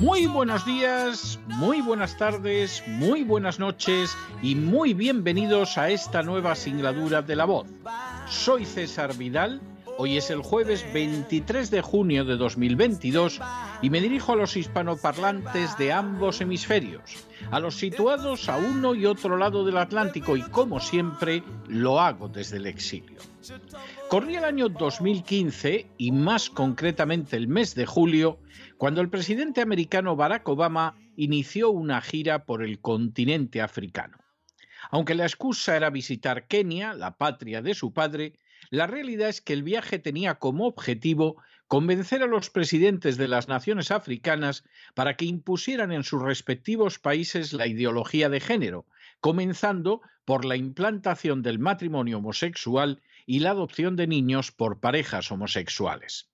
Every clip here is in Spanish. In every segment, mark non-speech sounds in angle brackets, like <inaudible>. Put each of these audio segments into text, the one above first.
muy buenos días, muy buenas tardes, muy buenas noches y muy bienvenidos a esta nueva singladura de la voz. Soy César Vidal, hoy es el jueves 23 de junio de 2022 y me dirijo a los hispanoparlantes de ambos hemisferios, a los situados a uno y otro lado del Atlántico y como siempre lo hago desde el exilio. Corría el año 2015 y más concretamente el mes de julio, cuando el presidente americano Barack Obama inició una gira por el continente africano. Aunque la excusa era visitar Kenia, la patria de su padre, la realidad es que el viaje tenía como objetivo convencer a los presidentes de las naciones africanas para que impusieran en sus respectivos países la ideología de género, comenzando por la implantación del matrimonio homosexual y la adopción de niños por parejas homosexuales.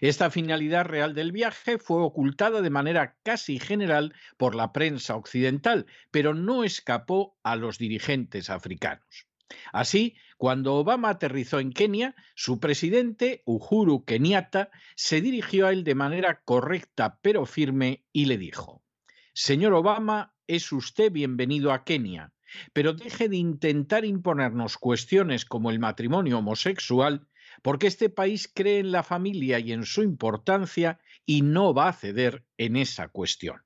Esta finalidad real del viaje fue ocultada de manera casi general por la prensa occidental, pero no escapó a los dirigentes africanos. Así, cuando Obama aterrizó en Kenia, su presidente, Uhuru Kenyatta, se dirigió a él de manera correcta pero firme y le dijo, Señor Obama, es usted bienvenido a Kenia pero deje de intentar imponernos cuestiones como el matrimonio homosexual, porque este país cree en la familia y en su importancia y no va a ceder en esa cuestión.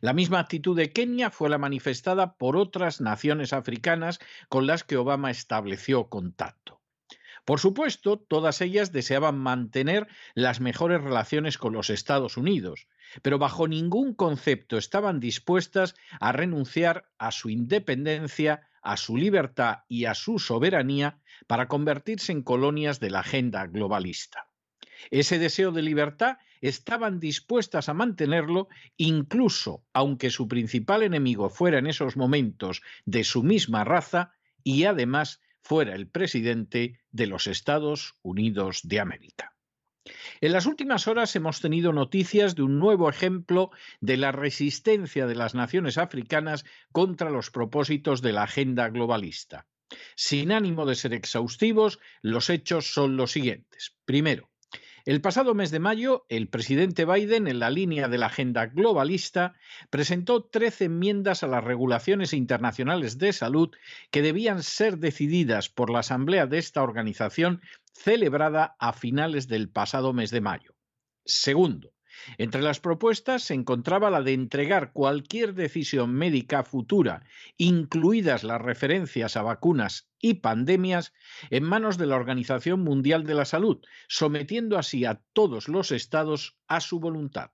La misma actitud de Kenia fue la manifestada por otras naciones africanas con las que Obama estableció contacto. Por supuesto, todas ellas deseaban mantener las mejores relaciones con los Estados Unidos, pero bajo ningún concepto estaban dispuestas a renunciar a su independencia, a su libertad y a su soberanía para convertirse en colonias de la agenda globalista. Ese deseo de libertad estaban dispuestas a mantenerlo incluso aunque su principal enemigo fuera en esos momentos de su misma raza y además fuera el presidente de los Estados Unidos de América. En las últimas horas hemos tenido noticias de un nuevo ejemplo de la resistencia de las naciones africanas contra los propósitos de la agenda globalista. Sin ánimo de ser exhaustivos, los hechos son los siguientes. Primero, el pasado mes de mayo, el presidente Biden, en la línea de la agenda globalista, presentó 13 enmiendas a las regulaciones internacionales de salud que debían ser decididas por la Asamblea de esta organización celebrada a finales del pasado mes de mayo. Segundo, entre las propuestas se encontraba la de entregar cualquier decisión médica futura, incluidas las referencias a vacunas y pandemias, en manos de la Organización Mundial de la Salud, sometiendo así a todos los estados a su voluntad.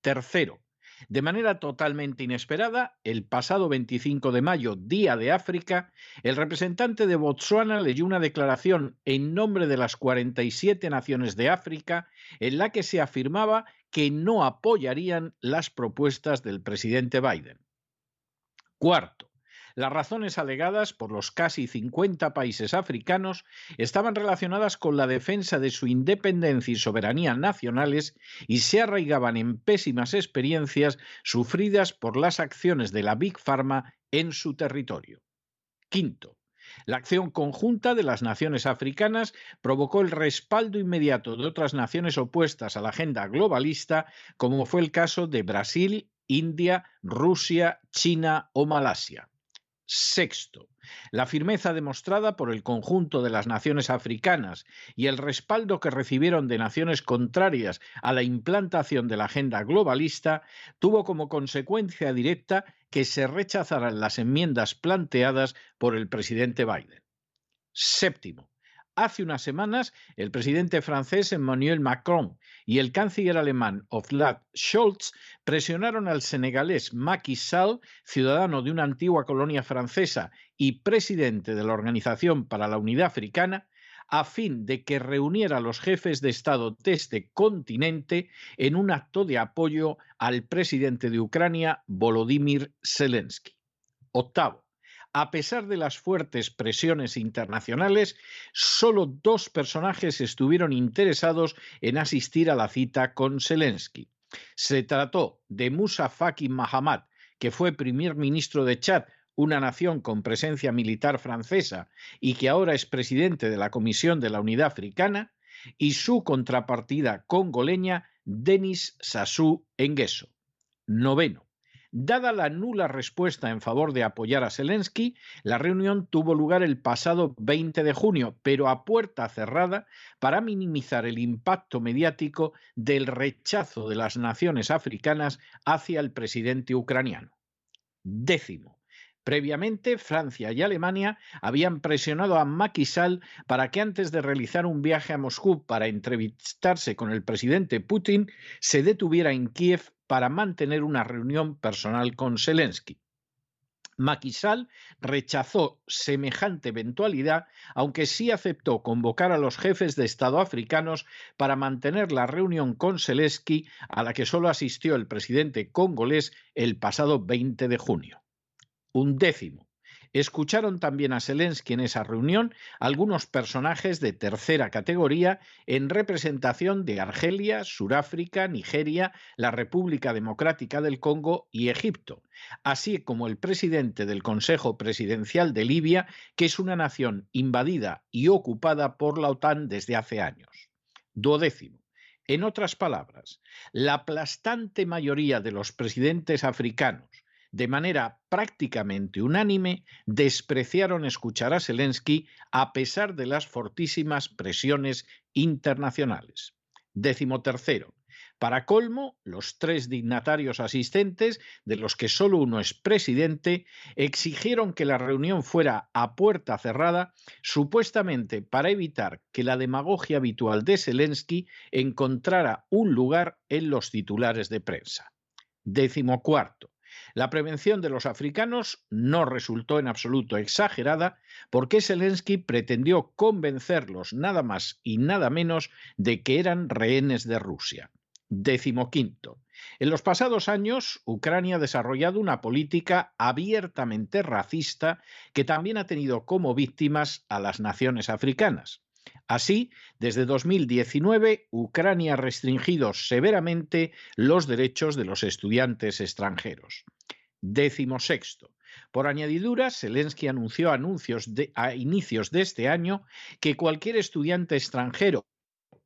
Tercero, de manera totalmente inesperada, el pasado 25 de mayo, Día de África, el representante de Botsuana leyó una declaración en nombre de las 47 naciones de África en la que se afirmaba que no apoyarían las propuestas del presidente Biden. Cuarto, las razones alegadas por los casi 50 países africanos estaban relacionadas con la defensa de su independencia y soberanía nacionales y se arraigaban en pésimas experiencias sufridas por las acciones de la Big Pharma en su territorio. Quinto, la acción conjunta de las naciones africanas provocó el respaldo inmediato de otras naciones opuestas a la agenda globalista, como fue el caso de Brasil, India, Rusia, China o Malasia. Sexto, la firmeza demostrada por el conjunto de las naciones africanas y el respaldo que recibieron de naciones contrarias a la implantación de la agenda globalista tuvo como consecuencia directa que se rechazaran las enmiendas planteadas por el presidente Biden. Séptimo, Hace unas semanas, el presidente francés Emmanuel Macron y el canciller alemán Olaf Scholz presionaron al senegalés Macky Sall, ciudadano de una antigua colonia francesa y presidente de la Organización para la Unidad Africana, a fin de que reuniera a los jefes de Estado de este continente en un acto de apoyo al presidente de Ucrania, Volodymyr Zelensky. Octavo a pesar de las fuertes presiones internacionales, solo dos personajes estuvieron interesados en asistir a la cita con Zelensky. Se trató de Musa Faki Mahamat, que fue primer ministro de Chad, una nación con presencia militar francesa y que ahora es presidente de la Comisión de la Unidad Africana, y su contrapartida congoleña, Denis Sassou Nguesso. Noveno. Dada la nula respuesta en favor de apoyar a Zelensky, la reunión tuvo lugar el pasado 20 de junio, pero a puerta cerrada para minimizar el impacto mediático del rechazo de las naciones africanas hacia el presidente ucraniano. Décimo. Previamente, Francia y Alemania habían presionado a Macky para que antes de realizar un viaje a Moscú para entrevistarse con el presidente Putin, se detuviera en Kiev para mantener una reunión personal con Zelensky. Maquisal rechazó semejante eventualidad, aunque sí aceptó convocar a los jefes de Estado africanos para mantener la reunión con Zelensky, a la que solo asistió el presidente congolés el pasado 20 de junio. Un décimo. Escucharon también a Zelensky en esa reunión algunos personajes de tercera categoría en representación de Argelia, Suráfrica, Nigeria, la República Democrática del Congo y Egipto, así como el presidente del Consejo Presidencial de Libia, que es una nación invadida y ocupada por la OTAN desde hace años. Duodécimo. En otras palabras, la aplastante mayoría de los presidentes africanos, de manera prácticamente unánime, despreciaron escuchar a Zelensky a pesar de las fortísimas presiones internacionales. Décimo tercero. Para colmo, los tres dignatarios asistentes, de los que solo uno es presidente, exigieron que la reunión fuera a puerta cerrada, supuestamente para evitar que la demagogia habitual de Zelensky encontrara un lugar en los titulares de prensa. Décimo cuarto. La prevención de los africanos no resultó en absoluto exagerada porque Zelensky pretendió convencerlos nada más y nada menos de que eran rehenes de Rusia. Décimo quinto. En los pasados años, Ucrania ha desarrollado una política abiertamente racista que también ha tenido como víctimas a las naciones africanas. Así, desde 2019, Ucrania ha restringido severamente los derechos de los estudiantes extranjeros. Décimo sexto. Por añadidura, Zelensky anunció anuncios a inicios de este año que cualquier estudiante extranjero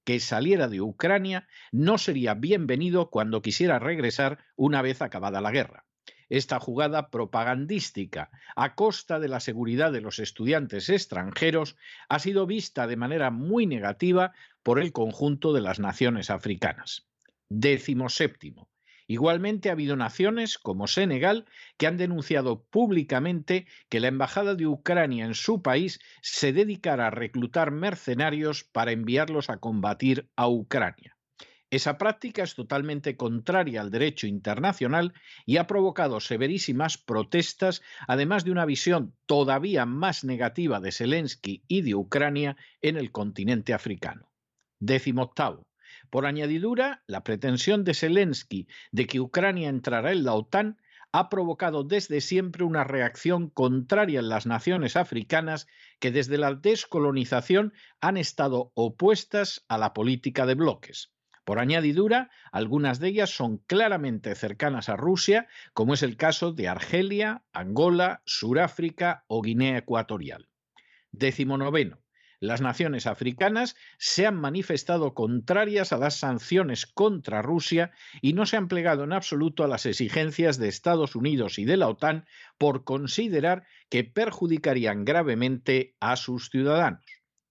que saliera de Ucrania no sería bienvenido cuando quisiera regresar una vez acabada la guerra. Esta jugada propagandística a costa de la seguridad de los estudiantes extranjeros ha sido vista de manera muy negativa por el conjunto de las naciones africanas. Décimo séptimo. Igualmente ha habido naciones como Senegal que han denunciado públicamente que la Embajada de Ucrania en su país se dedicará a reclutar mercenarios para enviarlos a combatir a Ucrania. Esa práctica es totalmente contraria al derecho internacional y ha provocado severísimas protestas, además de una visión todavía más negativa de Zelensky y de Ucrania en el continente africano. Décimo octavo. Por añadidura, la pretensión de Zelensky de que Ucrania entrará en la OTAN ha provocado desde siempre una reacción contraria en las naciones africanas que desde la descolonización han estado opuestas a la política de bloques. Por añadidura, algunas de ellas son claramente cercanas a Rusia, como es el caso de Argelia, Angola, Suráfrica o Guinea Ecuatorial. Décimo noveno las naciones africanas se han manifestado contrarias a las sanciones contra Rusia y no se han plegado en absoluto a las exigencias de Estados Unidos y de la OTAN por considerar que perjudicarían gravemente a sus ciudadanos.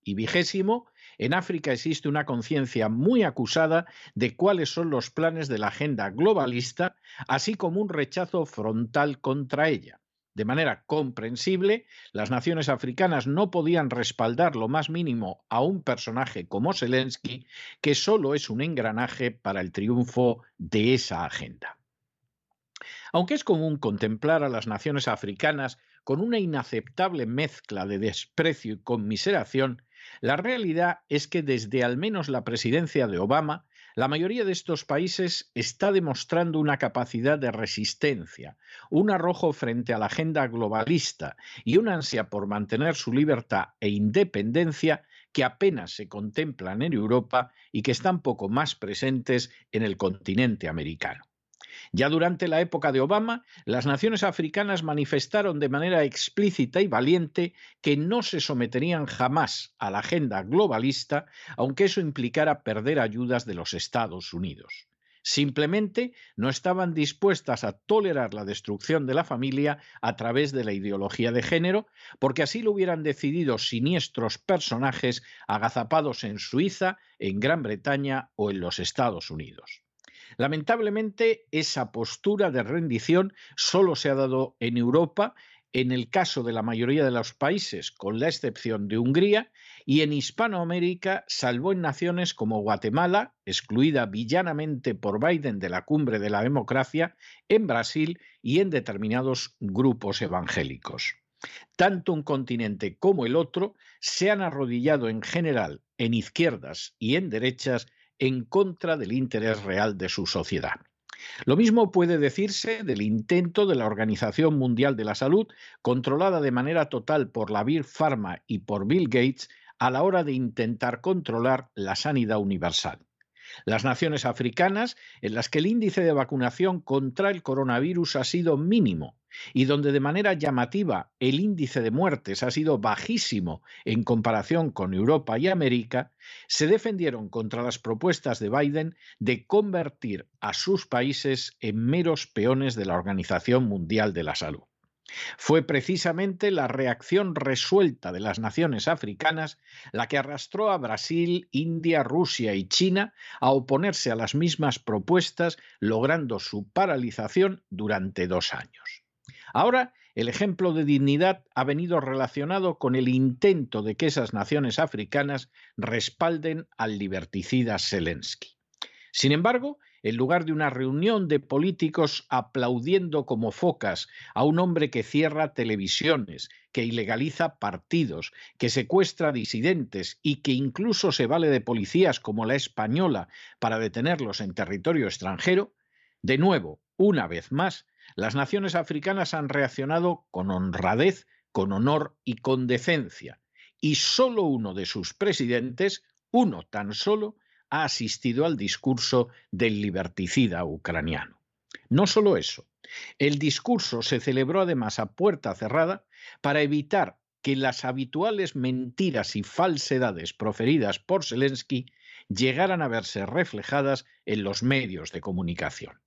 Y vigésimo, en África existe una conciencia muy acusada de cuáles son los planes de la agenda globalista, así como un rechazo frontal contra ella. De manera comprensible, las naciones africanas no podían respaldar lo más mínimo a un personaje como Zelensky, que solo es un engranaje para el triunfo de esa agenda. Aunque es común contemplar a las naciones africanas con una inaceptable mezcla de desprecio y conmiseración, la realidad es que desde al menos la presidencia de Obama la mayoría de estos países está demostrando una capacidad de resistencia, un arrojo frente a la agenda globalista y una ansia por mantener su libertad e independencia que apenas se contemplan en Europa y que están poco más presentes en el continente americano. Ya durante la época de Obama, las naciones africanas manifestaron de manera explícita y valiente que no se someterían jamás a la agenda globalista, aunque eso implicara perder ayudas de los Estados Unidos. Simplemente no estaban dispuestas a tolerar la destrucción de la familia a través de la ideología de género, porque así lo hubieran decidido siniestros personajes agazapados en Suiza, en Gran Bretaña o en los Estados Unidos. Lamentablemente, esa postura de rendición solo se ha dado en Europa, en el caso de la mayoría de los países, con la excepción de Hungría, y en Hispanoamérica, salvo en naciones como Guatemala, excluida villanamente por Biden de la cumbre de la democracia, en Brasil y en determinados grupos evangélicos. Tanto un continente como el otro se han arrodillado en general en izquierdas y en derechas en contra del interés real de su sociedad. Lo mismo puede decirse del intento de la Organización Mundial de la Salud, controlada de manera total por la Big Pharma y por Bill Gates, a la hora de intentar controlar la sanidad universal. Las naciones africanas, en las que el índice de vacunación contra el coronavirus ha sido mínimo, y donde de manera llamativa el índice de muertes ha sido bajísimo en comparación con Europa y América, se defendieron contra las propuestas de Biden de convertir a sus países en meros peones de la Organización Mundial de la Salud. Fue precisamente la reacción resuelta de las naciones africanas la que arrastró a Brasil, India, Rusia y China a oponerse a las mismas propuestas, logrando su paralización durante dos años. Ahora, el ejemplo de dignidad ha venido relacionado con el intento de que esas naciones africanas respalden al liberticida Zelensky. Sin embargo, en lugar de una reunión de políticos aplaudiendo como focas a un hombre que cierra televisiones, que ilegaliza partidos, que secuestra disidentes y que incluso se vale de policías como la española para detenerlos en territorio extranjero, de nuevo, una vez más, las naciones africanas han reaccionado con honradez, con honor y con decencia, y solo uno de sus presidentes, uno tan solo, ha asistido al discurso del liberticida ucraniano. No solo eso, el discurso se celebró además a puerta cerrada para evitar que las habituales mentiras y falsedades proferidas por Zelensky llegaran a verse reflejadas en los medios de comunicación.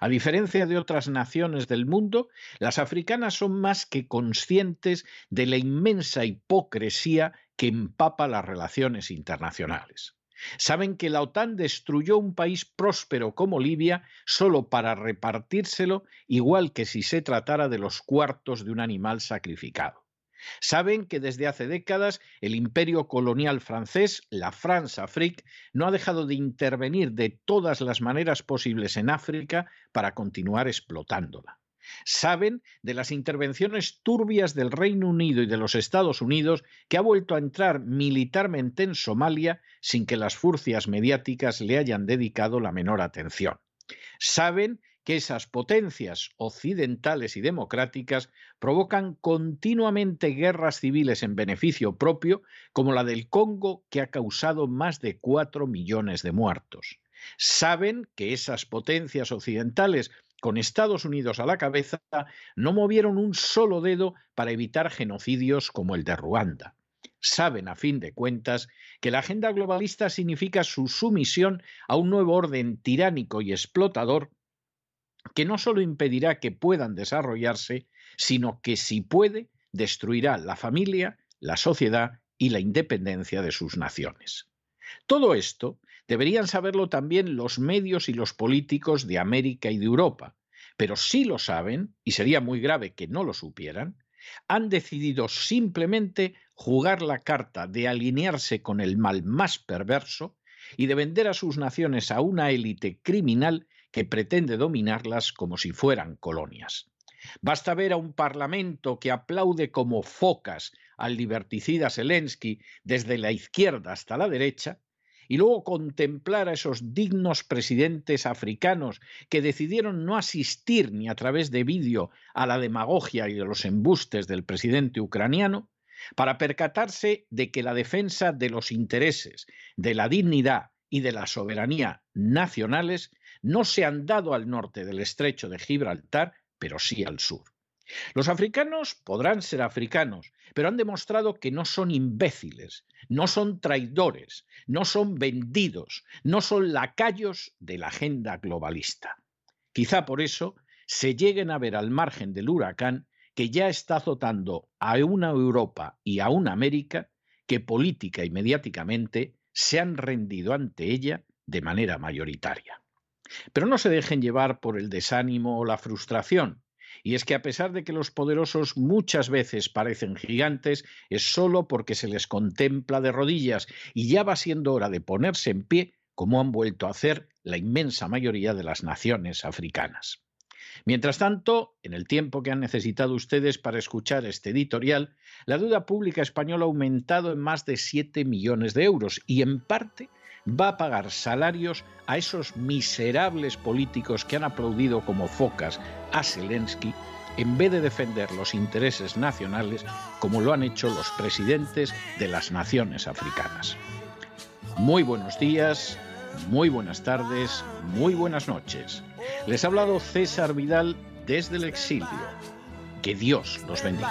A diferencia de otras naciones del mundo, las africanas son más que conscientes de la inmensa hipocresía que empapa las relaciones internacionales. Saben que la OTAN destruyó un país próspero como Libia solo para repartírselo, igual que si se tratara de los cuartos de un animal sacrificado. Saben que desde hace décadas el imperio colonial francés, la France Afrique, no ha dejado de intervenir de todas las maneras posibles en África para continuar explotándola. Saben de las intervenciones turbias del Reino Unido y de los Estados Unidos que ha vuelto a entrar militarmente en Somalia sin que las furcias mediáticas le hayan dedicado la menor atención. Saben que esas potencias occidentales y democráticas provocan continuamente guerras civiles en beneficio propio, como la del Congo, que ha causado más de cuatro millones de muertos. Saben que esas potencias occidentales con Estados Unidos a la cabeza, no movieron un solo dedo para evitar genocidios como el de Ruanda. Saben, a fin de cuentas, que la agenda globalista significa su sumisión a un nuevo orden tiránico y explotador que no solo impedirá que puedan desarrollarse, sino que si puede, destruirá la familia, la sociedad y la independencia de sus naciones. Todo esto deberían saberlo también los medios y los políticos de América y de Europa, pero si lo saben, y sería muy grave que no lo supieran, han decidido simplemente jugar la carta de alinearse con el mal más perverso y de vender a sus naciones a una élite criminal que pretende dominarlas como si fueran colonias. Basta ver a un parlamento que aplaude como focas al liberticida Zelensky desde la izquierda hasta la derecha y luego contemplar a esos dignos presidentes africanos que decidieron no asistir ni a través de vídeo a la demagogia y a los embustes del presidente ucraniano, para percatarse de que la defensa de los intereses, de la dignidad y de la soberanía nacionales no se han dado al norte del estrecho de Gibraltar, pero sí al sur. Los africanos podrán ser africanos, pero han demostrado que no son imbéciles, no son traidores, no son vendidos, no son lacayos de la agenda globalista. Quizá por eso se lleguen a ver al margen del huracán que ya está azotando a una Europa y a una América que política y mediáticamente se han rendido ante ella de manera mayoritaria. Pero no se dejen llevar por el desánimo o la frustración. Y es que a pesar de que los poderosos muchas veces parecen gigantes, es solo porque se les contempla de rodillas y ya va siendo hora de ponerse en pie, como han vuelto a hacer la inmensa mayoría de las naciones africanas. Mientras tanto, en el tiempo que han necesitado ustedes para escuchar este editorial, la deuda pública española ha aumentado en más de 7 millones de euros y en parte va a pagar salarios a esos miserables políticos que han aplaudido como focas a Zelensky en vez de defender los intereses nacionales como lo han hecho los presidentes de las naciones africanas. Muy buenos días, muy buenas tardes, muy buenas noches. Les ha hablado César Vidal desde el exilio Que Dios los bendiga.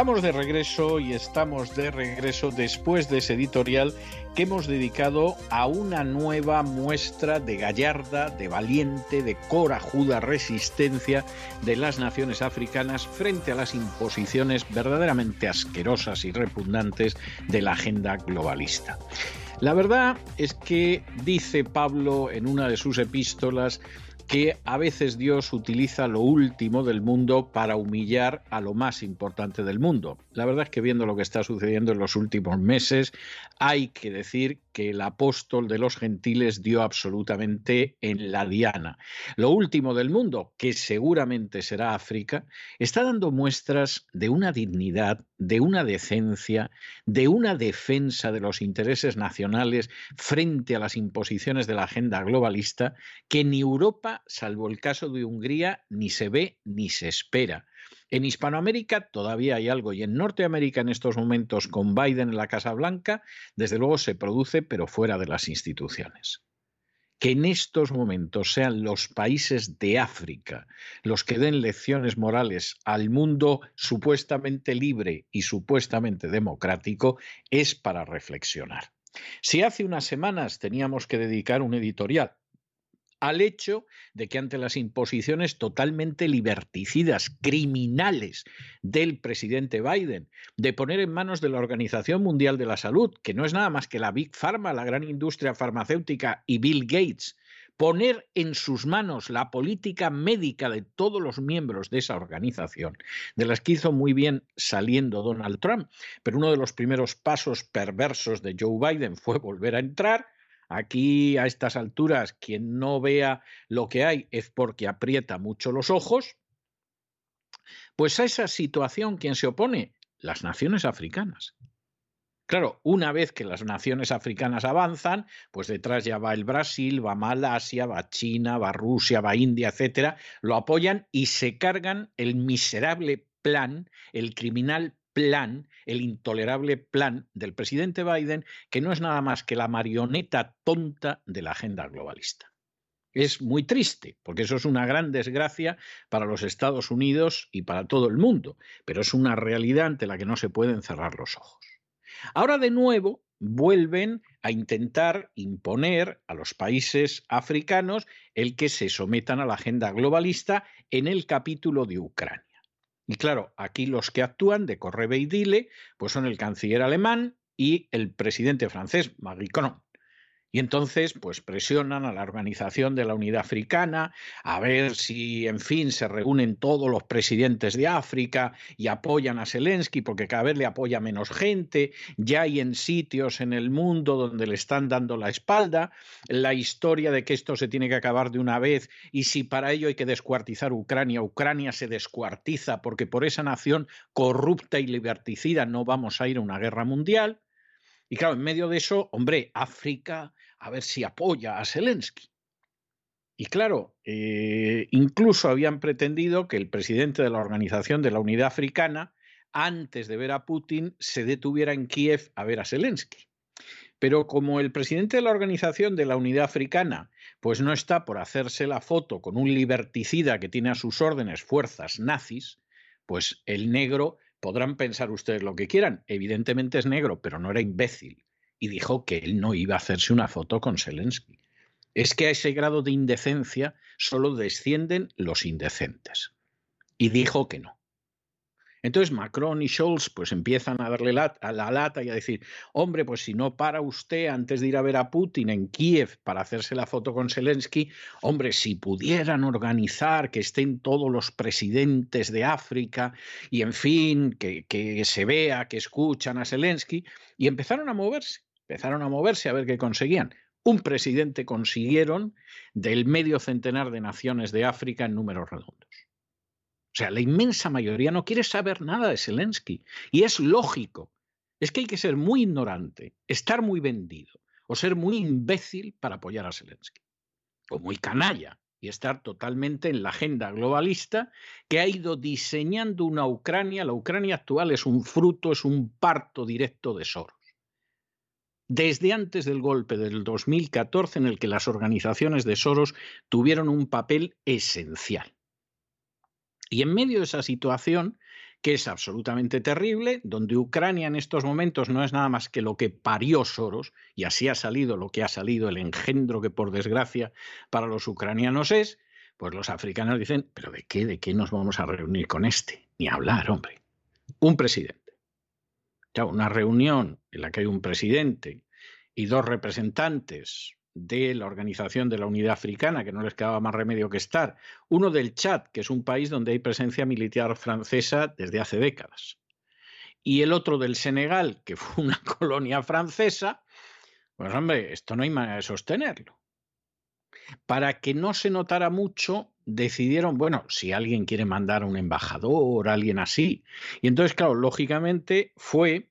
Estamos de regreso y estamos de regreso después de ese editorial que hemos dedicado a una nueva muestra de gallarda, de valiente, de corajuda resistencia de las naciones africanas frente a las imposiciones verdaderamente asquerosas y repugnantes de la agenda globalista. La verdad es que dice Pablo en una de sus epístolas que a veces Dios utiliza lo último del mundo para humillar a lo más importante del mundo. La verdad es que viendo lo que está sucediendo en los últimos meses, hay que decir que el apóstol de los gentiles dio absolutamente en la diana. Lo último del mundo, que seguramente será África, está dando muestras de una dignidad, de una decencia, de una defensa de los intereses nacionales frente a las imposiciones de la agenda globalista que ni Europa, salvo el caso de Hungría, ni se ve ni se espera. En Hispanoamérica todavía hay algo y en Norteamérica en estos momentos con Biden en la Casa Blanca, desde luego se produce, pero fuera de las instituciones. Que en estos momentos sean los países de África los que den lecciones morales al mundo supuestamente libre y supuestamente democrático es para reflexionar. Si hace unas semanas teníamos que dedicar un editorial al hecho de que ante las imposiciones totalmente liberticidas, criminales del presidente Biden, de poner en manos de la Organización Mundial de la Salud, que no es nada más que la Big Pharma, la gran industria farmacéutica, y Bill Gates, poner en sus manos la política médica de todos los miembros de esa organización, de las que hizo muy bien saliendo Donald Trump, pero uno de los primeros pasos perversos de Joe Biden fue volver a entrar, Aquí a estas alturas, quien no vea lo que hay es porque aprieta mucho los ojos. Pues a esa situación, ¿quién se opone? Las naciones africanas. Claro, una vez que las naciones africanas avanzan, pues detrás ya va el Brasil, va Malasia, va China, va Rusia, va India, etcétera, lo apoyan y se cargan el miserable plan, el criminal plan, el intolerable plan del presidente Biden, que no es nada más que la marioneta tonta de la agenda globalista. Es muy triste, porque eso es una gran desgracia para los Estados Unidos y para todo el mundo, pero es una realidad ante la que no se pueden cerrar los ojos. Ahora de nuevo vuelven a intentar imponer a los países africanos el que se sometan a la agenda globalista en el capítulo de Ucrania. Y claro, aquí los que actúan de correve y dile, pues son el canciller alemán y el presidente francés, Macron. Y entonces, pues presionan a la Organización de la Unidad Africana a ver si, en fin, se reúnen todos los presidentes de África y apoyan a Zelensky, porque cada vez le apoya menos gente. Ya hay en sitios en el mundo donde le están dando la espalda. La historia de que esto se tiene que acabar de una vez y si para ello hay que descuartizar Ucrania, Ucrania se descuartiza porque por esa nación corrupta y liberticida no vamos a ir a una guerra mundial. Y claro, en medio de eso, hombre, África, a ver si apoya a Zelensky. Y claro, eh, incluso habían pretendido que el presidente de la Organización de la Unidad Africana, antes de ver a Putin, se detuviera en Kiev a ver a Zelensky. Pero como el presidente de la Organización de la Unidad Africana, pues no está por hacerse la foto con un liberticida que tiene a sus órdenes fuerzas nazis, pues el negro Podrán pensar ustedes lo que quieran, evidentemente es negro, pero no era imbécil. Y dijo que él no iba a hacerse una foto con Zelensky. Es que a ese grado de indecencia solo descienden los indecentes. Y dijo que no. Entonces Macron y Scholz pues empiezan a darle a la lata y a decir, hombre, pues si no para usted antes de ir a ver a Putin en Kiev para hacerse la foto con Zelensky, hombre, si pudieran organizar que estén todos los presidentes de África y en fin, que, que se vea, que escuchan a Zelensky, y empezaron a moverse. Empezaron a moverse a ver qué conseguían. Un presidente consiguieron del medio centenar de naciones de África en números redondos. O sea, la inmensa mayoría no quiere saber nada de Zelensky. Y es lógico. Es que hay que ser muy ignorante, estar muy vendido o ser muy imbécil para apoyar a Zelensky. O muy canalla y estar totalmente en la agenda globalista que ha ido diseñando una Ucrania. La Ucrania actual es un fruto, es un parto directo de Soros. Desde antes del golpe del 2014 en el que las organizaciones de Soros tuvieron un papel esencial. Y en medio de esa situación, que es absolutamente terrible, donde Ucrania en estos momentos no es nada más que lo que parió Soros, y así ha salido lo que ha salido, el engendro que por desgracia para los ucranianos es, pues los africanos dicen, pero ¿de qué? ¿De qué nos vamos a reunir con este? Ni hablar, hombre. Un presidente. Ya, una reunión en la que hay un presidente y dos representantes de la Organización de la Unidad Africana, que no les quedaba más remedio que estar, uno del Chad, que es un país donde hay presencia militar francesa desde hace décadas, y el otro del Senegal, que fue una <laughs> colonia francesa, pues hombre, esto no hay manera de sostenerlo. Para que no se notara mucho, decidieron, bueno, si alguien quiere mandar a un embajador, alguien así. Y entonces, claro, lógicamente fue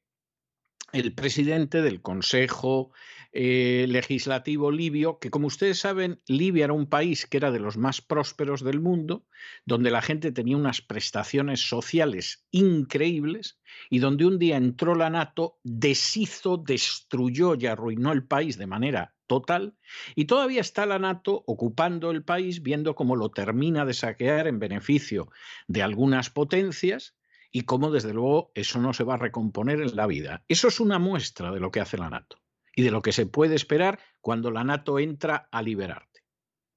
el presidente del Consejo eh, legislativo libio, que como ustedes saben, Libia era un país que era de los más prósperos del mundo, donde la gente tenía unas prestaciones sociales increíbles y donde un día entró la NATO, deshizo, destruyó y arruinó el país de manera total, y todavía está la NATO ocupando el país, viendo cómo lo termina de saquear en beneficio de algunas potencias y cómo desde luego eso no se va a recomponer en la vida. Eso es una muestra de lo que hace la NATO y de lo que se puede esperar cuando la NATO entra a liberarte.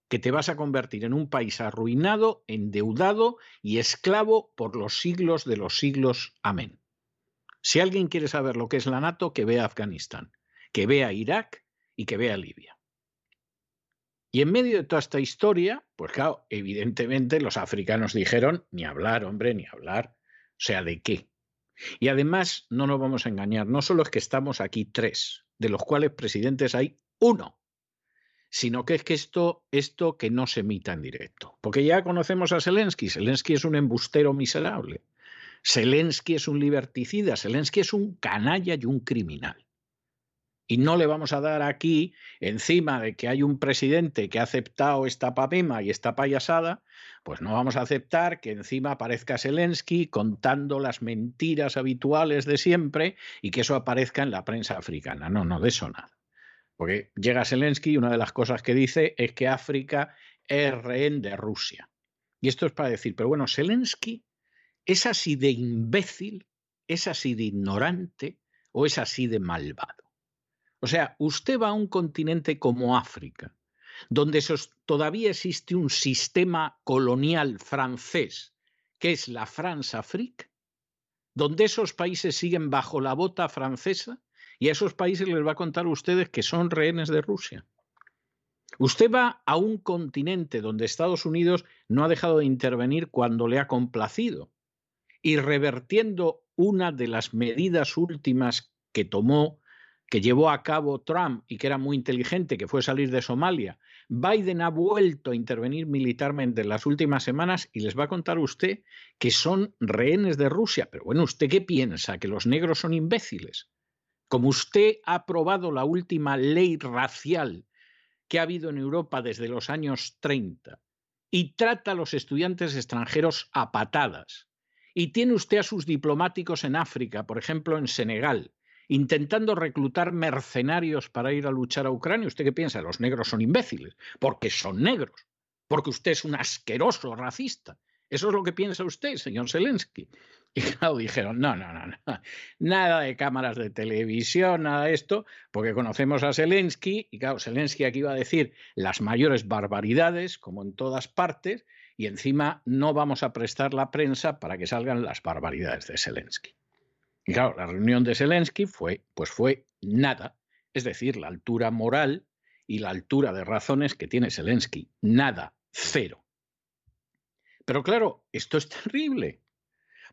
Que te vas a convertir en un país arruinado, endeudado y esclavo por los siglos de los siglos. Amén. Si alguien quiere saber lo que es la NATO, que vea Afganistán, que vea Irak y que vea Libia. Y en medio de toda esta historia, pues claro, evidentemente los africanos dijeron, ni hablar, hombre, ni hablar. Sea, ¿de qué? Y además, no nos vamos a engañar, no solo es que estamos aquí tres, de los cuales presidentes hay uno, sino que es que esto, esto que no se emita en directo. Porque ya conocemos a Zelensky, Zelensky es un embustero miserable, Zelensky es un liberticida, Zelensky es un canalla y un criminal. Y no le vamos a dar aquí, encima de que hay un presidente que ha aceptado esta papema y esta payasada, pues no vamos a aceptar que encima aparezca Zelensky contando las mentiras habituales de siempre y que eso aparezca en la prensa africana. No, no, de eso nada. Porque llega Zelensky y una de las cosas que dice es que África es rehén de Rusia. Y esto es para decir, pero bueno, Zelensky es así de imbécil, es así de ignorante o es así de malvado. O sea, usted va a un continente como África, donde todavía existe un sistema colonial francés, que es la France-Afrique, donde esos países siguen bajo la bota francesa y a esos países les va a contar a ustedes que son rehenes de Rusia. Usted va a un continente donde Estados Unidos no ha dejado de intervenir cuando le ha complacido y revertiendo una de las medidas últimas que tomó que llevó a cabo Trump y que era muy inteligente, que fue salir de Somalia, Biden ha vuelto a intervenir militarmente en las últimas semanas y les va a contar usted que son rehenes de Rusia. Pero bueno, ¿usted qué piensa? ¿Que los negros son imbéciles? Como usted ha aprobado la última ley racial que ha habido en Europa desde los años 30 y trata a los estudiantes extranjeros a patadas, y tiene usted a sus diplomáticos en África, por ejemplo en Senegal, intentando reclutar mercenarios para ir a luchar a Ucrania. ¿Usted qué piensa? Los negros son imbéciles, porque son negros, porque usted es un asqueroso racista. Eso es lo que piensa usted, señor Zelensky. <laughs> Y claro, dijeron, no, no, no, no, nada de cámaras de televisión, nada de esto, porque conocemos a Zelensky, y claro, Zelensky aquí iba a decir las mayores barbaridades, como en todas partes, y encima no vamos a prestar la prensa para que salgan las barbaridades de Zelensky. Y claro, la reunión de Zelensky fue, pues fue nada, es decir, la altura moral y la altura de razones que tiene Zelensky, nada, cero. Pero claro, esto es <laughs> terrible,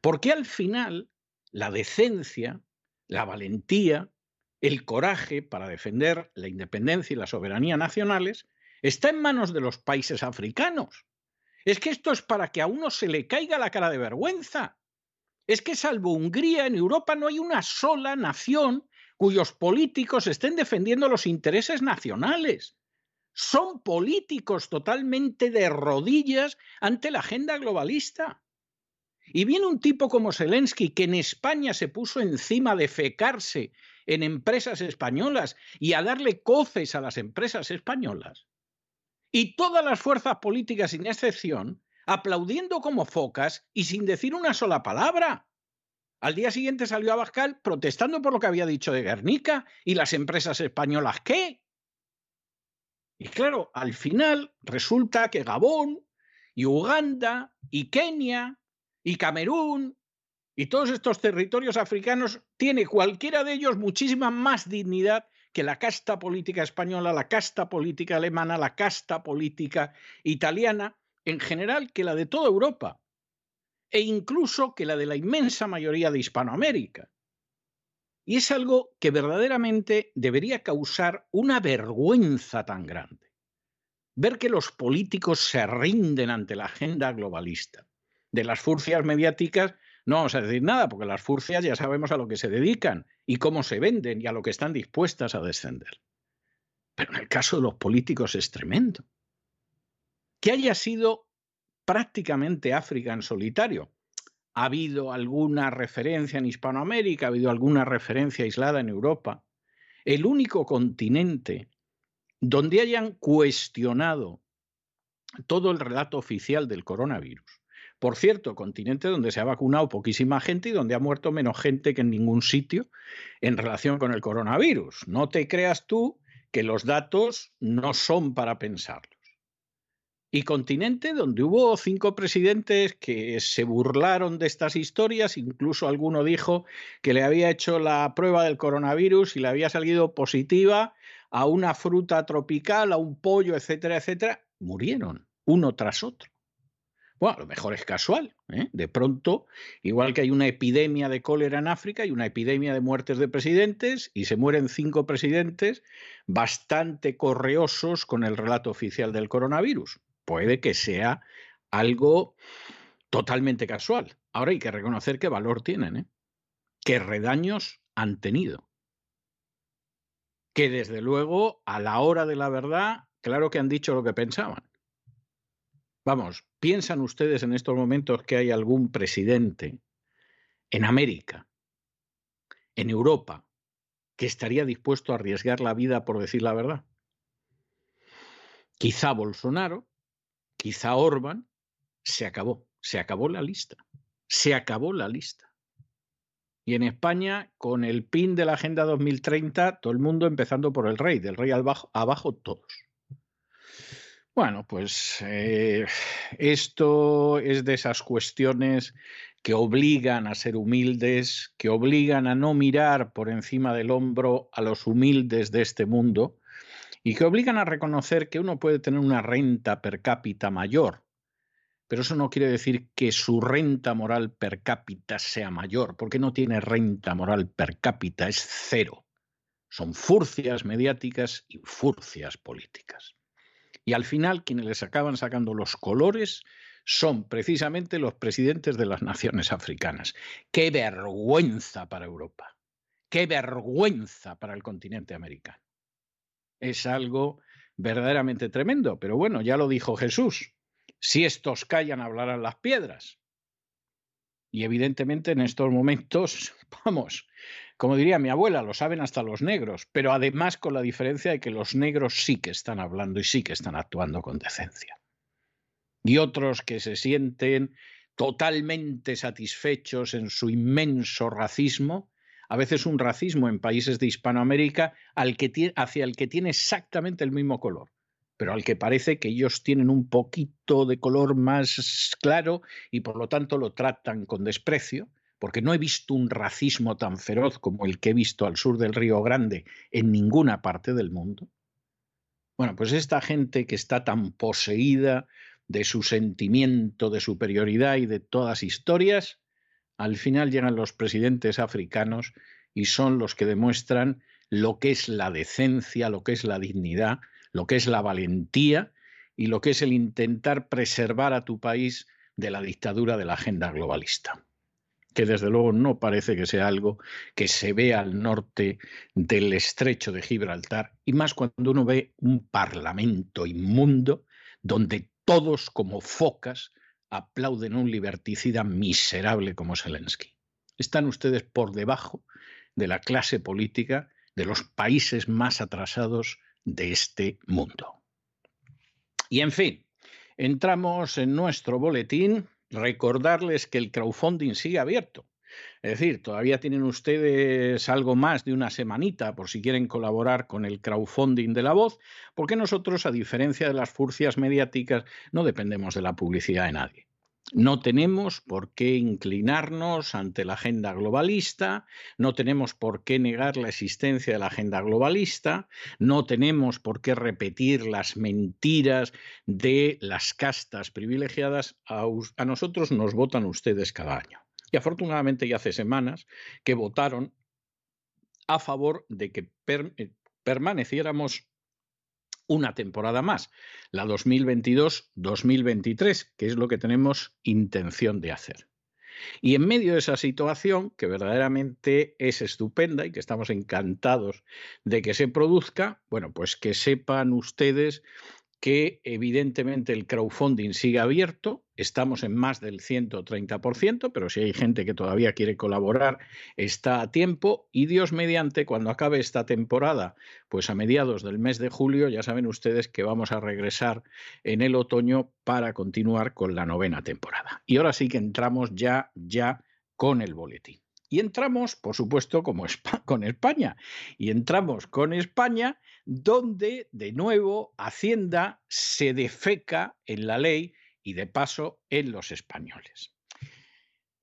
porque al final la decencia, la valentía, el coraje para defender la independencia y la soberanía nacionales está en manos de los países africanos. Es que esto es para que a uno se le caiga la cara de vergüenza. Es que salvo Hungría, en Europa no hay una sola nación cuyos políticos estén defendiendo los intereses nacionales. Son políticos totalmente de rodillas ante la agenda globalista. Y viene un tipo como Zelensky, que en España se puso encima de fecarse en empresas españolas y a darle coces a las empresas españolas. Y todas las fuerzas políticas, sin excepción, aplaudiendo como focas y sin decir una sola palabra. Al día siguiente salió Abascal protestando por lo que había dicho de Guernica y las empresas españolas, ¿qué? Y claro, al final resulta que Gabón y Uganda y Kenia y Camerún y todos estos territorios africanos tiene cualquiera de ellos muchísima más dignidad que la casta política española, la casta política alemana, la casta política italiana, en general que la de toda Europa e incluso que la de la inmensa mayoría de Hispanoamérica. Y es algo que verdaderamente debería causar una vergüenza tan grande. Ver que los políticos se rinden ante la agenda globalista. De las furcias mediáticas no vamos a decir nada, porque las furcias ya sabemos a lo que se dedican y cómo se venden y a lo que están dispuestas a descender. Pero en el caso de los políticos es tremendo. Que haya sido prácticamente África en solitario. Ha habido alguna referencia en Hispanoamérica, ha habido alguna referencia aislada en Europa. El único continente donde hayan cuestionado todo el relato oficial del coronavirus por cierto, continente donde se ha vacunado poquísima gente y donde ha muerto menos gente que en ningún sitio en relación con el coronavirus. No te creas tú que los datos no son para pensarlos. Y continente donde hubo cinco presidentes que se burlaron de estas historias, incluso alguno dijo que le había hecho la prueba del coronavirus y le había salido positiva a una fruta tropical, a un pollo, etcétera, etcétera, murieron uno tras otro. Bueno, a lo mejor es casual. ¿eh? De pronto, igual que hay una epidemia de cólera en África y una epidemia de muertes de presidentes, y se mueren cinco presidentes bastante correosos con el relato oficial del coronavirus. Puede que sea algo totalmente casual. Ahora hay que reconocer qué valor tienen, ¿eh? qué redaños han tenido. Que desde luego, a la hora de la verdad, claro que han dicho lo que pensaban. Vamos, ¿piensan ustedes en estos momentos que hay algún presidente en América, en Europa, que estaría dispuesto a arriesgar la vida por decir la verdad? Quizá Bolsonaro, quizá Orban, se acabó, se acabó la lista, se acabó la lista. Y en España, con el PIN de la Agenda 2030, todo el mundo empezando por el rey, del rey abajo, todos. Bueno, pues eh, esto es de esas cuestiones que obligan a ser humildes, que obligan a no mirar por encima del hombro a los humildes de este mundo y que obligan a reconocer que uno puede tener una renta per cápita mayor, pero eso no quiere decir que su renta moral per cápita sea mayor, porque no tiene renta moral per cápita, es cero. Son furcias mediáticas y furcias políticas. Y al final quienes les acaban sacando los colores son precisamente los presidentes de las naciones africanas. ¡Qué vergüenza para Europa! ¡Qué vergüenza para el continente americano! Es algo verdaderamente tremendo, pero bueno, ya lo dijo Jesús. Si estos callan, hablarán las piedras. Y evidentemente en estos momentos, <laughs> vamos, como diría mi abuela, lo saben hasta los negros, pero además con la diferencia de que los negros sí que están hablando y sí que están actuando con decencia. Y otros que se sienten totalmente satisfechos en su inmenso racismo, a veces un racismo en países de Hispanoamérica al que hacia el que tiene exactamente el mismo color, pero al que parece que ellos tienen un poquito de color más claro y por lo tanto lo tratan con desprecio, porque no he visto un racismo tan feroz como el que he visto al sur del Río Grande en ninguna parte del mundo. Bueno, pues esta gente que está tan poseída de su sentimiento de superioridad y de todas historias, al final llegan los presidentes africanos y son los que demuestran lo que es la decencia, lo que es la dignidad, lo que es la valentía y lo que es el intentar preservar a tu país de la dictadura de la agenda globalista que desde luego no parece que sea algo que se vea al norte del estrecho de Gibraltar, y más cuando uno ve un parlamento inmundo donde todos como focas aplauden a un liberticida miserable como Zelensky. Están ustedes por debajo de la clase política de los países más atrasados de este mundo. Y en fin, entramos en nuestro boletín recordarles que el crowdfunding sigue abierto. Es decir, todavía tienen ustedes algo más de una semanita por si quieren colaborar con el crowdfunding de la voz, porque nosotros, a diferencia de las furcias mediáticas, no dependemos de la publicidad de nadie. No tenemos por qué inclinarnos ante la agenda globalista, no tenemos por qué negar la existencia de la agenda globalista, no tenemos por qué repetir las mentiras de las castas privilegiadas. A, nosotros nos votan ustedes cada año. Y afortunadamente ya hace semanas que votaron a favor de que eh, permaneciéramos una temporada más, la 2022-2023, que es lo que tenemos intención de hacer. Y en medio de esa situación, que verdaderamente es estupenda y que estamos encantados de que se produzca, bueno, pues que sepan ustedes que evidentemente el crowdfunding sigue abierto, estamos en más del 130%, pero si hay gente que todavía quiere colaborar, está a tiempo y Dios mediante, cuando acabe esta temporada, pues a mediados del mes de julio, ya saben ustedes que vamos a regresar en el otoño para continuar con la novena temporada. Y ahora sí que entramos ya, ya con el boletín. Y entramos, por supuesto, como con España. Y entramos con España, donde, de nuevo, Hacienda se defeca en la ley y, de paso, en los españoles.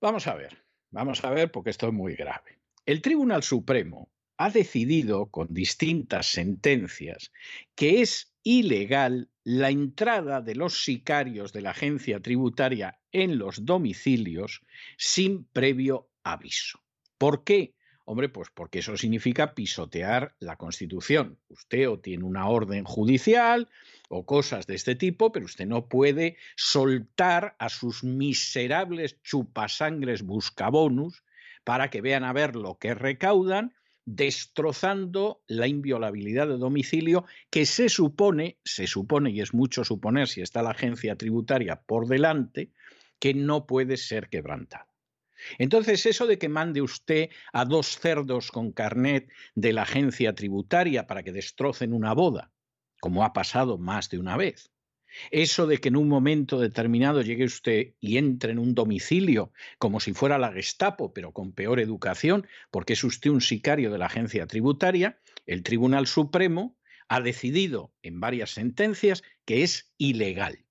Vamos a ver, vamos a ver, porque esto es muy grave. El Tribunal Supremo ha decidido, con distintas sentencias, que es ilegal la entrada de los sicarios de la agencia tributaria en los domicilios sin previo aviso. ¿Por qué? Hombre, pues porque eso significa pisotear la Constitución. Usted o tiene una orden judicial o cosas de este tipo, pero usted no puede soltar a sus miserables chupasangres buscabonus para que vean a ver lo que recaudan, destrozando la inviolabilidad de domicilio que se supone, se supone, y es mucho suponer si está la agencia tributaria por delante, que no puede ser quebrantada. Entonces, eso de que mande usted a dos cerdos con carnet de la agencia tributaria para que destrocen una boda, como ha pasado más de una vez, eso de que en un momento determinado llegue usted y entre en un domicilio como si fuera la Gestapo, pero con peor educación, porque es usted un sicario de la agencia tributaria, el Tribunal Supremo ha decidido en varias sentencias que es ilegal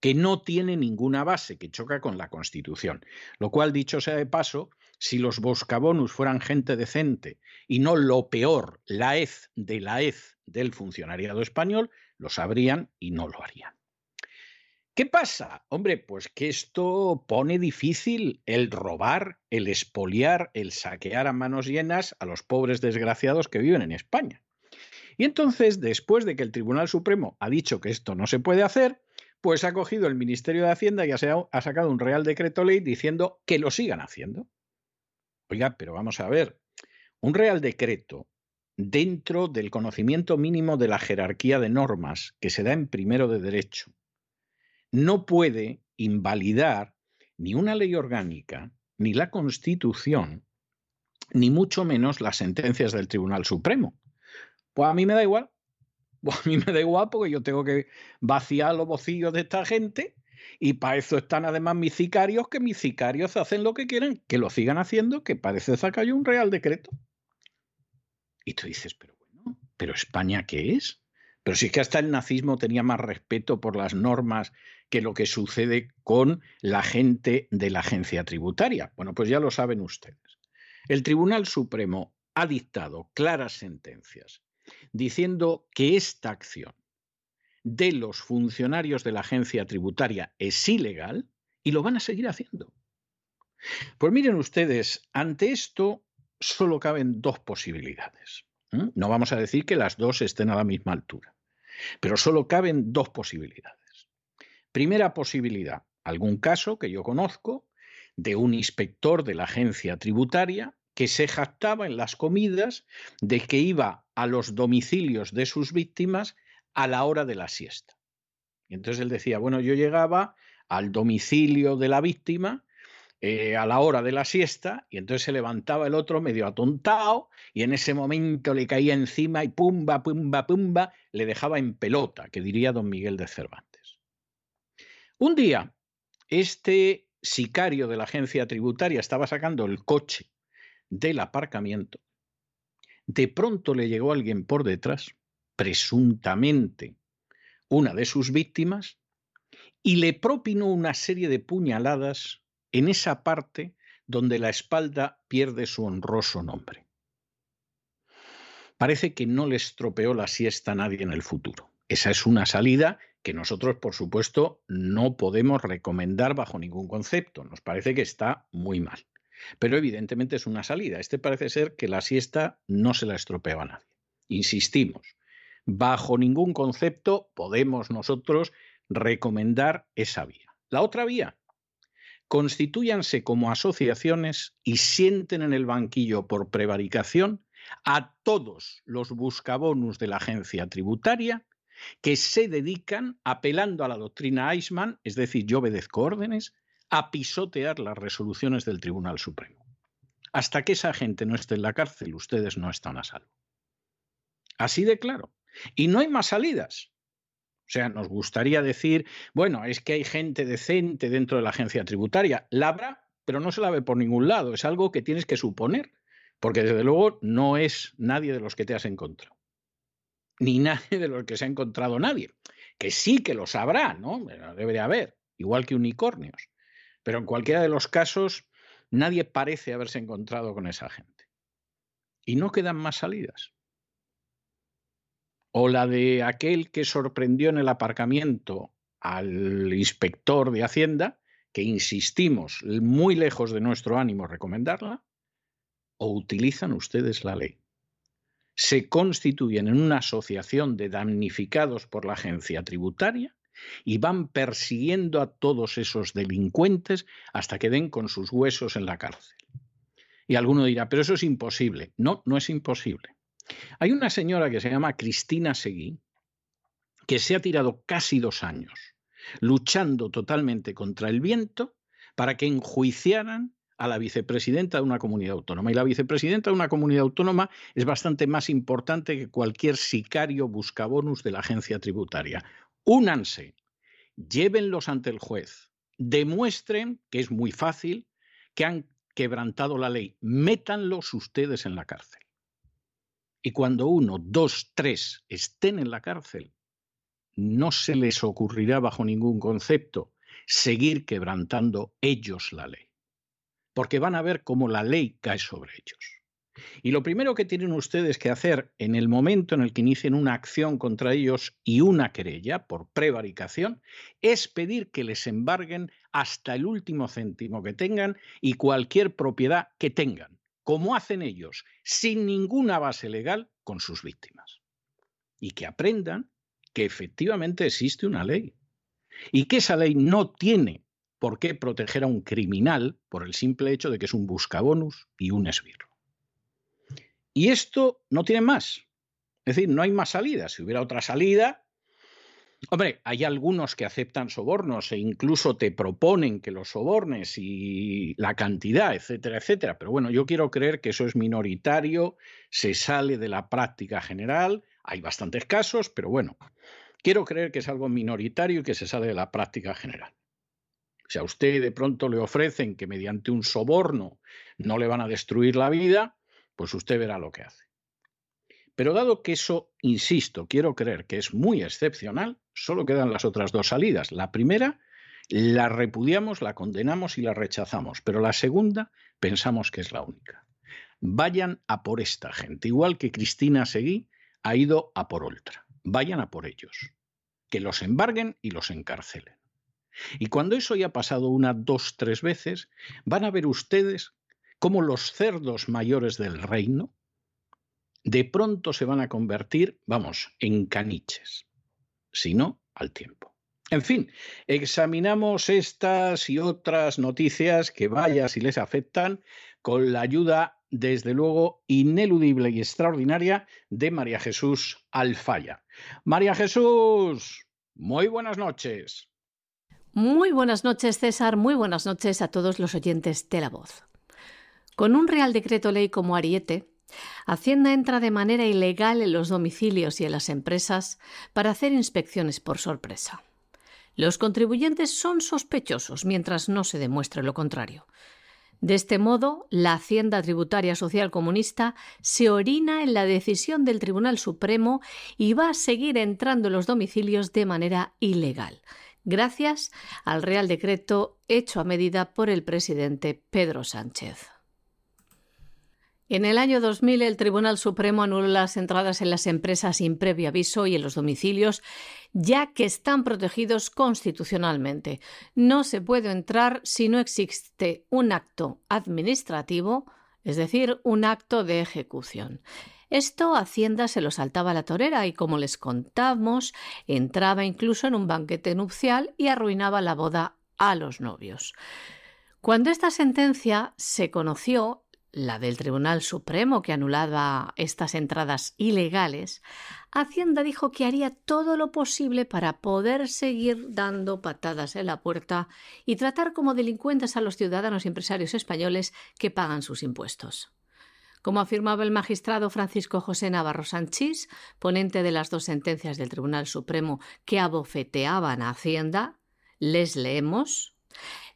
que no tiene ninguna base, que choca con la Constitución. Lo cual, dicho sea de paso, si los boscabonus fueran gente decente y no lo peor, la hez de la hez del funcionariado español, lo sabrían y no lo harían. ¿Qué pasa? Hombre, pues que esto pone difícil el robar, el expoliar, el saquear a manos llenas a los pobres desgraciados que viven en España. Y entonces, después de que el Tribunal Supremo ha dicho que esto no se puede hacer, pues ha cogido el Ministerio de Hacienda y ha sacado un Real Decreto Ley diciendo que lo sigan haciendo. Oiga, pero vamos a ver, un Real Decreto dentro del conocimiento mínimo de la jerarquía de normas que se da en primero de derecho no puede invalidar ni una ley orgánica, ni la Constitución, ni mucho menos las sentencias del Tribunal Supremo. Pues a mí me da igual, <laughs> pues a mí me da igual porque yo tengo que vaciar los bocillos de esta gente y para eso están además mis sicarios, que mis sicarios hacen lo que quieren, que lo sigan haciendo, que parece sacar yo un real decreto. Y tú dices, pero bueno, ¿pero España qué es? Pero si es que hasta el nazismo tenía más respeto por las normas que lo que sucede con la gente de la agencia tributaria. Bueno, pues ya lo saben ustedes. El Tribunal Supremo ha dictado claras sentencias diciendo que esta acción de los funcionarios de la agencia tributaria es ilegal y lo van a seguir haciendo. Pues miren ustedes, ante esto solo caben dos posibilidades. No vamos a decir que las dos estén a la misma altura, pero solo caben dos posibilidades. Primera posibilidad, algún caso que yo conozco de un inspector de la agencia tributaria que se jactaba en las comidas de que iba a los domicilios de sus víctimas a la hora de la siesta. Y entonces él decía, bueno, yo llegaba al domicilio de la víctima eh, a la hora de la siesta y entonces se levantaba el otro medio atontado y en ese momento le caía encima y pumba, pumba, pumba, le dejaba en pelota, que diría don Miguel de Cervantes. Un día, este sicario de la agencia tributaria estaba sacando el coche del aparcamiento. De pronto le llegó alguien por detrás, presuntamente una de sus víctimas, y le propinó una serie de puñaladas en esa parte donde la espalda pierde su honroso nombre. Parece que no le estropeó la siesta a nadie en el futuro. Esa es una salida que nosotros, por supuesto, no podemos recomendar bajo ningún concepto. Nos parece que está muy mal. Pero evidentemente es una salida. Este parece ser que la siesta no se la estropeó a nadie. Insistimos, bajo ningún concepto podemos nosotros recomendar esa vía. La otra vía, constituyanse como asociaciones y sienten en el banquillo por prevaricación a todos los buscabonus de la agencia tributaria que se dedican, apelando a la doctrina Eichmann, es decir, yo obedezco órdenes, a pisotear las resoluciones del Tribunal Supremo. Hasta que esa gente no esté en la cárcel, ustedes no están a salvo. Así de claro. Y no hay más salidas. O sea, nos gustaría decir, bueno, es que hay gente decente dentro de la agencia tributaria. La habrá, pero no se la ve por ningún lado. Es algo que tienes que suponer, porque desde luego no es nadie de los que te has encontrado. Ni nadie de los que se ha encontrado nadie. Que sí que lo sabrá, ¿no? Debe de haber, igual que unicornios. Pero en cualquiera de los casos, nadie parece haberse encontrado con esa gente. Y no quedan más salidas o la de aquel que sorprendió en el aparcamiento al inspector de Hacienda, que insistimos, muy lejos de nuestro ánimo recomendarla, o utilizan ustedes la ley. Se constituyen en una asociación de damnificados por la agencia tributaria y van persiguiendo a todos esos delincuentes hasta que den con sus huesos en la cárcel. Y alguno dirá, pero eso es imposible. No, no es imposible. Hay una señora que se llama Cristina Seguí, que se ha tirado casi dos años luchando totalmente contra el viento para que enjuiciaran a la vicepresidenta de una comunidad autónoma. Y la vicepresidenta de una comunidad autónoma es bastante más importante que cualquier sicario buscabonus de la agencia tributaria. Únanse, llévenlos ante el juez, demuestren que es muy fácil, que han quebrantado la ley, métanlos ustedes en la cárcel. Y cuando uno, dos, tres estén en la cárcel, no se les ocurrirá bajo ningún concepto seguir quebrantando ellos la ley, porque van a ver cómo la ley cae sobre ellos. Y lo primero que tienen ustedes que hacer en el momento en el que inicien una acción contra ellos y una querella por prevaricación es pedir que les embarguen hasta el último céntimo que tengan y cualquier propiedad que tengan como hacen ellos, sin ninguna base legal con sus víctimas. Y que aprendan que efectivamente existe una ley y que esa ley no tiene por qué proteger a un criminal por el simple hecho de que es un buscabonus y un esbirro. Y esto no tiene más. Es decir, no hay más salida. Si hubiera otra salida, Hombre, hay algunos que aceptan sobornos e incluso te proponen que los sobornes y la cantidad, etcétera, etcétera. Pero bueno, yo quiero creer que eso es minoritario, se sale de la práctica general. Hay bastantes casos, pero bueno, quiero creer que es algo minoritario y que se sale de la práctica general. Si a usted de pronto le ofrecen que mediante un soborno no le van a destruir la vida, pues usted verá lo que hace. Pero dado que eso, insisto, quiero creer que es muy excepcional, solo quedan las otras dos salidas. La primera la repudiamos, la condenamos y la rechazamos, pero la segunda pensamos que es la única. Vayan a por esta gente, igual que Cristina Seguí ha ido a por otra. Vayan a por ellos, que los embarguen y los encarcelen. Y cuando eso haya pasado una, dos, tres veces, van a ver ustedes cómo los cerdos mayores del reino, de pronto se van a convertir, vamos, en caniches, si no, al tiempo. En fin, examinamos estas y otras noticias que vaya si les afectan con la ayuda, desde luego, ineludible y extraordinaria de María Jesús Alfaya. María Jesús, muy buenas noches. Muy buenas noches, César. Muy buenas noches a todos los oyentes de la voz. Con un Real Decreto Ley como Ariete, Hacienda entra de manera ilegal en los domicilios y en las empresas para hacer inspecciones por sorpresa. Los contribuyentes son sospechosos mientras no se demuestre lo contrario. De este modo, la Hacienda Tributaria Social Comunista se orina en la decisión del Tribunal Supremo y va a seguir entrando en los domicilios de manera ilegal, gracias al Real Decreto hecho a medida por el presidente Pedro Sánchez. En el año 2000, el Tribunal Supremo anuló las entradas en las empresas sin previo aviso y en los domicilios, ya que están protegidos constitucionalmente. No se puede entrar si no existe un acto administrativo, es decir, un acto de ejecución. Esto Hacienda se lo saltaba a la torera y, como les contamos, entraba incluso en un banquete nupcial y arruinaba la boda a los novios. Cuando esta sentencia se conoció, la del Tribunal Supremo que anulaba estas entradas ilegales, Hacienda dijo que haría todo lo posible para poder seguir dando patadas en la puerta y tratar como delincuentes a los ciudadanos y empresarios españoles que pagan sus impuestos. Como afirmaba el magistrado Francisco José Navarro Sanchís, ponente de las dos sentencias del Tribunal Supremo que abofeteaban a Hacienda, les leemos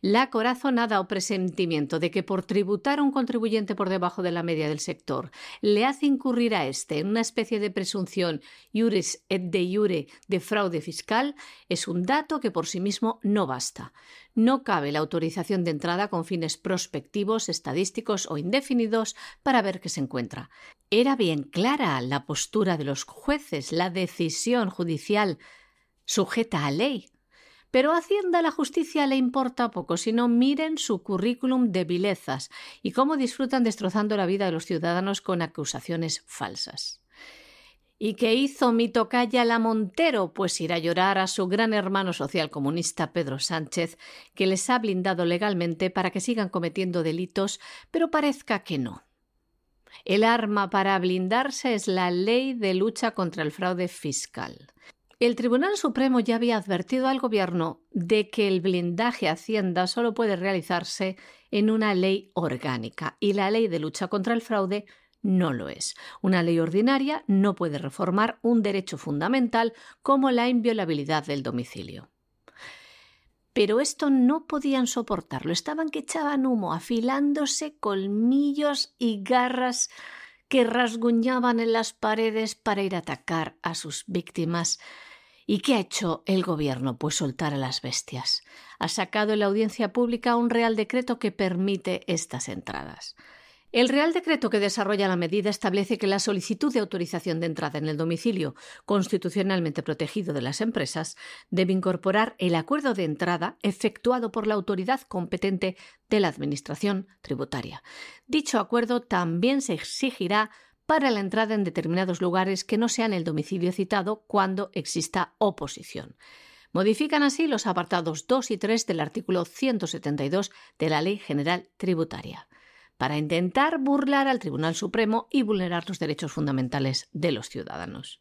la corazonada o presentimiento de que por tributar a un contribuyente por debajo de la media del sector le hace incurrir a éste en una especie de presunción iuris et de iure de fraude fiscal es un dato que por sí mismo no basta. No cabe la autorización de entrada con fines prospectivos, estadísticos o indefinidos para ver qué se encuentra. Era bien clara la postura de los jueces, la decisión judicial sujeta a ley pero a Hacienda la justicia le importa poco, sino miren su currículum de vilezas y cómo disfrutan destrozando la vida de los ciudadanos con acusaciones falsas. ¿Y qué hizo mi tocaya la Montero? Pues ir a llorar a su gran hermano social comunista Pedro Sánchez, que les ha blindado legalmente para que sigan cometiendo delitos, pero parezca que no. El arma para blindarse es la ley de lucha contra el fraude fiscal. El Tribunal Supremo ya había advertido al Gobierno de que el blindaje Hacienda solo puede realizarse en una ley orgánica y la ley de lucha contra el fraude no lo es. Una ley ordinaria no puede reformar un derecho fundamental como la inviolabilidad del domicilio. Pero esto no podían soportarlo. Estaban que echaban humo, afilándose colmillos y garras que rasguñaban en las paredes para ir a atacar a sus víctimas. ¿Y qué ha hecho el gobierno? Pues soltar a las bestias. Ha sacado en la audiencia pública un real decreto que permite estas entradas. El Real Decreto que desarrolla la medida establece que la solicitud de autorización de entrada en el domicilio constitucionalmente protegido de las empresas debe incorporar el acuerdo de entrada efectuado por la autoridad competente de la Administración tributaria. Dicho acuerdo también se exigirá para la entrada en determinados lugares que no sean el domicilio citado cuando exista oposición. Modifican así los apartados 2 y 3 del artículo 172 de la Ley General Tributaria para intentar burlar al Tribunal Supremo y vulnerar los derechos fundamentales de los ciudadanos.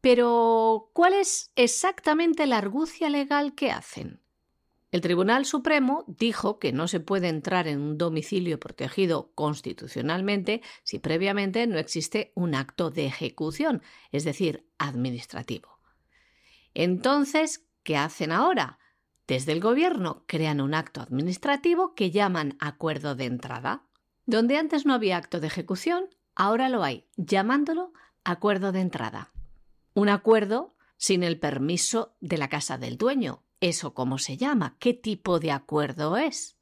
Pero, ¿cuál es exactamente la argucia legal que hacen? El Tribunal Supremo dijo que no se puede entrar en un domicilio protegido constitucionalmente si previamente no existe un acto de ejecución, es decir, administrativo. Entonces, ¿qué hacen ahora? Desde el Gobierno crean un acto administrativo que llaman acuerdo de entrada. Donde antes no había acto de ejecución, ahora lo hay, llamándolo acuerdo de entrada. Un acuerdo sin el permiso de la casa del dueño. ¿Eso cómo se llama? ¿Qué tipo de acuerdo es?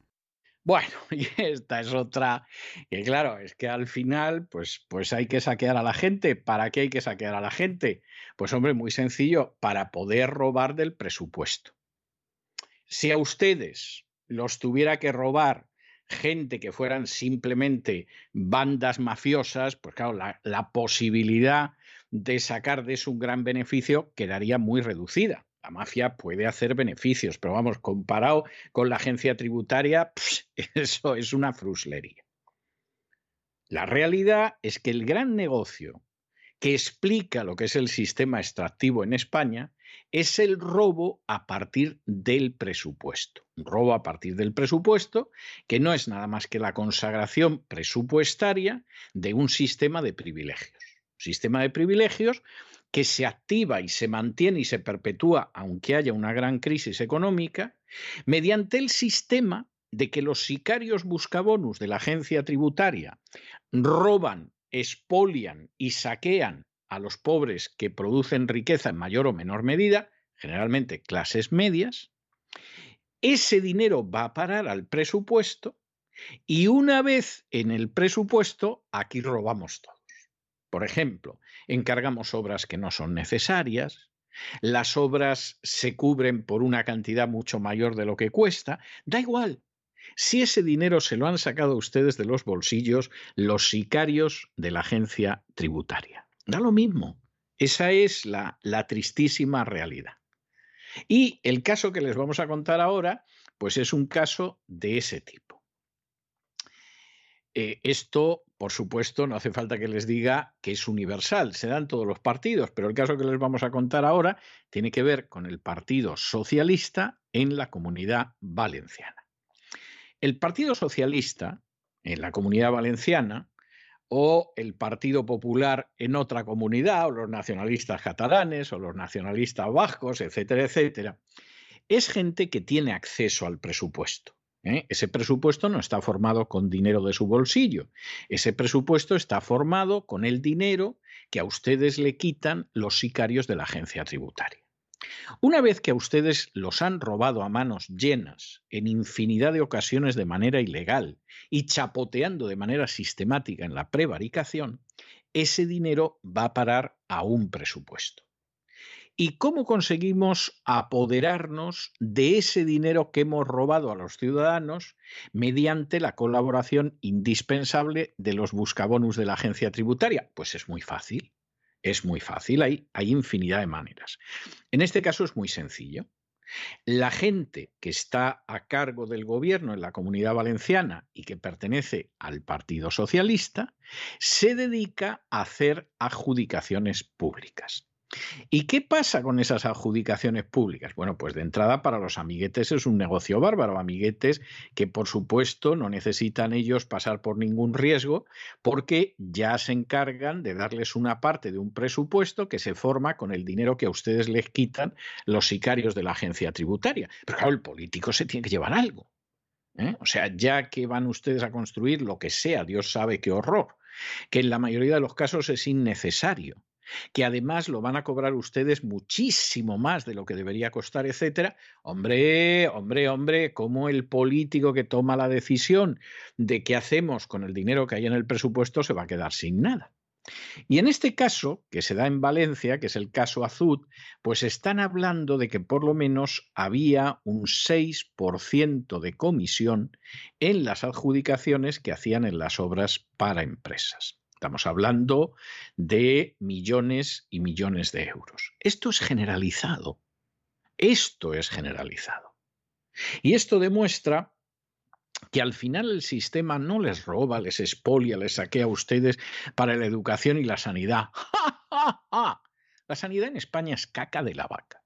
Bueno, <laughs> y esta es otra, y claro, es que al final, pues, pues hay que saquear a la gente. ¿Para qué hay que saquear a la gente? Pues hombre, muy sencillo, para poder robar del presupuesto. Si a ustedes los tuviera que robar gente que fueran simplemente bandas mafiosas, pues claro, la, posibilidad de sacar de eso un gran beneficio quedaría muy reducida. La mafia puede hacer beneficios, pero vamos, comparado con la agencia tributaria, <laughs> eso es una fruslería. La realidad es que el gran negocio que explica lo que es el sistema extractivo en España es el robo a partir del presupuesto. Un robo a partir del presupuesto que no es nada más que la consagración presupuestaria de un sistema de privilegios. Un sistema de privilegios que se activa y se mantiene y se perpetúa, aunque haya una gran crisis económica, mediante el sistema de que los sicarios buscabonus de la agencia tributaria roban, expolian y saquean a los pobres que producen riqueza en mayor o menor medida, generalmente clases medias, ese dinero va a parar al presupuesto y una vez en el presupuesto, aquí robamos todos. Por ejemplo, encargamos obras que no son necesarias, las obras se cubren por una cantidad mucho mayor de lo que cuesta, da igual. Si ese dinero se lo han sacado ustedes de los bolsillos los sicarios de la agencia tributaria. Da lo mismo. Esa es la, la tristísima realidad. Y el caso que les vamos a contar ahora, pues es un caso de ese tipo. Eh, esto, por supuesto, no hace falta que les diga que es universal, se dan todos los partidos, pero el caso que les vamos a contar ahora tiene que ver con el Partido Socialista en la comunidad valenciana. El Partido Socialista en la comunidad valenciana o el Partido Popular en otra comunidad, o los nacionalistas catalanes, o los nacionalistas vascos, etcétera, etcétera, es gente que tiene acceso al presupuesto. ¿eh? Ese presupuesto no está formado con dinero de su bolsillo. Ese presupuesto está formado con el dinero que a ustedes le quitan los sicarios de la agencia tributaria. Una vez que a ustedes los han robado a manos llenas, en infinidad de ocasiones de manera ilegal y chapoteando de manera sistemática en la prevaricación, ese dinero va a parar a un presupuesto. ¿Y cómo conseguimos apoderarnos de ese dinero que hemos robado a los ciudadanos mediante la colaboración indispensable de los buscabonus de la agencia tributaria? Pues es muy fácil. Es muy fácil, hay, infinidad de maneras. En este caso es muy sencillo. La gente que está a cargo del gobierno en la comunidad valenciana y que pertenece al Partido Socialista se dedica a hacer adjudicaciones públicas. ¿Y qué pasa con esas adjudicaciones públicas? Bueno, pues de entrada para los amiguetes es un negocio bárbaro, amiguetes que por supuesto no necesitan ellos pasar por ningún riesgo porque ya se encargan de darles una parte de un presupuesto que se forma con el dinero que a ustedes les quitan los sicarios de la agencia tributaria. Pero claro, el político se tiene que llevar algo. ¿eh? O sea, ya que van ustedes a construir lo que sea, Dios sabe qué horror, que en la mayoría de los casos es innecesario que además lo van a cobrar ustedes muchísimo más de lo que debería costar, etcétera. Hombre, hombre, hombre, como el político que toma la decisión de qué hacemos con el dinero que hay en el presupuesto se va a quedar sin nada. Y en este caso, que se da en Valencia, que es el caso Azud, pues están hablando de que por lo menos había un 6% de comisión en las adjudicaciones que hacían en las obras para empresas. Estamos hablando de millones y millones de euros. Esto es generalizado. Esto es generalizado. Y esto demuestra que al final el sistema no les roba, les expolia, les saquea a ustedes para la educación y la sanidad. <laughs> La sanidad en España es caca de la vaca.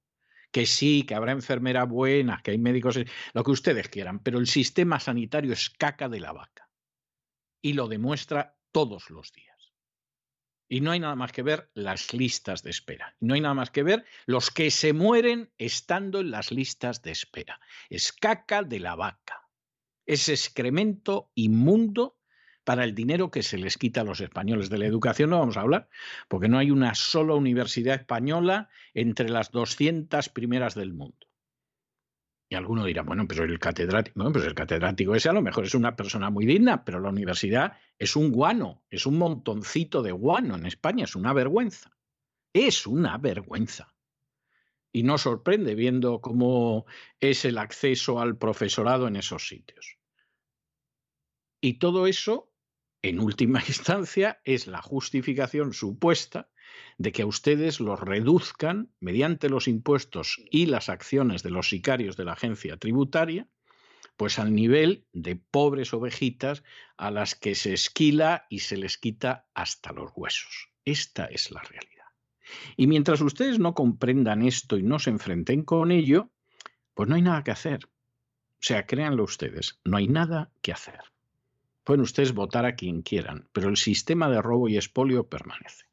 Que sí, que habrá enfermeras buenas, que hay médicos, lo que ustedes quieran, pero el sistema sanitario es caca de la vaca. Y lo demuestra todos los días. Y no hay nada más que ver las listas de espera. No hay nada más que ver los que se mueren estando en las listas de espera. Es caca de la vaca. Es excremento inmundo para el dinero que se les quita a los españoles. De la educación no vamos a hablar, porque no hay una sola universidad española entre las 200 primeras del mundo. Y alguno dirá, bueno, pero el catedrático, bueno, pues el catedrático ese a lo mejor es una persona muy digna, pero la universidad es un guano, es un montoncito de guano en España, es una vergüenza. Es una vergüenza. Y no sorprende viendo cómo es el acceso al profesorado en esos sitios. Y todo eso, en última <laughs> instancia, es la justificación supuesta de que a ustedes los reduzcan mediante los impuestos y las acciones de los sicarios de la agencia tributaria, pues al nivel de pobres ovejitas a las que se esquila y se les quita hasta los huesos. Esta es la realidad. Y mientras ustedes no comprendan esto y no se enfrenten con ello, pues no hay nada que hacer. O sea, créanlo ustedes, no hay nada que hacer. Pueden ustedes votar a quien quieran, pero el sistema de robo y expolio permanece.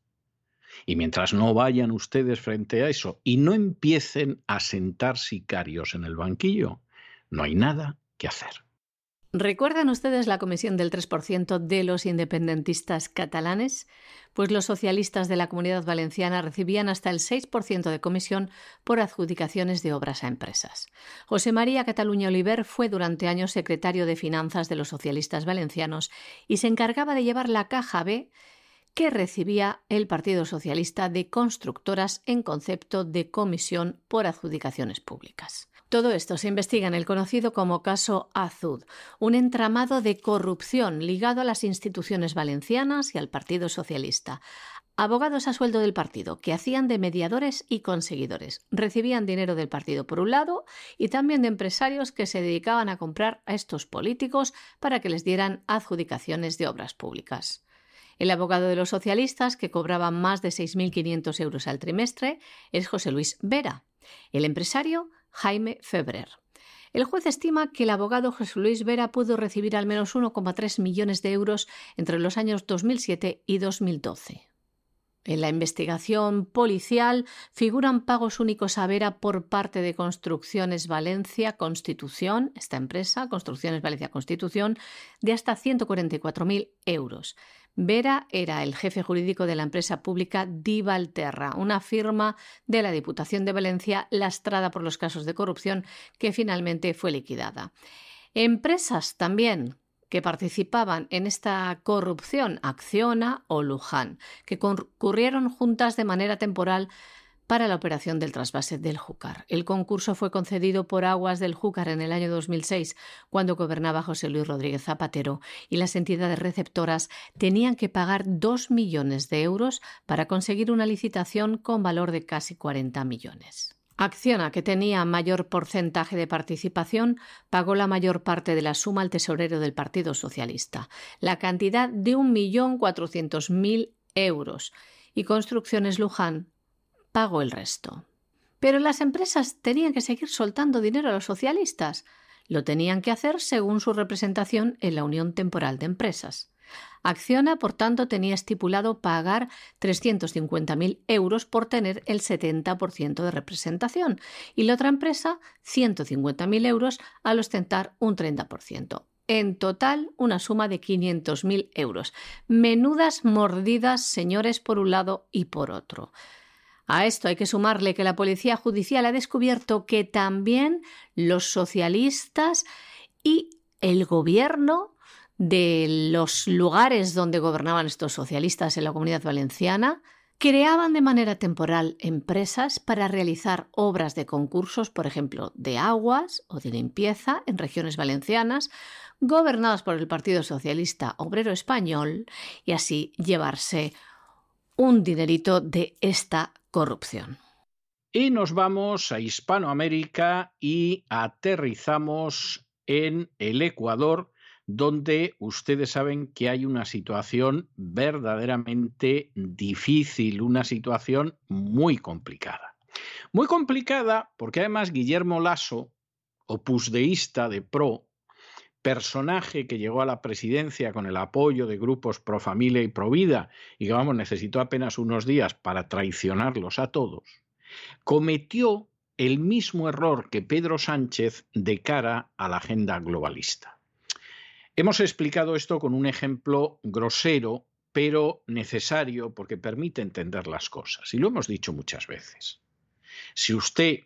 Y mientras no vayan ustedes frente a eso y no empiecen a sentar sicarios en el banquillo, no hay nada que hacer. ¿Recuerdan ustedes la comisión del 3% de los independentistas catalanes? Pues los socialistas de la comunidad valenciana recibían hasta el 6% de comisión por adjudicaciones de obras a empresas. José María Cataluña Oliver fue durante años secretario de Finanzas de los socialistas valencianos y se encargaba de llevar la caja B que recibía el Partido Socialista de constructoras en concepto de comisión por adjudicaciones públicas. Todo esto se investiga en el conocido como caso Azud, un entramado de corrupción ligado a las instituciones valencianas y al Partido Socialista. Abogados a sueldo del partido, que hacían de mediadores y conseguidores. Recibían dinero del partido por un lado y también de empresarios que se dedicaban a comprar a estos políticos para que les dieran adjudicaciones de obras públicas. El abogado de los socialistas, que cobraba más de 6.500 euros al trimestre, es José Luis Vera. El empresario, Jaime Febrer. El juez estima que el abogado José Luis Vera pudo recibir al menos 1,3 millones de euros entre los años 2007 y 2012. En la investigación policial figuran pagos únicos a Vera por parte de Construcciones Valencia Constitución, esta empresa, Construcciones Valencia Constitución, de hasta 144.000 euros. Vera era el jefe jurídico de la empresa pública Divalterra, una firma de la Diputación de Valencia lastrada por los casos de corrupción que finalmente fue liquidada. Empresas también que participaban en esta corrupción, Acciona o Luján, que concurrieron juntas de manera temporal para la operación del trasvase del Júcar. El concurso fue concedido por Aguas del Júcar en el año 2006, cuando gobernaba José Luis Rodríguez Zapatero, y las entidades receptoras tenían que pagar dos millones de euros para conseguir una licitación con valor de casi 40 millones. Acciona, que tenía mayor porcentaje de participación, pagó la mayor parte de la suma al tesorero del Partido Socialista, la cantidad de 1.400.000 euros, y Construcciones Luján pago el resto. Pero las empresas tenían que seguir soltando dinero a los socialistas. Lo tenían que hacer según su representación en la Unión Temporal de Empresas. Acciona, por tanto, tenía estipulado pagar 350.000 euros por tener el 70% de representación y la otra empresa 150.000 euros al ostentar un 30%. En total, una suma de 500.000 euros. Menudas mordidas, señores, por un lado y por otro. A esto hay que sumarle que la Policía Judicial ha descubierto que también los socialistas y el gobierno de los lugares donde gobernaban estos socialistas en la comunidad valenciana creaban de manera temporal empresas para realizar obras de concursos, por ejemplo, de aguas o de limpieza en regiones valencianas, gobernadas por el Partido Socialista Obrero Español, y así llevarse un dinerito de esta corrupción. Y nos vamos a Hispanoamérica y aterrizamos en el Ecuador, donde ustedes saben que hay una situación verdaderamente difícil, una situación muy complicada. Muy complicada porque además Guillermo Lasso, opusdeísta de PRO, personaje que llegó a la presidencia con el apoyo de grupos pro familia y pro vida y que vamos, necesitó apenas unos días para traicionarlos a todos, cometió el mismo error que Pedro Sánchez de cara a la agenda globalista. Hemos explicado esto con un ejemplo grosero, pero necesario porque permite entender las cosas. Y lo hemos dicho muchas veces. Si usted,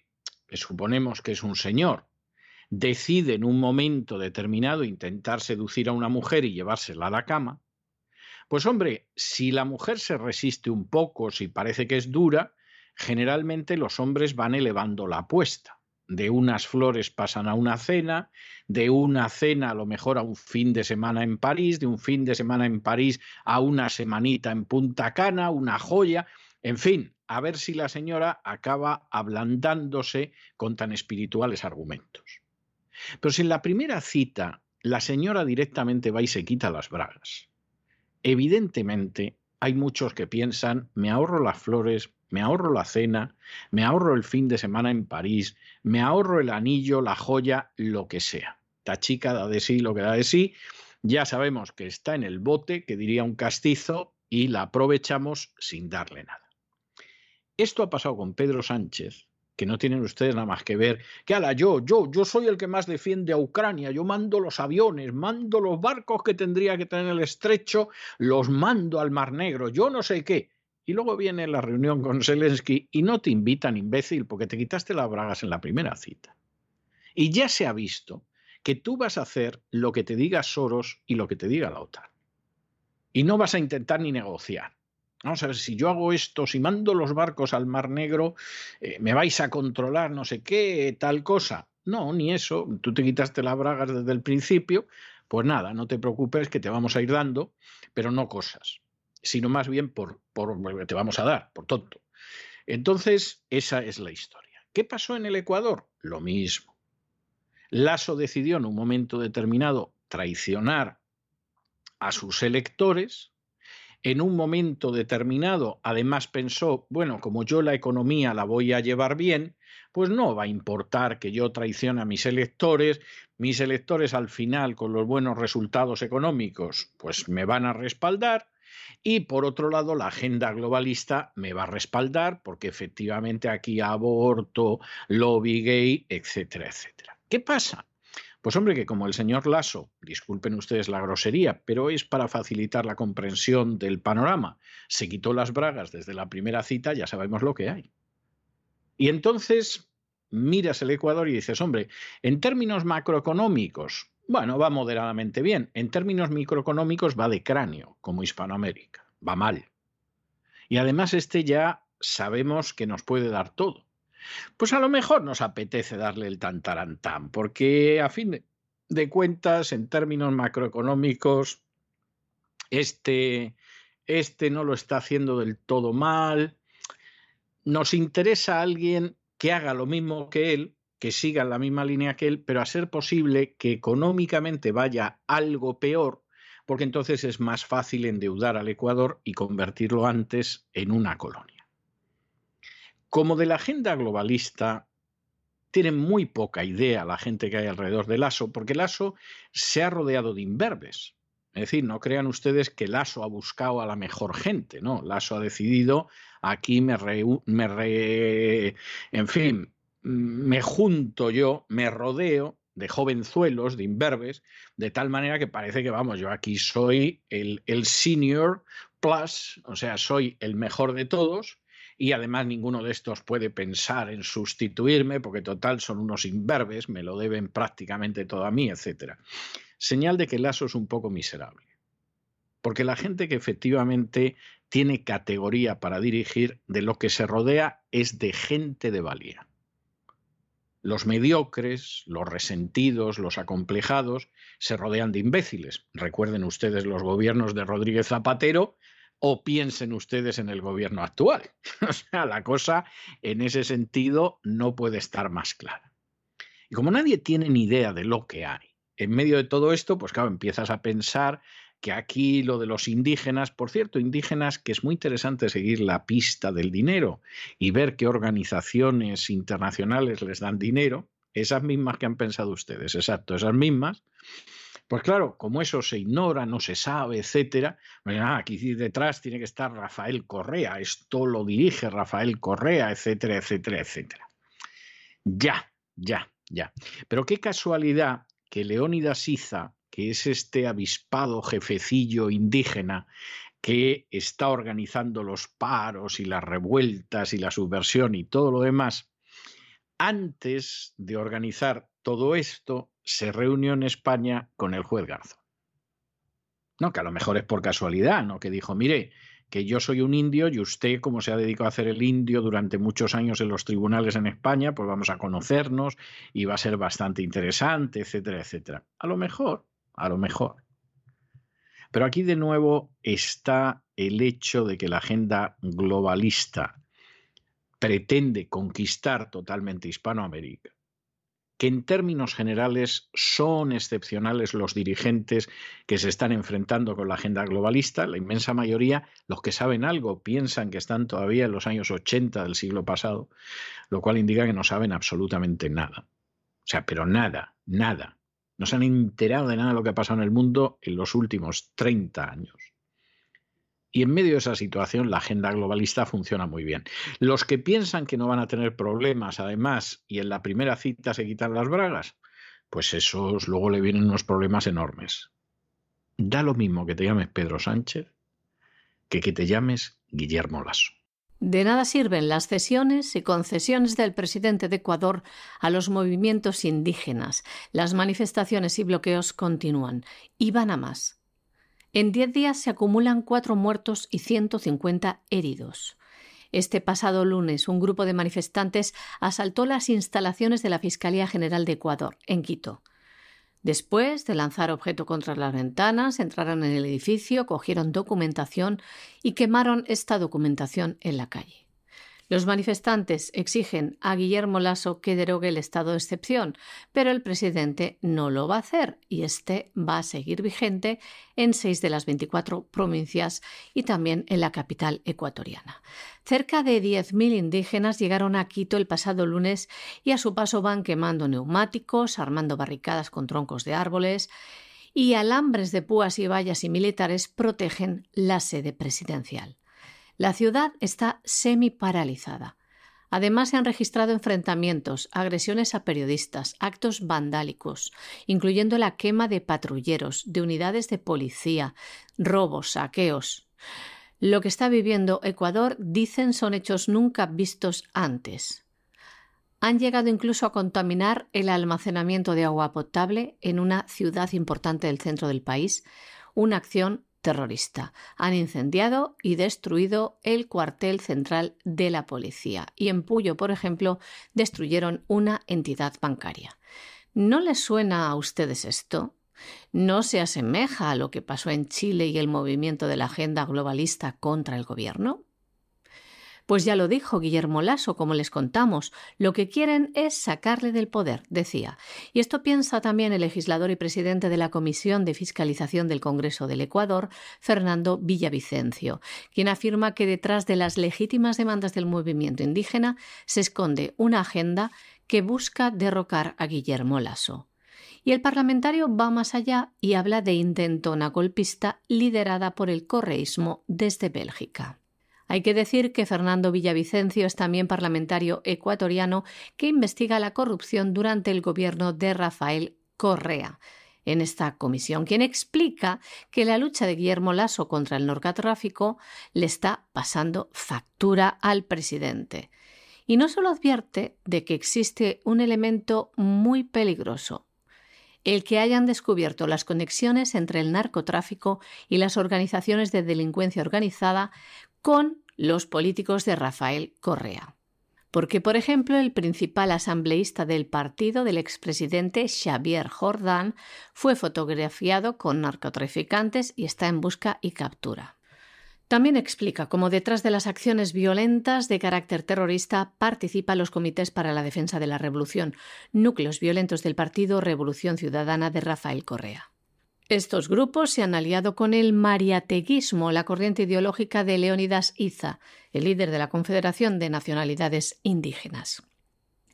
suponemos que es un señor, decide en un momento determinado intentar seducir a una mujer y llevársela a la cama, pues hombre, si la mujer se resiste un poco, si parece que es dura, generalmente los hombres van elevando la apuesta. de unas flores pasan a una cena, de una cena a lo mejor a un fin de semana en París, de un fin de semana en París a una semanita en Punta Cana, una joya, en fin, a ver si la señora acaba ablandándose con tan espirituales argumentos. Pero si en la primera cita la señora directamente va y se quita las bragas, evidentemente hay muchos que piensan, me ahorro las flores, me ahorro la cena, me ahorro el fin de semana en París, me ahorro el anillo, la joya, lo que sea. Esta chica da de sí lo que da de sí. Ya sabemos que está en el bote, que diría un castizo, y la aprovechamos sin darle nada. Esto ha pasado con Pedro Sánchez, que no tienen ustedes nada más que ver, que ala, yo, yo, yo soy el que más defiende a Ucrania, yo mando los aviones, mando los barcos que tendría que tener el estrecho, los mando al Mar Negro, yo no sé qué. Y luego viene la reunión con Zelensky y no te invitan, imbécil, porque te quitaste las bragas en la primera cita. Y ya se ha visto que tú vas a hacer lo que te diga Soros y lo que te diga la OTAN. Y no vas a intentar ni negociar. Vamos a ver, si yo hago esto, si mando los barcos al Mar Negro, eh, me vais a controlar no sé qué, tal cosa. No, ni eso. Tú te quitaste las bragas desde el principio. Pues nada, no te preocupes que te vamos a ir dando, pero no cosas sino más bien por, por te vamos a dar, por tonto. Entonces, esa es la historia. ¿Qué pasó en el Ecuador? Lo mismo. Lasso decidió en un momento determinado traicionar a sus electores. En un momento determinado, además pensó, bueno, como yo la economía la voy a llevar bien, pues no va a importar que yo traicione a mis electores, mis electores al final con los buenos resultados económicos, pues me van a respaldar y por otro lado, la agenda globalista me va a respaldar porque efectivamente aquí aborto, lobby gay, etcétera, etcétera. ¿Qué pasa? Pues hombre, que como el señor Lasso, disculpen ustedes la grosería, pero es para facilitar la comprensión del panorama, se quitó las bragas desde la primera cita, ya sabemos lo que hay. Y entonces miras el Ecuador y dices, hombre, en términos macroeconómicos, bueno, va moderadamente bien. En términos microeconómicos va de cráneo, como Hispanoamérica. Va mal. Y además este ya sabemos que nos puede dar todo. Pues a lo mejor nos apetece darle el tantarantán, porque a fin de, cuentas, en términos macroeconómicos, este, este no lo está haciendo del todo mal. Nos interesa alguien que haga lo mismo que él, que siga la misma línea que él, pero a ser posible que económicamente vaya algo peor, porque entonces es más fácil endeudar al Ecuador y convertirlo antes en una colonia. Como de la agenda globalista tiene muy poca idea la gente que hay alrededor del ASO, porque el ASO se ha rodeado de imberbes. Es decir, no crean ustedes que el ASO ha buscado a la mejor gente, ¿no? El ASO ha decidido, aquí me, me en fin, me junto yo, me rodeo de jovenzuelos, de imberbes, de tal manera que parece que, vamos, yo aquí soy el, el senior plus, o sea, soy el mejor de todos, y además ninguno de estos puede pensar en sustituirme porque total son unos imberbes, me lo deben prácticamente todo a mí, etc. Señal de que el ASO es un poco miserable. Porque la gente que efectivamente tiene categoría para dirigir, de lo que se rodea es de gente de valía. Los mediocres, los resentidos, los acomplejados se rodean de imbéciles. Recuerden ustedes los gobiernos de Rodríguez Zapatero o piensen ustedes en el gobierno actual. <laughs> O sea, la cosa en ese sentido no puede estar más clara. Y como nadie tiene ni idea de lo que hay, en medio de todo esto, pues claro, empiezas a pensar que aquí lo de los indígenas, por cierto, indígenas, que es muy interesante seguir la pista del dinero y ver qué organizaciones internacionales les dan dinero, esas mismas que han pensado ustedes, exacto, esas mismas. Pues claro, como eso se ignora, no se sabe, etcétera, ah, aquí detrás tiene que estar Rafael Correa, esto lo dirige Rafael Correa, etcétera, etcétera, etcétera. Ya, ya, ya. Pero qué casualidad que Leónidas Siza que es este avispado jefecillo indígena que está organizando los paros y las revueltas y la subversión y todo lo demás, antes de organizar todo esto, se reunió en España con el juez Garzo. No, que a lo mejor es por casualidad, ¿no? Que dijo, mire, que yo soy un indio y usted, como se ha dedicado a hacer el indio durante muchos años en los tribunales en España, pues vamos a conocernos y va a ser bastante interesante, etcétera, etcétera. A lo mejor, a lo mejor. Pero aquí de nuevo está el hecho de que la agenda globalista pretende conquistar totalmente Hispanoamérica que en términos generales son excepcionales los dirigentes que se están enfrentando con la agenda globalista. La inmensa mayoría, los que saben algo, piensan que están todavía en los años 80 del siglo pasado, lo cual indica que no saben absolutamente nada. O sea, pero nada, nada. No se han enterado de nada de lo que ha pasado en el mundo en los últimos 30 años. Y en medio de esa situación la agenda globalista funciona muy bien. Los que piensan que no van a tener problemas, además, y en la primera cita se quitan las bragas, pues esos luego le vienen unos problemas enormes. Da lo mismo que te llames Pedro Sánchez que que te llames Guillermo Lasso. De nada sirven las cesiones y concesiones del presidente de Ecuador a los movimientos indígenas. Las manifestaciones y bloqueos continúan y van a más. En 10 días se acumulan cuatro muertos y 150 heridos. Este pasado lunes, un grupo de manifestantes asaltó las instalaciones de la Fiscalía General de Ecuador, en Quito. Después de lanzar objeto contra las ventanas, entraron en el edificio, cogieron documentación y quemaron esta documentación en la calle. Los manifestantes exigen a Guillermo Lasso que derogue el estado de excepción, pero el presidente no lo va a hacer y este va a seguir vigente en seis de las 24 provincias y también en la capital ecuatoriana. Cerca de 10.000 indígenas llegaron a Quito el pasado lunes y a su paso van quemando neumáticos, armando barricadas con troncos de árboles y alambres de púas y vallas y militares protegen la sede presidencial. La ciudad está semi-paralizada. Además, se han registrado enfrentamientos, agresiones a periodistas, actos vandálicos, incluyendo la quema de patrulleros, de unidades de policía, robos, saqueos. Lo que está viviendo Ecuador, dicen, son hechos nunca vistos antes. Han llegado incluso a contaminar el almacenamiento de agua potable en una ciudad importante del centro del país, una acción terrorista. Han incendiado y destruido el cuartel central de la policía y en Puyo, por ejemplo, destruyeron una entidad bancaria. ¿No les suena a ustedes esto? ¿No se asemeja a lo que pasó en Chile y el movimiento de la agenda globalista contra el gobierno? Pues ya lo dijo Guillermo Lasso, como les contamos, lo que quieren es sacarle del poder, decía. Y esto piensa también el legislador y presidente de la Comisión de Fiscalización del Congreso del Ecuador, Fernando Villavicencio, quien afirma que detrás de las legítimas demandas del movimiento indígena se esconde una agenda que busca derrocar a Guillermo Lasso. Y el parlamentario va más allá y habla de intentona golpista liderada por el correísmo desde Bélgica. Hay que decir que Fernando Villavicencio es también parlamentario ecuatoriano que investiga la corrupción durante el gobierno de Rafael Correa en esta comisión, quien explica que la lucha de Guillermo Lasso contra el narcotráfico le está pasando factura al presidente. Y no solo advierte de que existe un elemento muy peligroso, el que hayan descubierto las conexiones entre el narcotráfico y las organizaciones de delincuencia organizada con los políticos de Rafael Correa. Porque, por ejemplo, el principal asambleísta del partido del expresidente Xavier Jordán fue fotografiado con narcotraficantes y está en busca y captura. También explica cómo detrás de las acciones violentas de carácter terrorista participan los comités para la defensa de la revolución, núcleos violentos del partido Revolución Ciudadana de Rafael Correa. Estos grupos se han aliado con el mariateguismo, la corriente ideológica de Leónidas Iza, el líder de la Confederación de Nacionalidades Indígenas.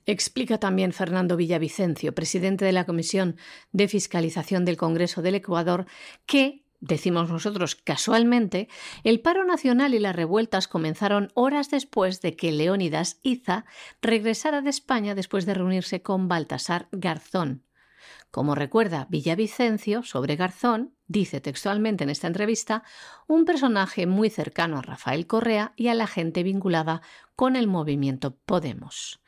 Explica también Fernando Villavicencio, presidente de la Comisión de Fiscalización del Congreso del Ecuador, que, decimos nosotros casualmente, el paro nacional y las revueltas comenzaron horas después de que Leónidas Iza regresara de España después de reunirse con Baltasar Garzón, como recuerda Villavicencio sobre Garzón, dice textualmente en esta entrevista, un personaje muy cercano a Rafael Correa y a la gente vinculada con el movimiento Podemos.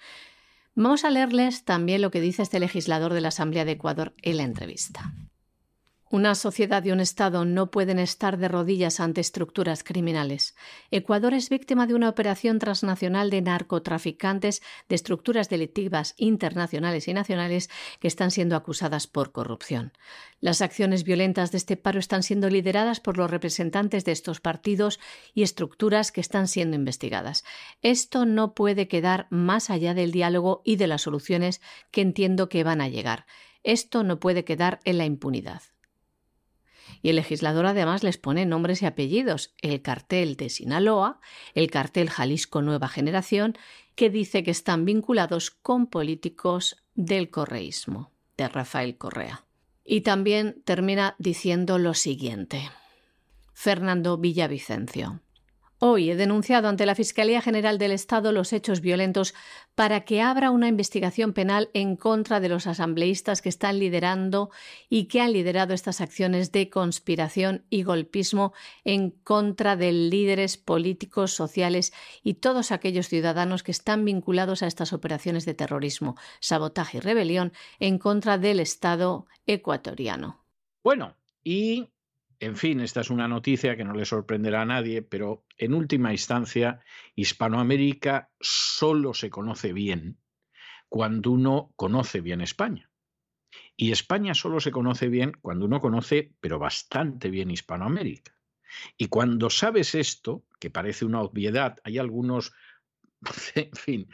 Vamos a leerles también lo que dice este legislador de la Asamblea de Ecuador en la entrevista. Una sociedad y un Estado no pueden estar de rodillas ante estructuras criminales. Ecuador es víctima de una operación transnacional de narcotraficantes de estructuras delictivas internacionales y nacionales que están siendo acusadas por corrupción. Las acciones violentas de este paro están siendo lideradas por los representantes de estos partidos y estructuras que están siendo investigadas. Esto no puede quedar más allá del diálogo y de las soluciones que entiendo que van a llegar. Esto no puede quedar en la impunidad. Y el legislador además les pone nombres y apellidos. El cartel de Sinaloa, el cartel Jalisco Nueva Generación, que dice que están vinculados con políticos del correísmo, de Rafael Correa. Y también termina diciendo lo siguiente. Fernando Villavicencio. Hoy he denunciado ante la Fiscalía General del Estado los hechos violentos para que abra una investigación penal en contra de los asambleístas que están liderando y que han liderado estas acciones de conspiración y golpismo en contra de líderes políticos, sociales y todos aquellos ciudadanos que están vinculados a estas operaciones de terrorismo, sabotaje y rebelión en contra del Estado ecuatoriano. Bueno, y en fin, esta es una noticia que no le sorprenderá a nadie, pero en última instancia, Hispanoamérica solo se conoce bien cuando uno conoce bien España. Y España solo se conoce bien cuando uno conoce, pero bastante bien Hispanoamérica. Y cuando sabes esto, que parece una obviedad, hay algunos, <laughs> en fin,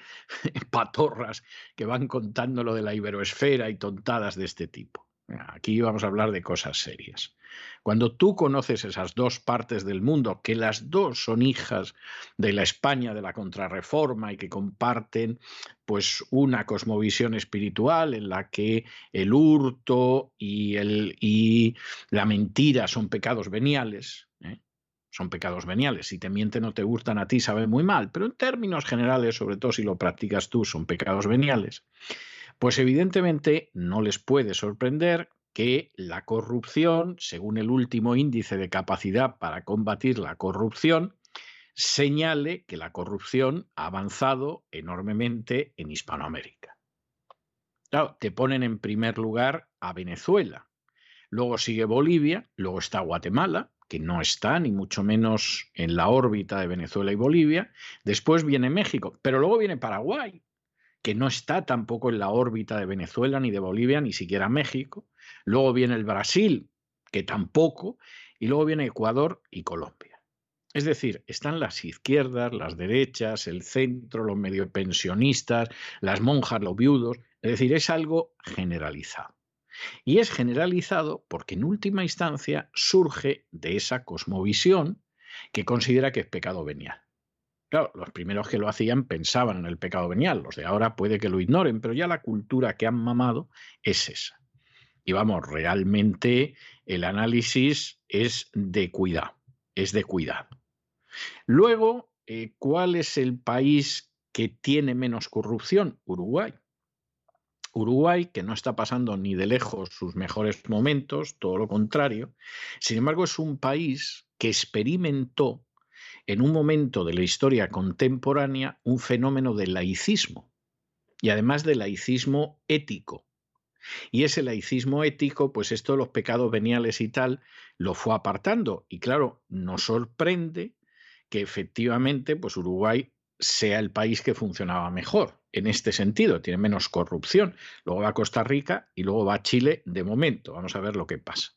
patorras que van contando lo de la iberoesfera y tontadas de este tipo. Aquí vamos a hablar de cosas serias. Cuando tú conoces esas dos partes del mundo, que las dos son hijas de la España de la contrarreforma y que comparten pues una cosmovisión espiritual en la que el hurto y, el, y la mentira son pecados veniales, ¿eh? son pecados veniales. Si te mienten o te hurtan a ti, sabe muy mal, pero en términos generales, sobre todo si lo practicas tú, son pecados veniales. Pues evidentemente no les puede sorprender que la corrupción, según el último índice de capacidad para combatir la corrupción, señale que la corrupción ha avanzado enormemente en Hispanoamérica. Claro, te ponen en primer lugar a Venezuela, luego sigue Bolivia, luego está Guatemala, que no está ni mucho menos en la órbita de Venezuela y Bolivia, después viene México, pero luego viene Paraguay, que no está tampoco en la órbita de Venezuela, ni de Bolivia, ni siquiera México. Luego viene el Brasil, que tampoco, y luego viene Ecuador y Colombia. Es decir, están las izquierdas, las derechas, el centro, los medio pensionistas, las monjas, los viudos. Es decir, es algo generalizado. Y es generalizado porque en última instancia surge de esa cosmovisión que considera que es pecado venial. Claro, los primeros que lo hacían pensaban en el pecado venial, los de ahora puede que lo ignoren, pero ya la cultura que han mamado es esa. Y vamos, realmente el análisis es de cuidado, es de cuidado. Luego, eh, ¿cuál es el país que tiene menos corrupción? Uruguay. Uruguay, que no está pasando ni de lejos sus mejores momentos, todo lo contrario. Sin embargo, es un país que experimentó en un momento de la historia contemporánea un fenómeno de laicismo y además de laicismo ético. Y ese laicismo ético, pues esto de los pecados veniales y tal, lo fue apartando. Y claro, nos sorprende que efectivamente, pues Uruguay sea el país que funcionaba mejor en este sentido, tiene menos corrupción. Luego va a Costa Rica y luego va a Chile de momento. Vamos a ver lo que pasa.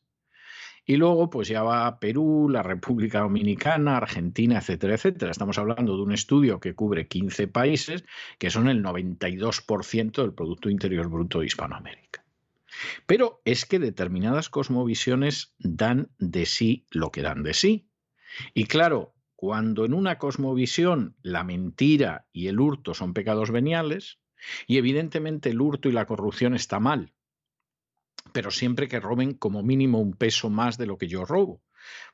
Y luego, pues ya va Perú, la República Dominicana, Argentina, etcétera, etcétera. Estamos hablando de un estudio que cubre 15 países, que son el 92% del Producto Interior Bruto de Hispanoamérica. Pero es que determinadas cosmovisiones dan de sí lo que dan de sí. Y claro, cuando en una cosmovisión la mentira y el hurto son pecados veniales, y evidentemente el hurto y la corrupción está mal, pero siempre que roben como mínimo un peso más de lo que yo robo.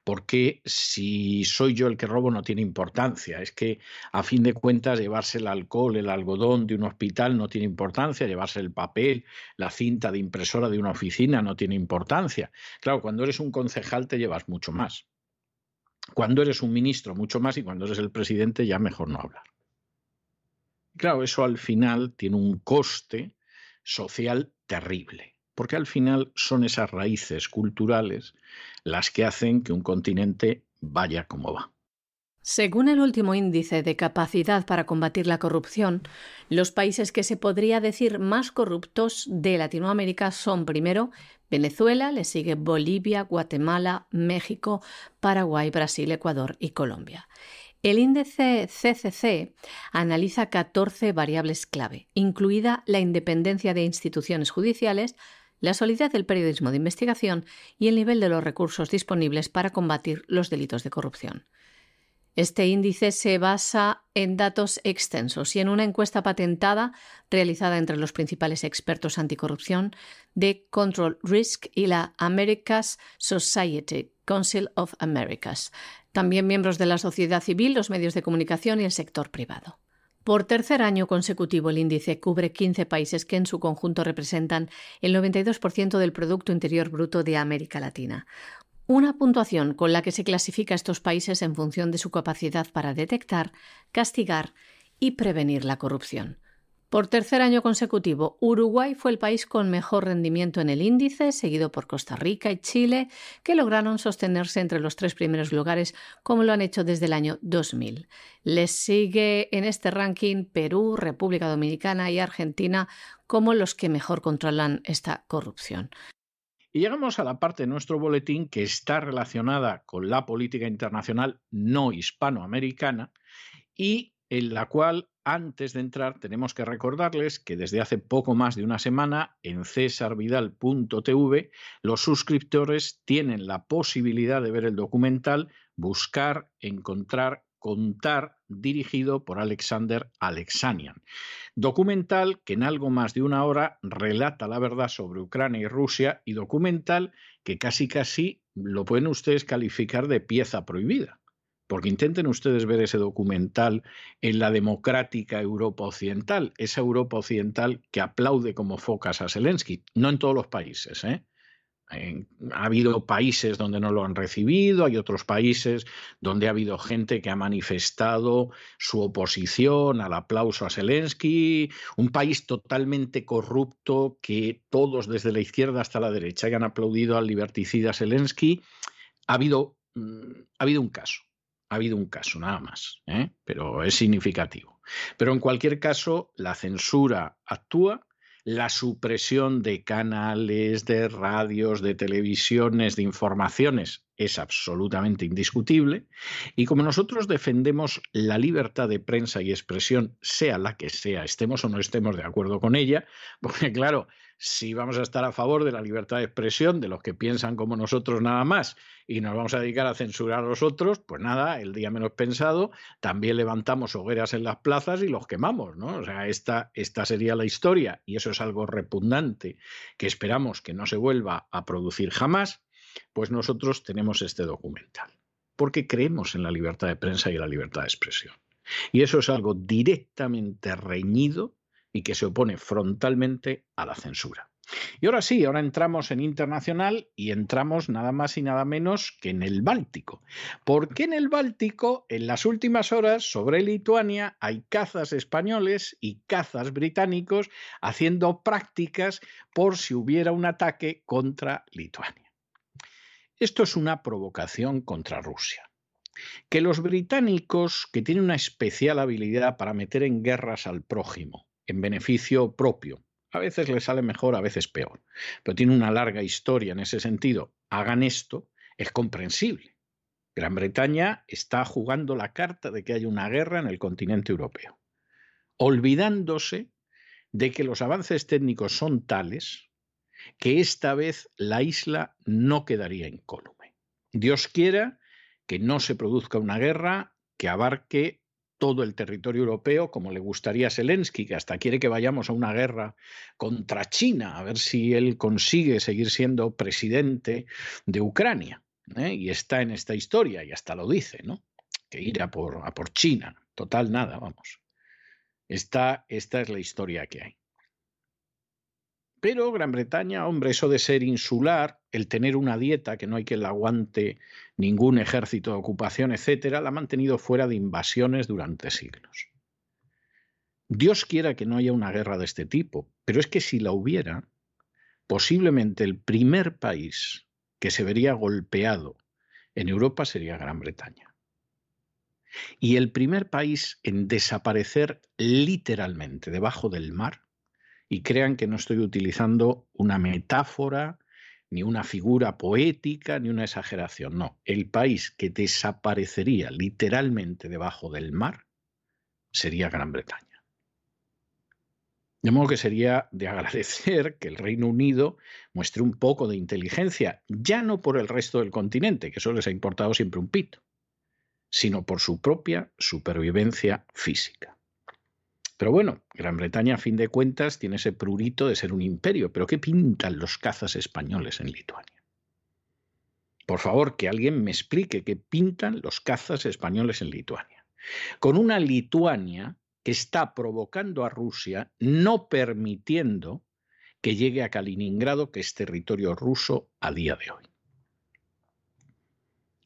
Porque si soy yo el que robo no tiene importancia. Es que a fin de cuentas llevarse el alcohol, el algodón de un hospital no tiene importancia, llevarse el papel, la cinta de impresora de una oficina no tiene importancia. Claro, cuando eres un concejal te llevas mucho más. Cuando eres un ministro mucho más y cuando eres el presidente ya mejor no hablar. Claro, eso al final tiene un coste social terrible porque al final son esas raíces culturales las que hacen que un continente vaya como va. Según el último índice de capacidad para combatir la corrupción, los países que se podría decir más corruptos de Latinoamérica son primero Venezuela, le sigue Bolivia, Guatemala, México, Paraguay, Brasil, Ecuador y Colombia. El índice CCC analiza 14 variables clave, incluida la independencia de instituciones judiciales, la solidez del periodismo de investigación y el nivel de los recursos disponibles para combatir los delitos de corrupción. Este índice se basa en datos extensos y en una encuesta patentada realizada entre los principales expertos anticorrupción de Control Risk y la America's Society Council of Americas, también miembros de la sociedad civil, los medios de comunicación y el sector privado. Por tercer año consecutivo, el índice cubre 15 países que en su conjunto representan el 92% del Producto Interior Bruto de América Latina, una puntuación con la que se clasifica a estos países en función de su capacidad para detectar, castigar y prevenir la corrupción. Por tercer año consecutivo, Uruguay fue el país con mejor rendimiento en el índice, seguido por Costa Rica y Chile, que lograron sostenerse entre los tres primeros lugares, como lo han hecho desde el año 2000. Les sigue en este ranking Perú, República Dominicana y Argentina como los que mejor controlan esta corrupción. Y llegamos a la parte de nuestro boletín que está relacionada con la política internacional no hispanoamericana y en la cual antes de entrar tenemos que recordarles que desde hace poco más de una semana en cesarvidal.tv los suscriptores tienen la posibilidad de ver el documental, buscar, encontrar, contar dirigido por Alexander Alexanian. Documental que en algo más de una hora relata la verdad sobre Ucrania y Rusia y documental que casi casi lo pueden ustedes calificar de pieza prohibida. Porque intenten ustedes ver ese documental en la democrática Europa Occidental, esa Europa Occidental que aplaude como focas a Zelensky, no en todos los países, ¿eh? ha habido países donde no lo han recibido, hay otros países donde ha habido gente que ha manifestado su oposición al aplauso a Zelensky, un país totalmente corrupto que todos desde la izquierda hasta la derecha hayan aplaudido al liberticida Zelensky. Ha habido, mm, ha habido un caso, ha habido un caso nada más, ¿eh? pero es significativo. Pero en cualquier caso, la censura actúa la supresión de canales, de radios, de televisiones, de informaciones es absolutamente indiscutible. Y como nosotros defendemos la libertad de prensa y expresión, sea la que sea, estemos o no estemos de acuerdo con ella, <laughs> porque claro, si vamos a estar a favor de la libertad de expresión de los que piensan como nosotros nada más y nos vamos a dedicar a censurar a los otros, pues nada, el día menos pensado, también levantamos hogueras en las plazas y los quemamos, ¿no? O sea, esta, esta sería la historia y eso es algo repugnante que esperamos que no se vuelva a producir jamás, pues nosotros tenemos este documental, porque creemos en la libertad de prensa y la libertad de expresión. Y eso es algo directamente reñido y que se opone frontalmente a la censura. Y ahora sí, ahora entramos en internacional y entramos nada más y nada menos que en el Báltico. Porque en el Báltico, en las últimas horas, sobre Lituania, hay cazas españoles y cazas británicos haciendo prácticas por si hubiera un ataque contra Lituania. Esto es una provocación contra Rusia. Que los británicos, que tienen una especial habilidad para meter en guerras al prójimo, en beneficio propio. A veces le sale mejor, a veces peor, pero tiene una larga historia en ese sentido. Hagan esto, es comprensible. Gran Bretaña está jugando la carta de que haya una guerra en el continente europeo, olvidándose de que los avances técnicos son tales que esta vez la isla no quedaría incólume. Dios quiera que no se produzca una guerra que abarque todo el territorio europeo, como le gustaría a Zelensky, que hasta quiere que vayamos a una guerra contra China, a ver si él consigue seguir siendo presidente de Ucrania. ¿eh? Y está en esta historia, y hasta lo dice, ¿no? Que ir a por, a por China. Total, nada, vamos. Esta, esta es la historia que hay. Pero Gran Bretaña, hombre, eso de ser insular, el tener una dieta que no hay que la aguante ningún ejército de ocupación, etcétera, la ha mantenido fuera de invasiones durante siglos. Dios quiera que no haya una guerra de este tipo, pero es que si la hubiera, posiblemente el primer país que se vería golpeado en Europa sería Gran Bretaña. Y el primer país en desaparecer literalmente debajo del mar, y crean que no estoy utilizando una metáfora, ni una figura poética, ni una exageración, no, el país que desaparecería literalmente debajo del mar sería Gran Bretaña. De modo que sería de agradecer que el Reino Unido muestre un poco de inteligencia, ya no por el resto del continente, que eso les ha importado siempre un pito, sino por su propia supervivencia física. Pero bueno, Gran Bretaña a fin de cuentas tiene ese prurito de ser un imperio, pero ¿qué pintan los cazas españoles en Lituania? Por favor, que alguien me explique qué pintan los cazas españoles en Lituania. Con una Lituania que está provocando a Rusia, no permitiendo que llegue a Kaliningrado, que es territorio ruso a día de hoy.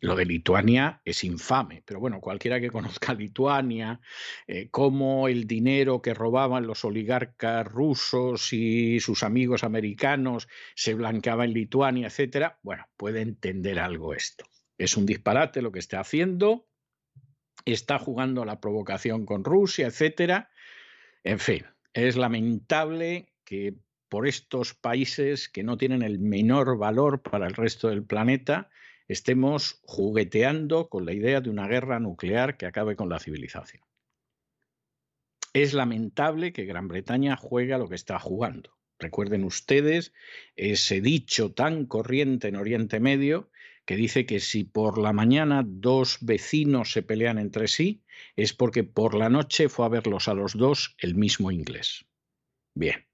Lo de Lituania es infame, pero bueno, cualquiera que conozca Lituania, eh, cómo el dinero que robaban los oligarcas rusos y sus amigos americanos se blanqueaba en Lituania, etcétera, bueno, puede entender algo esto. Es un disparate lo que está haciendo, está jugando la provocación con Rusia, etcétera. En fin, es lamentable que por estos países que no tienen el menor valor para el resto del planeta estemos jugueteando con la idea de una guerra nuclear que acabe con la civilización. Es lamentable que Gran Bretaña juegue a lo que está jugando. Recuerden ustedes ese dicho tan corriente en Oriente Medio que dice que si por la mañana dos vecinos se pelean entre sí, es porque por la noche fue a verlos a los dos el mismo inglés. Bien,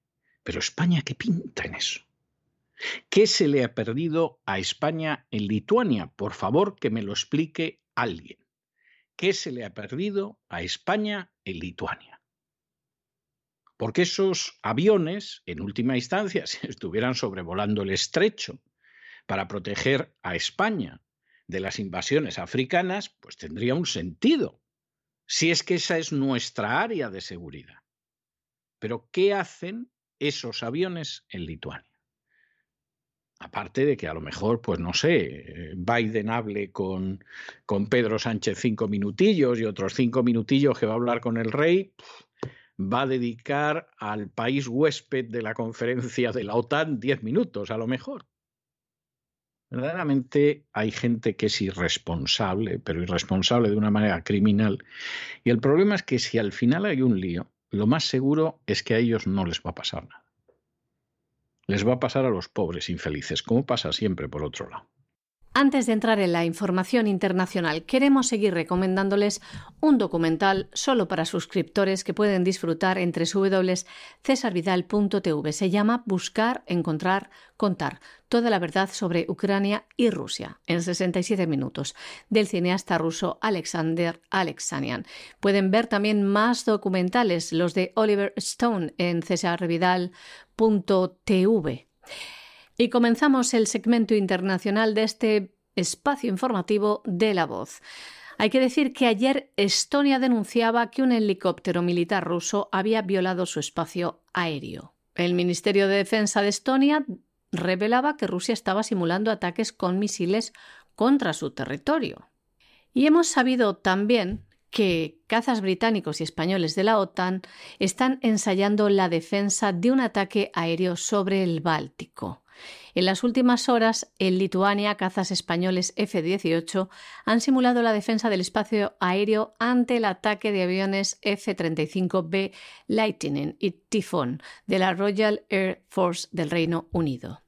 pero España, ¿qué pinta en eso? ¿Qué se le ha perdido a España en Lituania? Por favor, que me lo explique alguien. ¿Qué se le ha perdido a España en Lituania? Porque esos aviones, en última instancia, <laughs> si estuvieran sobrevolando el estrecho para proteger a España de las invasiones africanas, pues tendría un sentido, si es que esa es nuestra área de seguridad. Pero ¿qué hacen esos aviones en Lituania? Aparte de que a lo mejor, pues no sé, Biden hable con, con Pedro Sánchez cinco minutillos y otros cinco minutillos que va a hablar con el rey, va a dedicar al país huésped de la conferencia de la OTAN diez minutos, a lo mejor. Verdaderamente hay gente que es irresponsable, pero irresponsable de una manera criminal. Y el problema es que si al final hay un lío, lo más seguro es que a ellos no les va a pasar nada. Les va a pasar a los pobres infelices, como pasa siempre por otro lado. Antes de entrar en la información internacional, queremos seguir recomendándoles un documental solo para suscriptores que pueden disfrutar entre www.cesarvidal.tv. Se llama Buscar, Encontrar, Contar. Toda la verdad sobre Ucrania y Rusia en 67 minutos del cineasta ruso Alexander Alexanian. Pueden ver también más documentales, los de Oliver Stone en cesarvidal.tv. Y comenzamos el segmento internacional de este espacio informativo de la voz. Hay que decir que ayer Estonia denunciaba que un helicóptero militar ruso había violado su espacio aéreo. El Ministerio de Defensa de Estonia revelaba que Rusia estaba simulando ataques con misiles contra su territorio. Y hemos sabido también que cazas británicos y españoles de la OTAN están ensayando la defensa de un ataque aéreo sobre el Báltico. En las últimas horas, en Lituania, cazas españoles F-18 han simulado la defensa del espacio aéreo ante el ataque de aviones F-35B Lightning y Typhoon de la Royal Air Force del Reino Unido.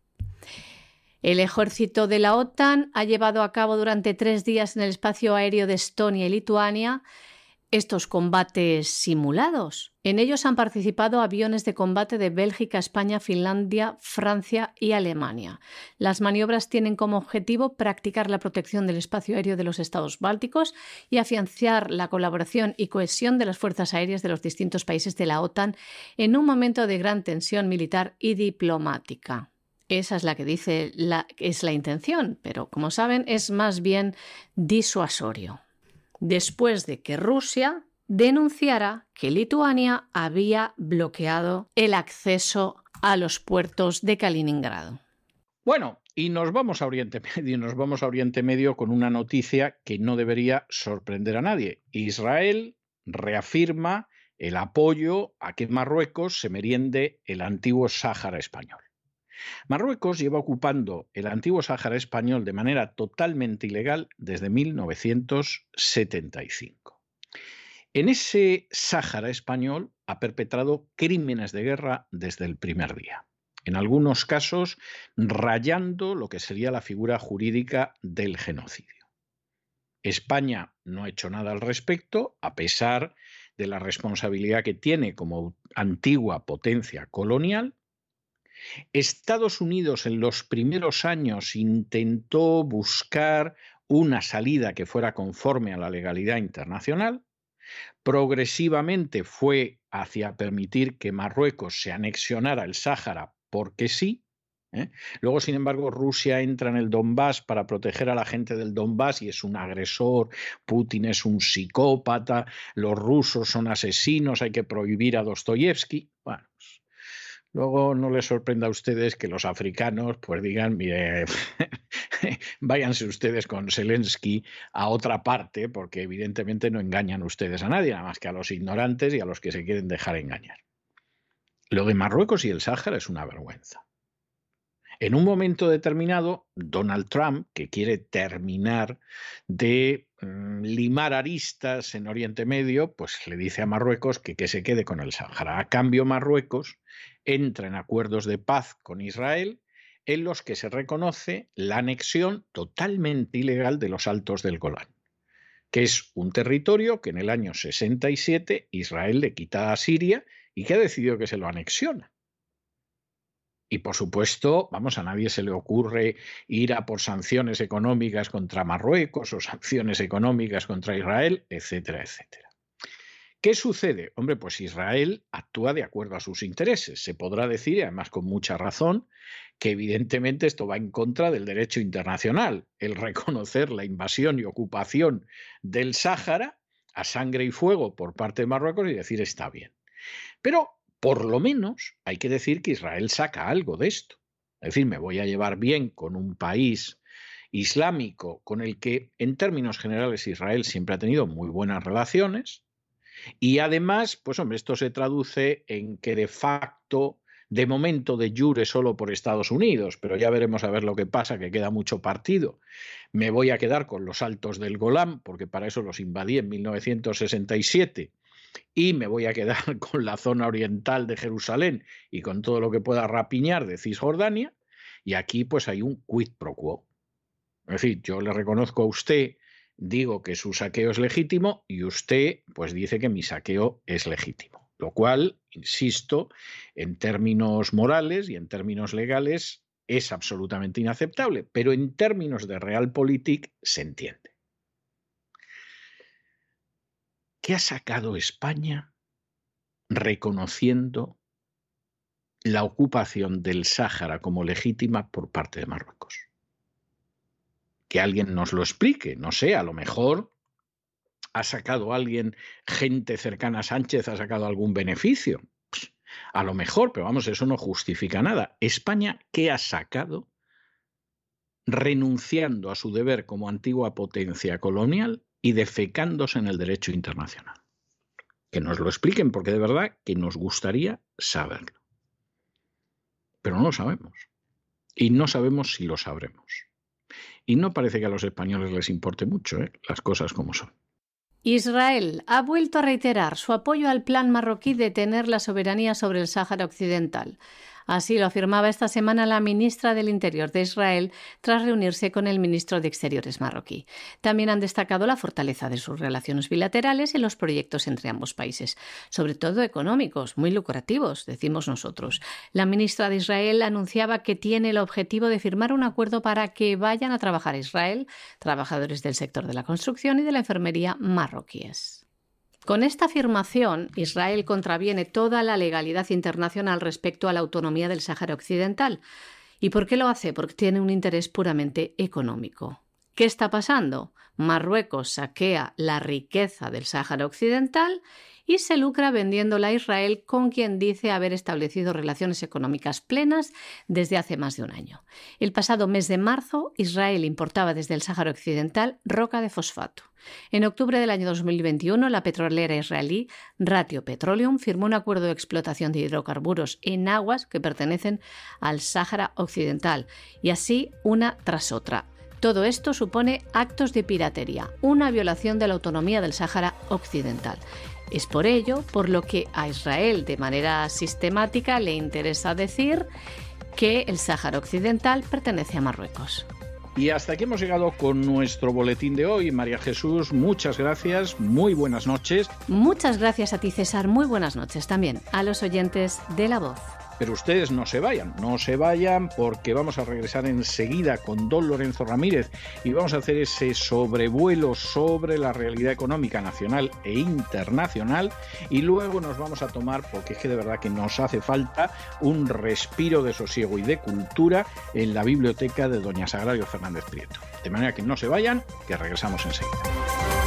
El ejército de la OTAN ha llevado a cabo durante tres días en el espacio aéreo de Estonia y Lituania estos combates simulados. En ellos han participado aviones de combate de Bélgica, España, Finlandia, Francia y Alemania. Las maniobras tienen como objetivo practicar la protección del espacio aéreo de los estados bálticos y afianzar la colaboración y cohesión de las fuerzas aéreas de los distintos países de la OTAN en un momento de gran tensión militar y diplomática. Esa es la que dice la, es la intención, pero como saben es más bien disuasorio después de que Rusia denunciara que Lituania había bloqueado el acceso a los puertos de Kaliningrado. Bueno, y nos vamos a Oriente Medio, <laughs> Medio con una noticia que no debería sorprender a nadie. Israel reafirma el apoyo a que Marruecos se meriende el antiguo Sáhara español. Marruecos lleva ocupando el antiguo Sáhara español de manera totalmente ilegal desde 1975. En ese Sáhara español ha perpetrado crímenes de guerra desde el primer día, en algunos casos rayando lo que sería la figura jurídica del genocidio. España no ha hecho nada al respecto, a pesar de la responsabilidad que tiene como antigua potencia colonial. Estados Unidos en los primeros años intentó buscar una salida que fuera conforme a la legalidad internacional. Progresivamente fue hacia permitir que Marruecos se anexionara el Sáhara porque sí, ¿eh? Luego, sin embargo, Rusia entra en el Donbass para proteger a la gente del Donbass y es un agresor, Putin es un psicópata, los rusos son asesinos, hay que prohibir a Dostoyevsky. Bueno, pues, luego no les sorprenda a ustedes que los africanos pues digan, mire, <laughs> váyanse ustedes con Zelensky a otra parte, porque evidentemente no engañan ustedes a nadie, nada más que a los ignorantes y a los que se quieren dejar engañar. Lo de Marruecos y el Sáhara es una vergüenza. En un momento determinado, Donald Trump, que quiere terminar de mm, limar aristas en Oriente Medio, pues le dice a Marruecos que, que se quede con el Sáhara. A cambio, Marruecos entra en acuerdos de paz con Israel en los que se reconoce la anexión totalmente ilegal de los Altos del Golán, que es un territorio que en el año 67 Israel le quita a Siria y que ha decidido que se lo anexiona. Y por supuesto, vamos, a nadie se le ocurre ir a por sanciones económicas contra Marruecos o sanciones económicas contra Israel, etcétera, etcétera. ¿Qué sucede? Hombre, pues Israel actúa de acuerdo a sus intereses. Se podrá decir, y además con mucha razón, que evidentemente esto va en contra del derecho internacional, el reconocer la invasión y ocupación del Sáhara a sangre y fuego por parte de Marruecos y decir está bien. Pero por lo menos hay que decir que Israel saca algo de esto. Es decir, me voy a llevar bien con un país islámico con el que en términos generales Israel siempre ha tenido muy buenas relaciones y además, pues hombre, esto se traduce en que de facto, de momento de jure solo por Estados Unidos, pero ya veremos a ver lo que pasa, que queda mucho partido. Me voy a quedar con los altos del Golán, porque para eso los invadí en 1967 y me voy a quedar <laughs> con la zona oriental de Jerusalén y con todo lo que pueda rapiñar de Cisjordania, y aquí pues hay un quid pro quo. Es decir, yo le reconozco a usted, digo que su saqueo es legítimo y usted pues dice que mi saqueo es legítimo. Lo cual, insisto, en términos morales y en términos legales es absolutamente inaceptable, pero en términos de realpolitik se entiende. ¿Qué ha sacado España reconociendo la ocupación del Sáhara como legítima por parte de Marruecos? Que alguien nos lo explique, no sé, a lo mejor ha sacado alguien, gente cercana a Sánchez, ha sacado algún beneficio. A lo mejor, pero vamos, eso no justifica nada. España, ¿qué ha sacado renunciando a su deber como antigua potencia colonial y defecándose en el derecho internacional. Que nos lo expliquen porque de verdad que nos gustaría saberlo. Pero no lo sabemos. Y no sabemos si lo sabremos. Y no parece que a los españoles les importe mucho ¿eh? las cosas como son. Israel ha vuelto a reiterar su apoyo al plan marroquí de tener la soberanía sobre el Sáhara Occidental. Así lo afirmaba esta semana la ministra del Interior de Israel tras reunirse con el ministro de Exteriores marroquí. También han destacado la fortaleza de sus relaciones bilaterales y los proyectos entre ambos países, sobre todo económicos, muy lucrativos, decimos nosotros. La ministra de Israel anunciaba que tiene el objetivo de firmar un acuerdo para que vayan a trabajar a Israel trabajadores del sector de la construcción y de la enfermería marroquíes. Con esta afirmación, Israel contraviene toda la legalidad internacional respecto a la autonomía del Sáhara Occidental. ¿Y por qué lo hace? Porque tiene un interés puramente económico. ¿Qué está pasando? Marruecos saquea la riqueza del Sáhara Occidental y se lucra vendiéndola a Israel con quien dice haber establecido relaciones económicas plenas desde hace más de un año. El pasado mes de marzo, Israel importaba desde el Sáhara Occidental roca de fosfato. En octubre del año 2021, la petrolera israelí Ratio Petroleum firmó un acuerdo de explotación de hidrocarburos en aguas que pertenecen al Sáhara Occidental, y así una tras otra. Todo esto supone actos de piratería, una violación de la autonomía del Sáhara Occidental. Es por ello por lo que a Israel de manera sistemática le interesa decir que el Sáhara Occidental pertenece a Marruecos. Y hasta aquí hemos llegado con nuestro boletín de hoy. María Jesús, muchas gracias, muy buenas noches. Muchas gracias a ti, César, muy buenas noches también a los oyentes de La Voz. Pero ustedes no se vayan, no se vayan porque vamos a regresar enseguida con Don Lorenzo Ramírez y vamos a hacer ese sobrevuelo sobre la realidad económica nacional e internacional y luego nos vamos a tomar, porque es que de verdad que nos hace falta, un respiro de sosiego y de cultura en la biblioteca de Doña Sagrario Fernández Prieto. De manera que no se vayan, que regresamos enseguida.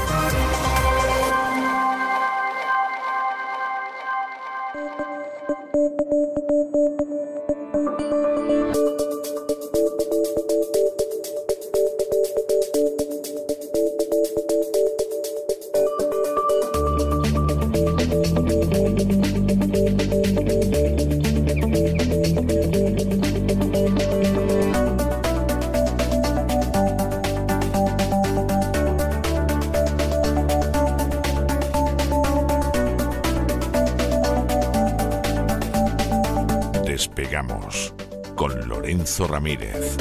Ramírez.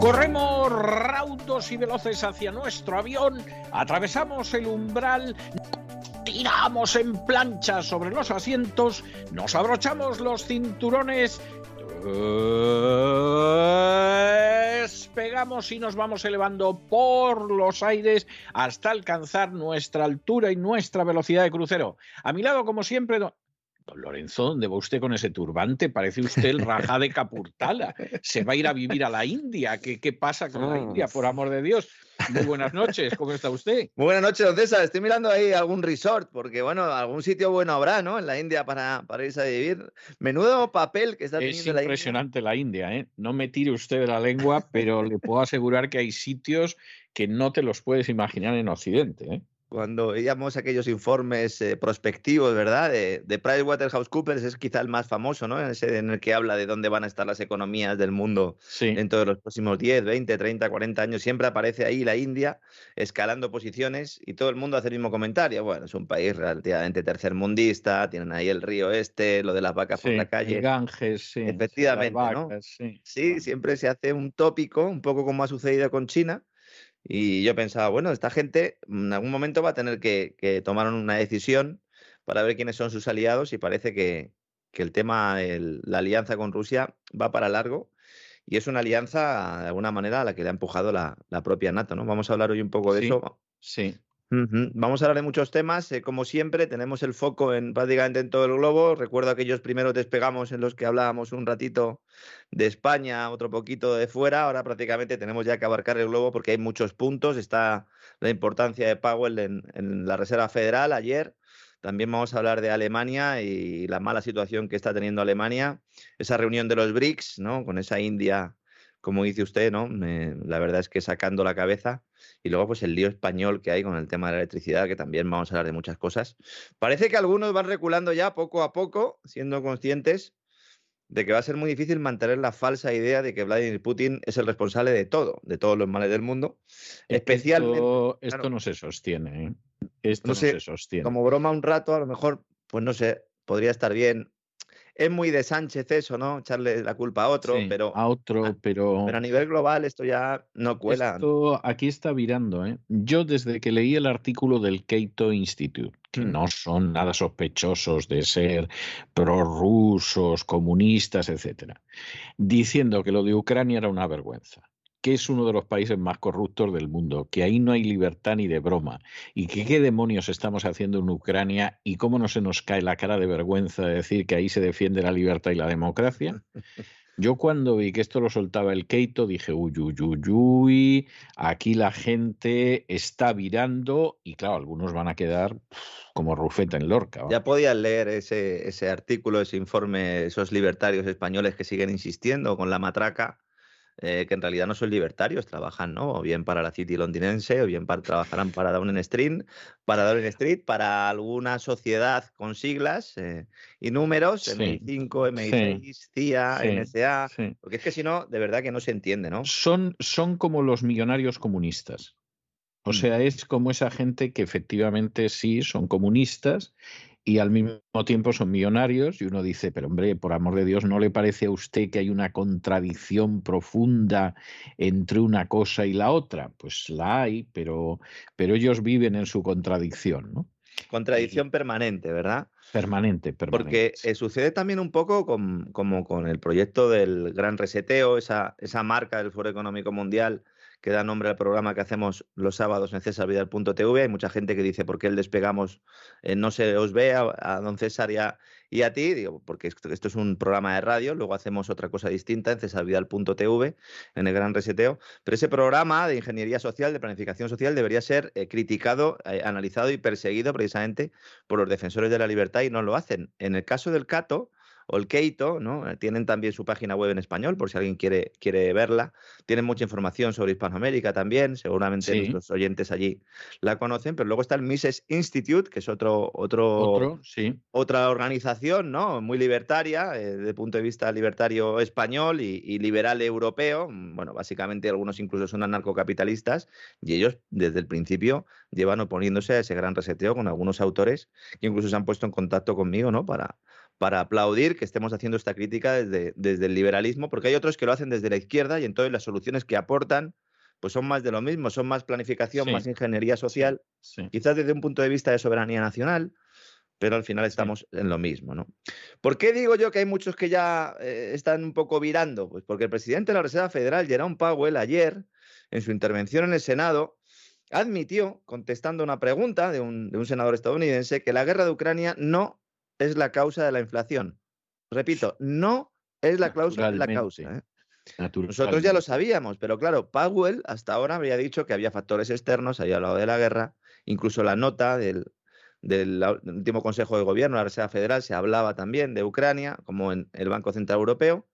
Corremos raudos y veloces hacia nuestro avión, atravesamos el umbral, tiramos en plancha sobre los asientos, nos abrochamos los cinturones, despegamos y nos vamos elevando por los aires hasta alcanzar nuestra altura y nuestra velocidad de crucero. A mi lado, como siempre, Don Lorenzo, ¿dónde va usted con ese turbante? Parece usted el Rajá de Capurtala. Se va a ir a vivir a la India. ¿Qué, qué pasa con la India, por amor de Dios? Muy buenas noches, ¿cómo está usted? Muy buenas noches, don César. Estoy mirando ahí algún resort, porque bueno, algún sitio bueno habrá, ¿no? En la India para, para irse a vivir. Menudo papel que está teniendo la impresionante la India, ¿eh? No me tire usted de la lengua, pero le puedo asegurar que hay sitios que no te los puedes imaginar en Occidente, ¿eh? Cuando veíamos aquellos informes eh, prospectivos, ¿verdad? De, de PricewaterhouseCoopers es quizá el más famoso, ¿no? Ese en el que habla de dónde van a estar las economías del mundo en todos los próximos 10, 20, 30, 40 años. Siempre aparece ahí la India escalando posiciones y todo el mundo hace el mismo comentario. Bueno, es un país relativamente tercermundista, tienen ahí el río este, lo de las vacas por la calle. El Ganges, sí. Efectivamente, ¿no? sí, siempre se hace un tópico, un poco como ha sucedido con China y yo pensaba, bueno, esta gente en algún momento va a tener que, tomar una decisión para ver quiénes son sus aliados y parece que, el tema, la alianza con Rusia va para largo y es una alianza de alguna manera a la que le ha empujado la, la propia NATO, ¿no? Vamos a hablar hoy un poco de eso. Sí. Vamos a hablar de muchos temas. Eh, como siempre, tenemos el foco en prácticamente en todo el globo. Recuerdo aquellos primeros despegamos en los que hablábamos un ratito de España, otro poquito de fuera. Ahora prácticamente tenemos ya que abarcar el globo porque hay muchos puntos. Está la importancia de Powell en, en la Reserva Federal ayer. También vamos a hablar de Alemania y la mala situación que está teniendo Alemania. Esa reunión de los BRICS, ¿no? Con esa India, como dice usted, ¿no? la verdad es que sacando la cabeza. Y luego, pues el lío español que hay con el tema de la electricidad, que también vamos a hablar de muchas cosas. Parece que algunos van reculando ya poco a poco, siendo conscientes de que va a ser muy difícil mantener la falsa idea de que Vladimir Putin es el responsable de todo, de todos los males del mundo. Especialmente. Esto, no se sostiene. ¿eh? Esto no, se sostiene. Como broma un rato, a lo mejor, pues no sé, podría estar bien es muy de Sánchez eso, ¿no? Echarle la culpa a otro, pero. A otro, pero. Pero a nivel global esto ya no cuela. Esto aquí está virando, ¿eh? Yo desde que leí el artículo del Cato Institute, que mm. no son nada sospechosos de ser prorrusos, comunistas, etcétera, diciendo que lo de Ucrania era una vergüenza que es uno de los países más corruptos del mundo, que ahí no hay libertad ni de broma, y que qué demonios estamos haciendo en Ucrania y cómo no se nos cae la cara de vergüenza de decir que ahí se defiende la libertad y la democracia. Yo cuando vi que esto lo soltaba el Keito dije, uy, uy, uy, uy, aquí la gente está virando y claro, algunos van a quedar como rufeta en Lorca. Ya podían leer ese, ese artículo, ese informe, esos libertarios españoles que siguen insistiendo con la matraca eh, que en realidad no son libertarios, trabajan, ¿no? O bien para la City londinense, o bien para, trabajarán para Downing Street, para Downing Street, para alguna sociedad con siglas eh, y números, MI5, MI6, CIA, NSA, porque es que si no, de verdad que no se entiende, ¿no? Son, son como los millonarios comunistas. O mm. sea, es como esa gente que efectivamente sí son comunistas y al mismo tiempo son millonarios y uno dice, pero hombre, por amor de Dios, ¿no le parece a usted que hay una contradicción profunda entre una cosa y la otra? Pues la hay, pero, pero ellos viven en su contradicción, ¿no? Contradicción permanente, ¿verdad? Permanente, permanente. Porque eh, sucede también un poco como con el proyecto del Gran Reseteo, esa, esa marca del Foro Económico Mundial que da nombre al programa que hacemos los sábados en cesarvidal.tv. Hay mucha gente que dice por qué el despegamos eh, no se os ve a, don César y a, ti, digo, porque esto, es un programa de radio, luego hacemos otra cosa distinta en cesarvidal.tv, en el gran reseteo, pero ese programa de ingeniería social, de planificación social, debería ser eh, criticado, eh, analizado y perseguido precisamente por los defensores de la libertad y no lo hacen. En el caso del Cato, o el Keito, ¿no? Eh, tienen también su página web en español, por si alguien quiere, quiere verla. Tienen mucha información sobre Hispanoamérica también, seguramente nuestros oyentes allí la conocen, pero luego está el Mises Institute, que es otro, otro, otra organización, ¿no? Muy libertaria, eh, desde el punto de vista libertario español y, liberal europeo. Mm, bueno, básicamente algunos incluso son anarcocapitalistas y ellos desde el principio llevan oponiéndose a ese gran reseteo con algunos autores que incluso se han puesto en contacto conmigo, ¿no? Para, para aplaudir que estemos haciendo esta crítica desde, desde el liberalismo, porque hay otros que lo hacen desde la izquierda y entonces las soluciones que aportan pues son más de lo mismo, son más planificación, más ingeniería social, quizás desde un punto de vista de soberanía nacional, pero al final estamos en lo mismo, ¿no? ¿Por qué digo yo que hay muchos que ya eh, están un poco virando? Pues porque el presidente de la Reserva Federal, Jerome Powell, ayer, en su intervención en el Senado, admitió, contestando una pregunta de un, de un senador estadounidense, que la guerra de Ucrania no es la causa de la inflación. Repito, no es la causa, la causa. ¿eh? Nosotros ya lo sabíamos, pero claro, Powell hasta ahora había dicho que había factores externos, había hablado de la guerra, incluso la nota del, último Consejo de Gobierno, la Reserva Federal, se hablaba también de Ucrania, como en el Banco Central Europeo,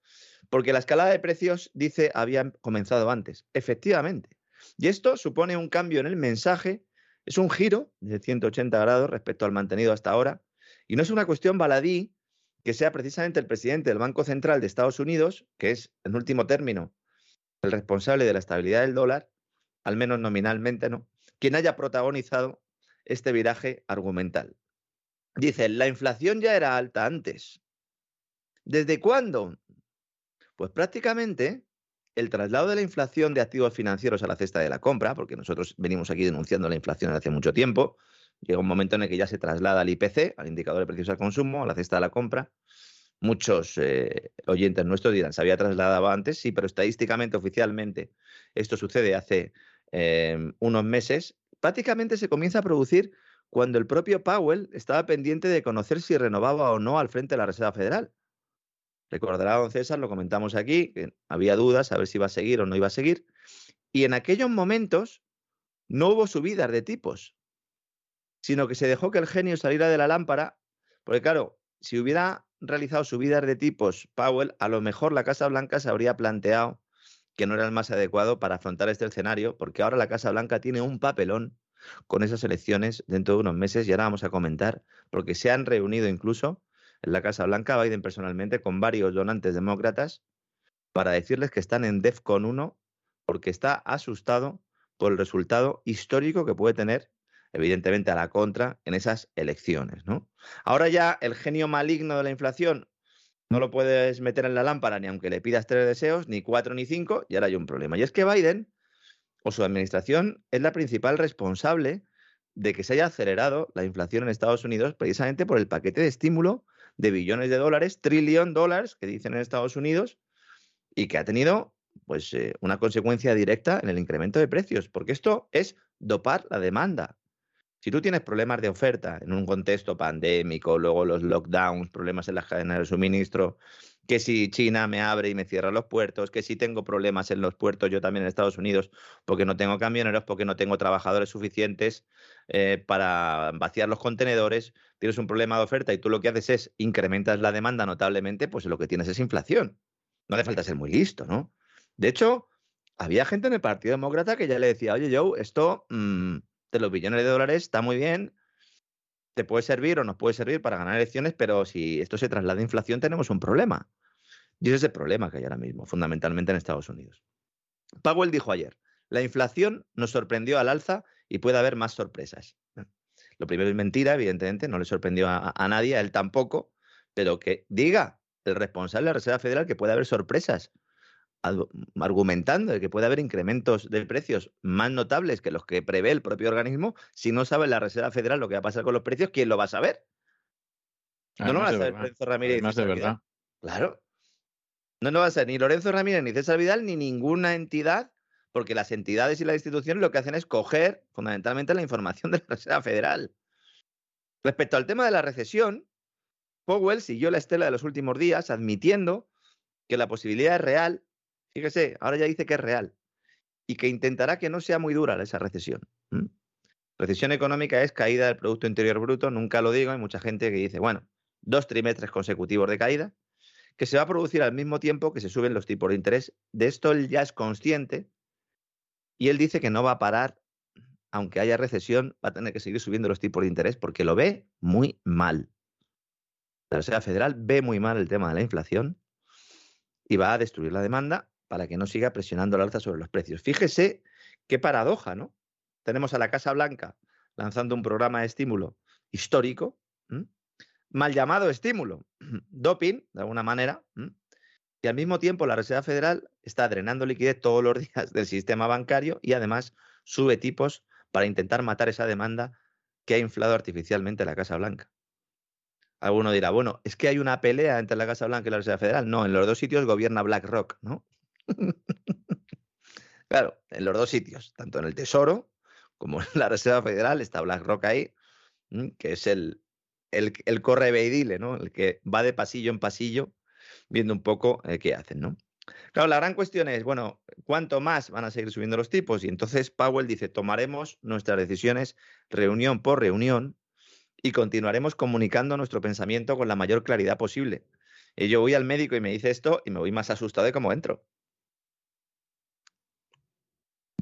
porque la escalada de precios, dice, había comenzado antes. Efectivamente. Y esto supone un cambio en el mensaje, es un giro de 180 grados respecto al mantenido hasta ahora, y no es una cuestión baladí que sea precisamente el presidente del Banco Central de Estados Unidos, que es, en último término, el responsable de la estabilidad del dólar, al menos nominalmente, ¿no? Quien haya protagonizado este viraje argumental. Dice, la inflación ya era alta antes. ¿Desde cuándo? Pues prácticamente el traslado de la inflación de activos financieros a la cesta de la compra, porque nosotros venimos aquí denunciando la inflación hace mucho tiempo, Llega un momento en el que ya se traslada al IPC, al indicador de precios al consumo, a la cesta de la compra. Muchos eh, oyentes nuestros dirán, se había trasladado antes, sí, pero estadísticamente, oficialmente, esto sucede hace em, unos meses. Prácticamente se comienza a producir cuando el propio Powell estaba pendiente de conocer si renovaba o no al frente de la Reserva Federal. Recordará don César, lo comentamos aquí, que había dudas a ver si iba a seguir o no iba a seguir. Y en aquellos momentos no hubo subidas de tipos sino que se dejó que el genio saliera de la lámpara, porque claro, si hubiera realizado subidas de tipos Powell, a lo mejor la Casa Blanca se habría planteado que no era el más adecuado para afrontar este escenario, porque ahora la Casa Blanca tiene un papelón con esas elecciones dentro de unos meses y ahora vamos a comentar, porque se han reunido incluso en la Casa Blanca Biden personalmente con varios donantes demócratas para decirles que están en DEFCON 1 porque está asustado por el resultado histórico que puede tener evidentemente a la contra en esas elecciones. ¿no? Ahora ya el genio maligno de la inflación no lo puedes meter en la lámpara ni aunque le pidas tres deseos, ni cuatro ni cinco, y ahora hay un problema. Y es que Biden o su administración es la principal responsable de que se haya acelerado la inflación en Estados Unidos precisamente por el paquete de estímulo de billones de dólares, trillón dólares, que dicen en Estados Unidos, y que ha tenido pues eh, una consecuencia directa en el incremento de precios, porque esto es dopar la demanda. Si tú tienes problemas de oferta en un contexto pandémico, luego los lockdowns, problemas en las cadenas de suministro, que si China me abre y me cierra los puertos, que si tengo problemas en los puertos, yo también en Estados Unidos, porque no tengo camioneros, porque no tengo trabajadores suficientes eh, para vaciar los contenedores, tienes un problema de oferta y tú lo que haces es incrementas la demanda notablemente, pues lo que tienes es inflación. No hace falta ser muy listo, ¿no? De hecho, había gente en el Partido Demócrata que ya le decía, oye, Joe, esto mm, de los billones de dólares está muy bien, te puede servir o nos puede servir para ganar elecciones, pero si esto se traslada a inflación tenemos un problema. Y ese es el problema que hay ahora mismo, fundamentalmente en Estados Unidos. Powell dijo ayer, la inflación nos sorprendió al alza y puede haber más sorpresas. Lo primero es mentira, evidentemente, no le sorprendió a, a nadie, a él tampoco, pero que diga el responsable de la Reserva Federal que puede haber sorpresas argumentando de que puede haber incrementos de precios más notables que los que prevé el propio organismo, si no sabe la Reserva Federal lo que va a pasar con los precios, ¿quién lo va a saber? no lo va a saber Lorenzo Ramírez. Más de verdad. Claro. No lo va a ser ni Lorenzo Ramírez, ni César Vidal, ni ninguna entidad, porque las entidades y las instituciones lo que hacen es coger fundamentalmente la información de la Reserva Federal. Respecto al tema de la recesión, Powell siguió la estela de los últimos días admitiendo que la posibilidad es real Fíjese, ahora ya dice que es real y que intentará que no sea muy dura esa recesión. Recesión económica es caída del Producto Interior Bruto, nunca lo digo, hay mucha gente que dice, bueno, dos trimestres consecutivos de caída, que se va a producir al mismo tiempo que se suben los tipos de interés. De esto él ya es consciente y él dice que no va a parar, aunque haya recesión, va a tener que seguir subiendo los tipos de interés porque lo ve muy mal. La Reserva Federal ve muy mal el tema de la inflación y va a destruir la demanda para que no siga presionando el alza sobre los precios. Fíjese qué paradoja, ¿no? Tenemos a la Casa Blanca lanzando un programa de estímulo histórico, mal llamado estímulo, <clears throat> doping, de alguna manera, y al mismo tiempo la Reserva Federal está drenando liquidez todos los <laughs> días del sistema bancario y además sube tipos para intentar matar esa demanda que ha inflado artificialmente la Casa Blanca. Alguno dirá, bueno, es que hay una pelea entre la Casa Blanca y la Reserva Federal. No, en los dos sitios gobierna BlackRock, ¿no? <laughs> claro, en los dos sitios, tanto en el Tesoro como en la Reserva Federal, está BlackRock ahí, que es el, el, el correveidile, ¿no? El que va de pasillo en pasillo viendo un poco eh, qué hacen, ¿no? Claro, la gran cuestión es, bueno, ¿cuánto más van a seguir subiendo los tipos? Y entonces Powell dice, tomaremos nuestras decisiones reunión por reunión y continuaremos comunicando nuestro pensamiento con la mayor claridad posible. Y yo voy al médico y me dice esto y me voy más asustado de cómo entro.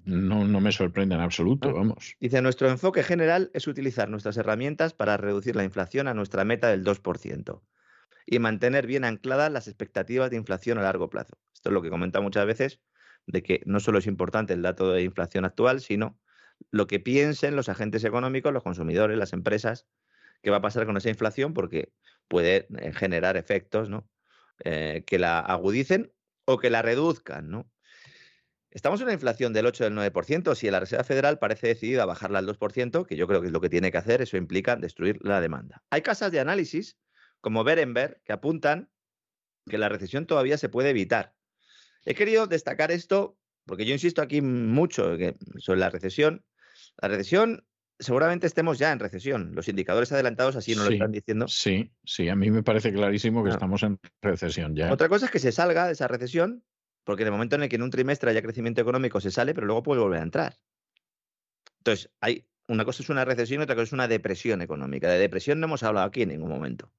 No, no me sorprende en absoluto, vamos. Dice, nuestro enfoque general es utilizar nuestras herramientas para reducir la inflación a nuestra meta del 2% y mantener bien ancladas las expectativas de inflación a largo plazo. Esto es lo que comenta muchas veces, de que no solo es importante el dato de inflación actual, sino lo que piensen los agentes económicos, los consumidores, las empresas, qué va a pasar con esa inflación, porque puede eh, generar efectos ¿no? Eh, que la agudicen o que la reduzcan. ¿no? Estamos en una inflación del 8 del 9%. Si la Reserva Federal parece decidida a bajarla al 2%, que yo creo que es lo que tiene que hacer, eso implica destruir la demanda. Hay casas de análisis como Berenberg que apuntan que la recesión todavía se puede evitar. He querido destacar esto porque yo insisto aquí mucho sobre la recesión. La recesión seguramente estemos ya en recesión. Los indicadores adelantados así nos lo están diciendo. Sí, sí, a mí me parece clarísimo que estamos en recesión ya. Otra cosa es que se salga de esa recesión porque en el momento en el que en un trimestre haya crecimiento económico se sale, pero luego puede volver a entrar. Entonces, hay una cosa es una recesión y otra cosa es una depresión económica. De depresión no hemos hablado aquí en ningún momento.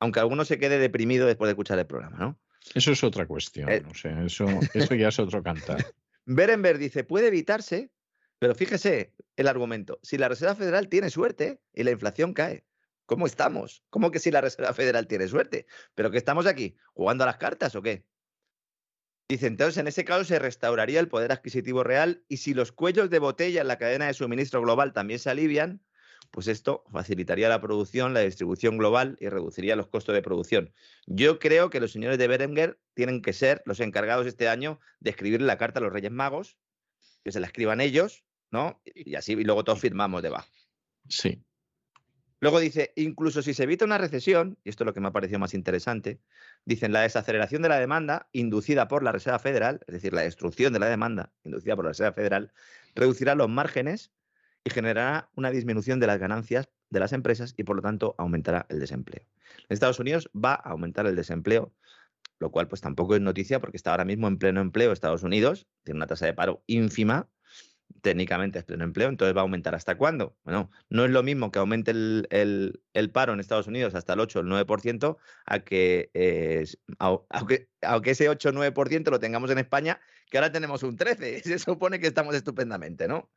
Aunque alguno se quede deprimido después de escuchar el programa, ¿no? Eso es otra cuestión. Eh, eso, eso ya es otro cantar. <laughs> Berenberg dice, puede evitarse, pero fíjese el argumento. Si la Reserva Federal tiene suerte y la inflación cae, ¿cómo estamos? ¿Cómo que si la Reserva Federal tiene suerte? ¿Pero que estamos aquí? ¿Jugando a las cartas o qué? Dice, entonces en ese caso se restauraría el poder adquisitivo real y si los cuellos de botella en la cadena de suministro global también se alivian, pues esto facilitaría la producción, la distribución global y reduciría los costos de producción. Yo creo que los señores de Berenguer tienen que ser los encargados este año de escribirle la carta a los Reyes Magos, que se la escriban ellos, ¿no? Y así y luego todos firmamos debajo. Sí. Luego dice, incluso si se evita una recesión, y esto es lo que me ha parecido más interesante, dicen la desaceleración de la demanda inducida por la Reserva Federal, es decir, la destrucción de la demanda inducida por la Reserva Federal, reducirá los márgenes y generará una disminución de las ganancias de las empresas y por lo tanto aumentará el desempleo. En Estados Unidos va a aumentar el desempleo lo cual pues tampoco es noticia porque está ahora mismo en pleno empleo Estados Unidos, tiene una tasa de paro ínfima, técnicamente es pleno empleo, entonces va a aumentar hasta cuándo? Bueno, no es lo mismo que aumente el, paro en Estados Unidos hasta el 8 o el 9% a que, eh, <laughs> ese 8 o 9% lo tengamos en España, que ahora tenemos un 13, <laughs> se supone que estamos estupendamente, ¿no?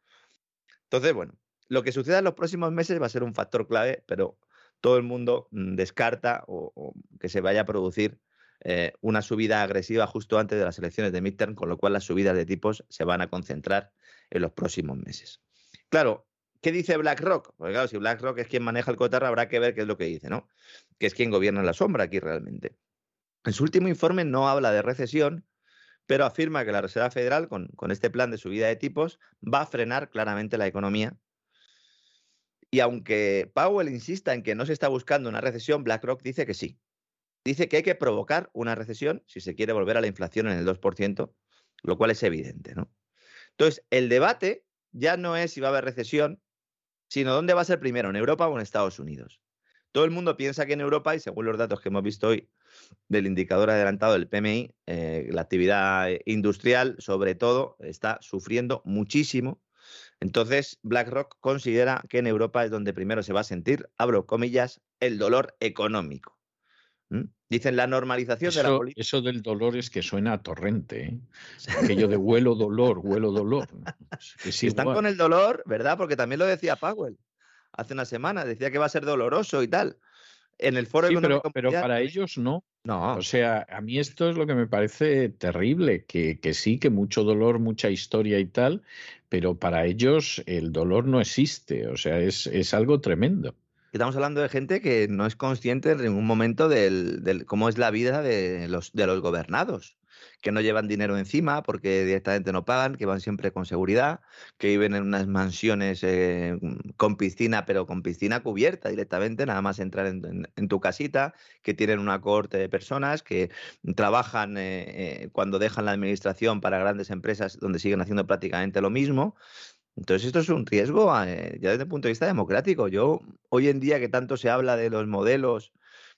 Entonces, bueno, lo que suceda en los próximos meses va a ser un factor clave, pero todo el mundo mm, descarta o, que se vaya a producir eh, una subida agresiva justo antes de las elecciones de midterm, con lo cual las subidas de tipos se van a concentrar en los próximos meses. Claro, ¿qué dice BlackRock? Porque claro, si BlackRock es quien maneja el cotarro, habrá que ver qué es lo que dice, ¿no? Que es quien gobierna la sombra aquí realmente. En su último informe no habla de recesión, pero afirma que la Reserva Federal, con, con este plan de subida de tipos, va a frenar claramente la economía y aunque Powell insista en que no se está buscando una recesión, BlackRock dice que sí. Dice que hay que provocar una recesión si se quiere volver a la inflación en el 2%, lo cual es evidente. ¿no? Entonces, el debate ya no es si va a haber recesión, sino dónde va a ser primero, en Europa o en Estados Unidos. Todo el mundo piensa que en Europa, y según los datos que hemos visto hoy del indicador adelantado del PMI, eh, la actividad industrial, sobre todo, está sufriendo muchísimo entonces, BlackRock considera que en Europa es donde primero se va a sentir, abro comillas, el dolor económico. Dicen la normalización de la política. Eso del dolor es que suena a torrente. ¿eh? Aquello de huelo dolor, huelo dolor. Están con el dolor, ¿verdad? Porque también lo decía Powell hace una semana, decía que va a ser doloroso y tal en el foro sí, pero, pero, para ellos no. No. O sea, a mí esto es lo que me parece terrible, que, que, sí, que mucho dolor, mucha historia y tal, pero para ellos el dolor no existe, o sea, es, es algo tremendo. Estamos hablando de gente que no es consciente en ningún momento del, cómo es la vida de los, de los gobernados que no llevan dinero encima porque directamente no pagan, que van siempre con seguridad, que viven en unas mansiones eh, con piscina, pero con piscina cubierta directamente, nada más entrar en, tu casita, que tienen una corte de personas, que trabajan eh, eh, cuando dejan la administración para grandes empresas donde siguen haciendo prácticamente lo mismo. Entonces esto es un riesgo ya desde el punto de vista democrático. Yo hoy en día que tanto se habla de los modelos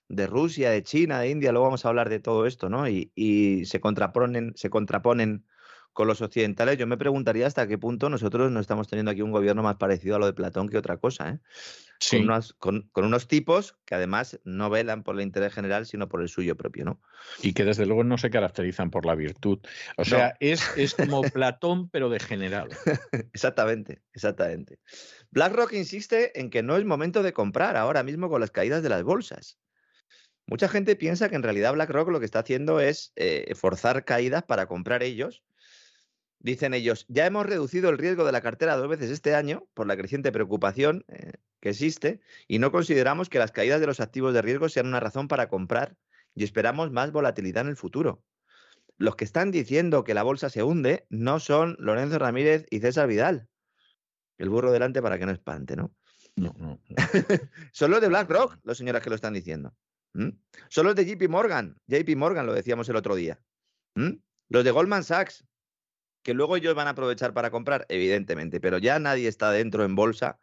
de Rusia, de China, de India, luego vamos a hablar de todo esto, ¿no? Y, se contraponen, se contraponen con los occidentales. Yo me preguntaría hasta qué punto nosotros no estamos teniendo aquí un gobierno más parecido a lo de Platón que otra cosa, ¿eh? Sí. Con, unos tipos que además no velan por el interés general, sino por el suyo propio, ¿no? Y que desde luego no se caracterizan por la virtud. O sea, es, es como Platón, pero de general. <laughs> exactamente, exactamente. BlackRock insiste en que no es momento de comprar ahora mismo con las caídas de las bolsas. Mucha gente piensa que en realidad BlackRock lo que está haciendo es eh, forzar caídas para comprar ellos. Dicen ellos, ya hemos reducido el riesgo de la cartera dos veces este año por la creciente preocupación eh, que existe y no consideramos que las caídas de los activos de riesgo sean una razón para comprar y esperamos más volatilidad en el futuro. Los que están diciendo que la bolsa se hunde no son Lorenzo Ramírez y César Vidal. El burro delante para que no espante, ¿no? No, no. <laughs> son los de BlackRock, los señores que lo están diciendo. Son los de JP Morgan. JP Morgan lo decíamos el otro día. Los de Goldman Sachs, que luego ellos van a aprovechar para comprar, evidentemente, pero ya nadie está dentro en bolsa,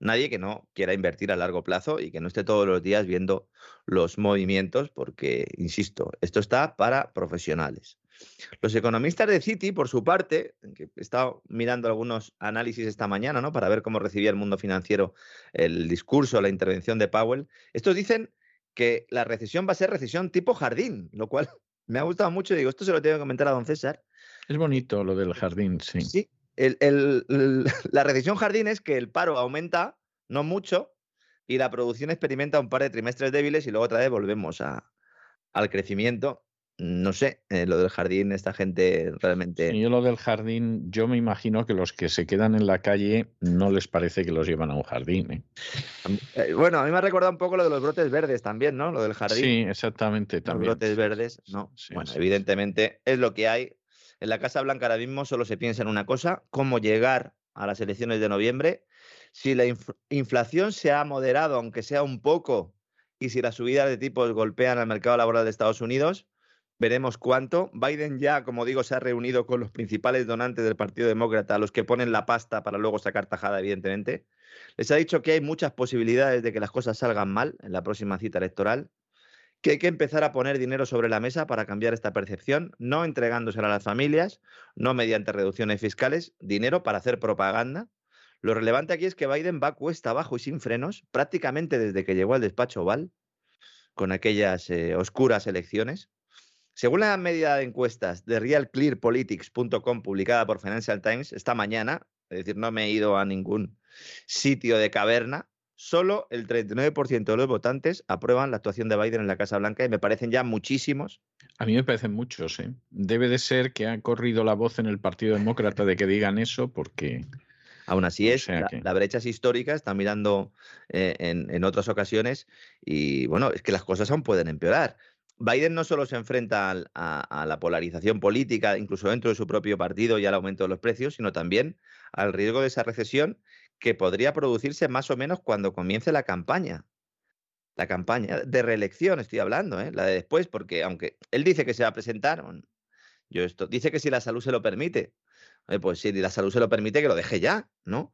nadie que no quiera invertir a largo plazo y que no esté todos los días viendo los movimientos, porque, insisto, esto está para profesionales. Los economistas de Citi, por su parte, que he estado mirando algunos análisis esta mañana, ¿no? Para ver cómo recibía el mundo financiero el discurso, la intervención de Powell, estos dicen que la recesión va a ser recesión tipo jardín, lo cual <laughs> me ha gustado mucho. Digo, esto se lo tengo que comentar a don César. Es bonito lo del jardín, sí. Sí, <laughs> la recesión jardín es que el paro aumenta, no mucho, y la producción experimenta un par de trimestres débiles y luego otra vez volvemos al crecimiento no sé, eh, lo del jardín, esta gente realmente. yo lo del jardín, yo me imagino que los que se quedan en la calle no les parece que los llevan a un jardín. ¿eh? Eh, bueno, a mí me ha recordado un poco lo de los brotes verdes también, ¿no? Lo del jardín. Sí, exactamente. También. Los brotes verdes, ¿no? bueno, evidentemente es lo que hay. En la Casa Blanca ahora mismo solo se piensa en una cosa: cómo llegar a las elecciones de noviembre. Si la inflación se ha moderado, aunque sea un poco, y si las subidas de tipos golpean al mercado laboral de Estados Unidos Veremos cuánto. Biden ya, como digo, se ha reunido con los principales donantes del Partido Demócrata, los que ponen la pasta para luego sacar tajada, evidentemente. Les ha dicho que hay muchas posibilidades de que las cosas salgan mal en la próxima cita electoral, que hay que empezar a poner dinero sobre la mesa para cambiar esta percepción, no entregándosela a las familias, no mediante reducciones fiscales, dinero para hacer propaganda. Lo relevante aquí es que Biden va cuesta abajo y sin frenos, prácticamente desde que llegó al despacho Oval, con aquellas eh, oscuras elecciones. Según la medida de encuestas de realclearpolitics.com publicada por Financial Times esta mañana, es decir, no me he ido a ningún sitio de caverna, solo el 39% de los votantes aprueban la actuación de Biden en la Casa Blanca y me parecen ya muchísimos. A mí me parecen muchos. ¿eh? Debe de ser que ha corrido la voz en el Partido Demócrata de que digan eso porque... Aún así es, la, brecha es histórica, está mirando eh, en, otras ocasiones y bueno, es que las cosas aún pueden empeorar. Biden no solo se enfrenta a, la polarización política, incluso dentro de su propio partido y al aumento de los precios, sino también al riesgo de esa recesión que podría producirse más o menos cuando comience la campaña. La campaña de reelección, estoy hablando, ¿eh? la de después, porque aunque él dice que se va a presentar, yo esto, dice que si la salud se lo permite, pues si la salud se lo permite, que lo deje ya, ¿no?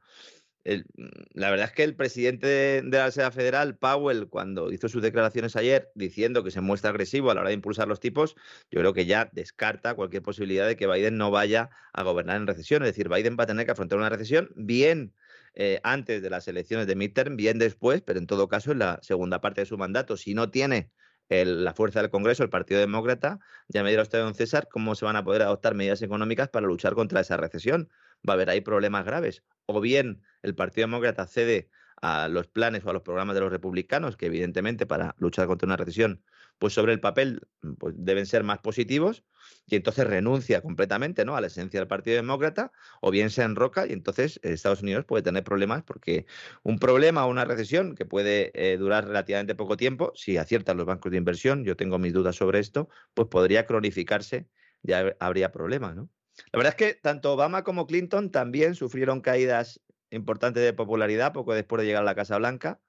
la verdad es que el presidente de, la Reserva Federal, Powell, cuando hizo sus declaraciones ayer diciendo que se muestra agresivo a la hora de impulsar los tipos, yo creo que ya descarta cualquier posibilidad de que Biden no vaya a gobernar en recesión. Es decir, Biden va a tener que afrontar una recesión bien eh, antes de las elecciones de midterm, bien después, pero en todo caso en la segunda parte de su mandato. Si no tiene la fuerza del Congreso, el Partido Demócrata, ya me dirá usted, don César, cómo se van a poder adoptar medidas económicas para luchar contra esa recesión. Va a haber ahí problemas graves. O bien el Partido Demócrata cede a los planes o a los programas de los republicanos, que evidentemente para luchar contra una recesión, pues sobre el papel pues deben ser más positivos, y entonces renuncia completamente ¿no? a la esencia del Partido Demócrata, o bien se enroca y entonces Estados Unidos puede tener problemas porque un problema o una recesión que puede eh, durar relativamente poco tiempo, si aciertan los bancos de inversión, yo tengo mis dudas sobre esto, pues podría cronificarse, ya habría problemas. ¿no? La verdad es que tanto Obama como Clinton también sufrieron caídas importantes de popularidad poco después de llegar a la Casa Blanca.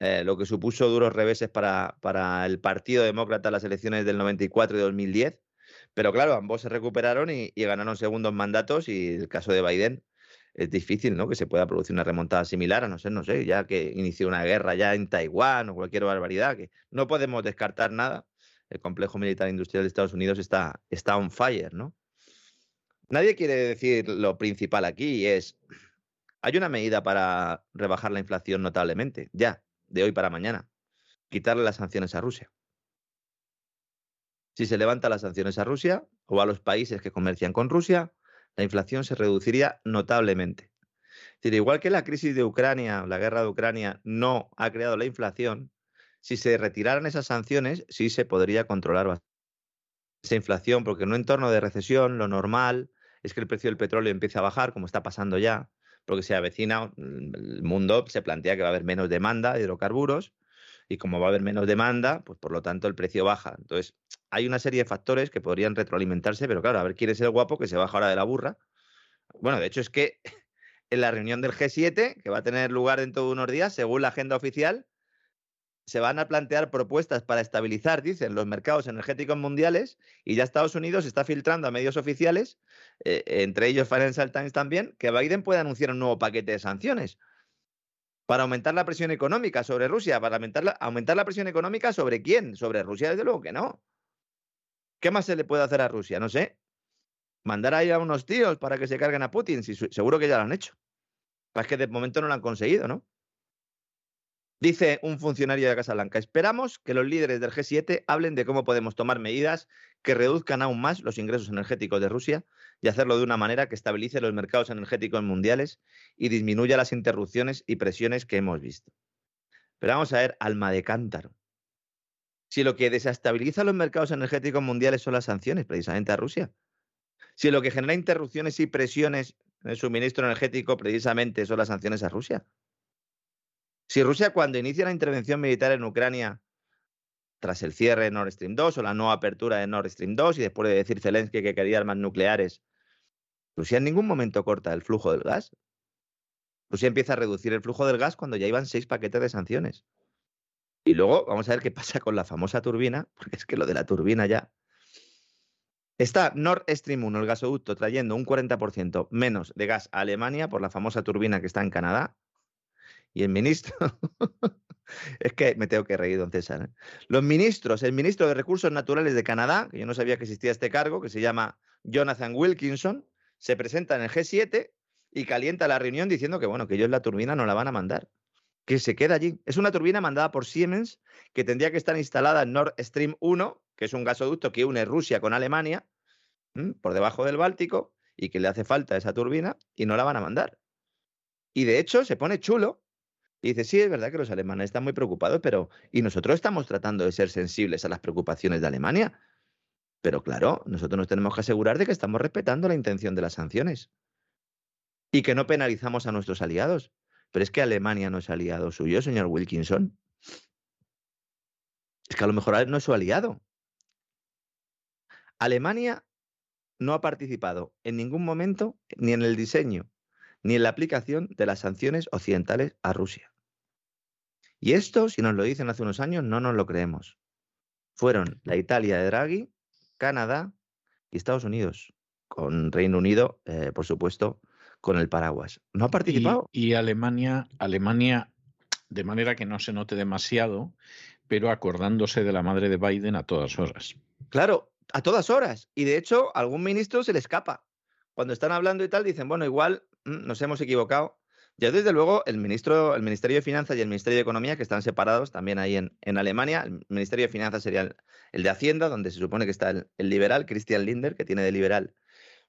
Eh, lo que supuso duros reveses para, para, el Partido Demócrata en las elecciones del 94 y 2010. Pero claro, ambos se recuperaron y, ganaron segundos mandatos y el caso de Biden es difícil, ¿no? Que se pueda producir una remontada similar, a no ser, no sé, ya que inició una guerra ya en Taiwán o cualquier barbaridad, que no podemos descartar nada. El complejo militar industrial de Estados Unidos está, está on fire, ¿no? Nadie quiere decir lo principal aquí, es, hay una medida para rebajar la inflación notablemente, ya, de hoy para mañana, quitarle las sanciones a Rusia. Si se levantan las sanciones a Rusia o a los países que comercian con Rusia, la inflación se reduciría notablemente. Es igual que la crisis de Ucrania, la guerra de Ucrania, no ha creado la inflación, si se retiraran esas sanciones, sí se podría controlar esa inflación, porque en un entorno de recesión lo normal es que el precio del petróleo empiece a bajar, como está pasando ya, porque se avecina, el mundo se plantea que va a haber menos demanda de hidrocarburos, y como va a haber menos demanda, pues por lo tanto el precio baja. Entonces, hay una serie de factores que podrían retroalimentarse, pero claro, a ver quién es el guapo que se baja ahora de la burra. Bueno, de hecho es que <laughs> en la reunión del G7, que va a tener lugar dentro de unos días, según la agenda oficial, se van a plantear propuestas para estabilizar, dicen, los mercados energéticos mundiales y ya Estados Unidos está filtrando a medios oficiales, eh, entre ellos Financial Times también, que Biden puede anunciar un nuevo paquete de sanciones para aumentar la presión económica sobre Rusia, para aumentar la, aumentar la presión económica sobre quién, sobre Rusia, desde luego que no. ¿Qué más se le puede hacer a Rusia? No sé. Mandar ahí a unos tíos para que se carguen a Putin, si, seguro que ya lo han hecho. Es que de momento no lo han conseguido, ¿no? Dice un funcionario de Casa Blanca, esperamos que los líderes del G7 hablen de cómo podemos tomar medidas que reduzcan aún más los ingresos energéticos de Rusia y hacerlo de una manera que estabilice los mercados energéticos mundiales y disminuya las interrupciones y presiones que hemos visto. Pero vamos a ver, alma de cántaro. Si lo que desestabiliza los mercados energéticos mundiales son las sanciones precisamente a Rusia, si lo que genera interrupciones y presiones en el suministro energético precisamente son las sanciones a Rusia, si Rusia cuando inicia la intervención militar en Ucrania, tras el cierre de Nord Stream 2 o la no apertura de Nord Stream 2 y después de decir Zelensky que quería armas nucleares, Rusia en ningún momento corta el flujo del gas. Rusia empieza a reducir el flujo del gas cuando ya iban seis paquetes de sanciones. Y luego vamos a ver qué pasa con la famosa turbina, porque es que lo de la turbina ya. Está Nord Stream 1, el gasoducto, trayendo un 40% menos de gas a Alemania por la famosa turbina que está en Canadá, y el ministro... <laughs> es que me tengo que reír, don César. ¿eh? Los ministros, el ministro de Recursos Naturales de Canadá, que yo no sabía que existía este cargo, que se llama Jonathan Wilkinson, se presenta en el G7 y calienta la reunión diciendo que, bueno, que ellos la turbina no la van a mandar, que se queda allí. Es una turbina mandada por Siemens que tendría que estar instalada en Nord Stream 1, que es un gasoducto que une Rusia con Alemania, por debajo del Báltico, y que le hace falta esa turbina y no la van a mandar. Y de hecho se pone chulo y dice, sí, es verdad que los alemanes están muy preocupados, pero y nosotros estamos tratando de ser sensibles a las preocupaciones de Alemania. Pero claro, nosotros nos tenemos que asegurar de que estamos respetando la intención de las sanciones y que no penalizamos a nuestros aliados. Pero es que Alemania no es aliado suyo, señor Wilkinson. Es que a lo mejor no es su aliado. Alemania no ha participado en ningún momento ni en el diseño ni en la aplicación de las sanciones occidentales a Rusia. Y esto, si nos lo dicen hace unos años, no nos lo creemos. Fueron la Italia de Draghi, Canadá y Estados Unidos, con Reino Unido, eh, por supuesto, con el paraguas. ¿No ha participado? Y, y, Alemania, Alemania, de manera que no se note demasiado, pero acordándose de la madre de Biden a todas horas. Claro, a todas horas. Y de hecho, algún ministro se le escapa. Cuando están hablando y tal, dicen, bueno, igual mm, nos hemos equivocado. Ya desde luego, el, ministro, el Ministerio de Finanzas y el Ministerio de Economía, que están separados también ahí en, en Alemania, el Ministerio de Finanzas sería el, de Hacienda, donde se supone que está el, el, liberal, Christian Linder, que tiene de liberal,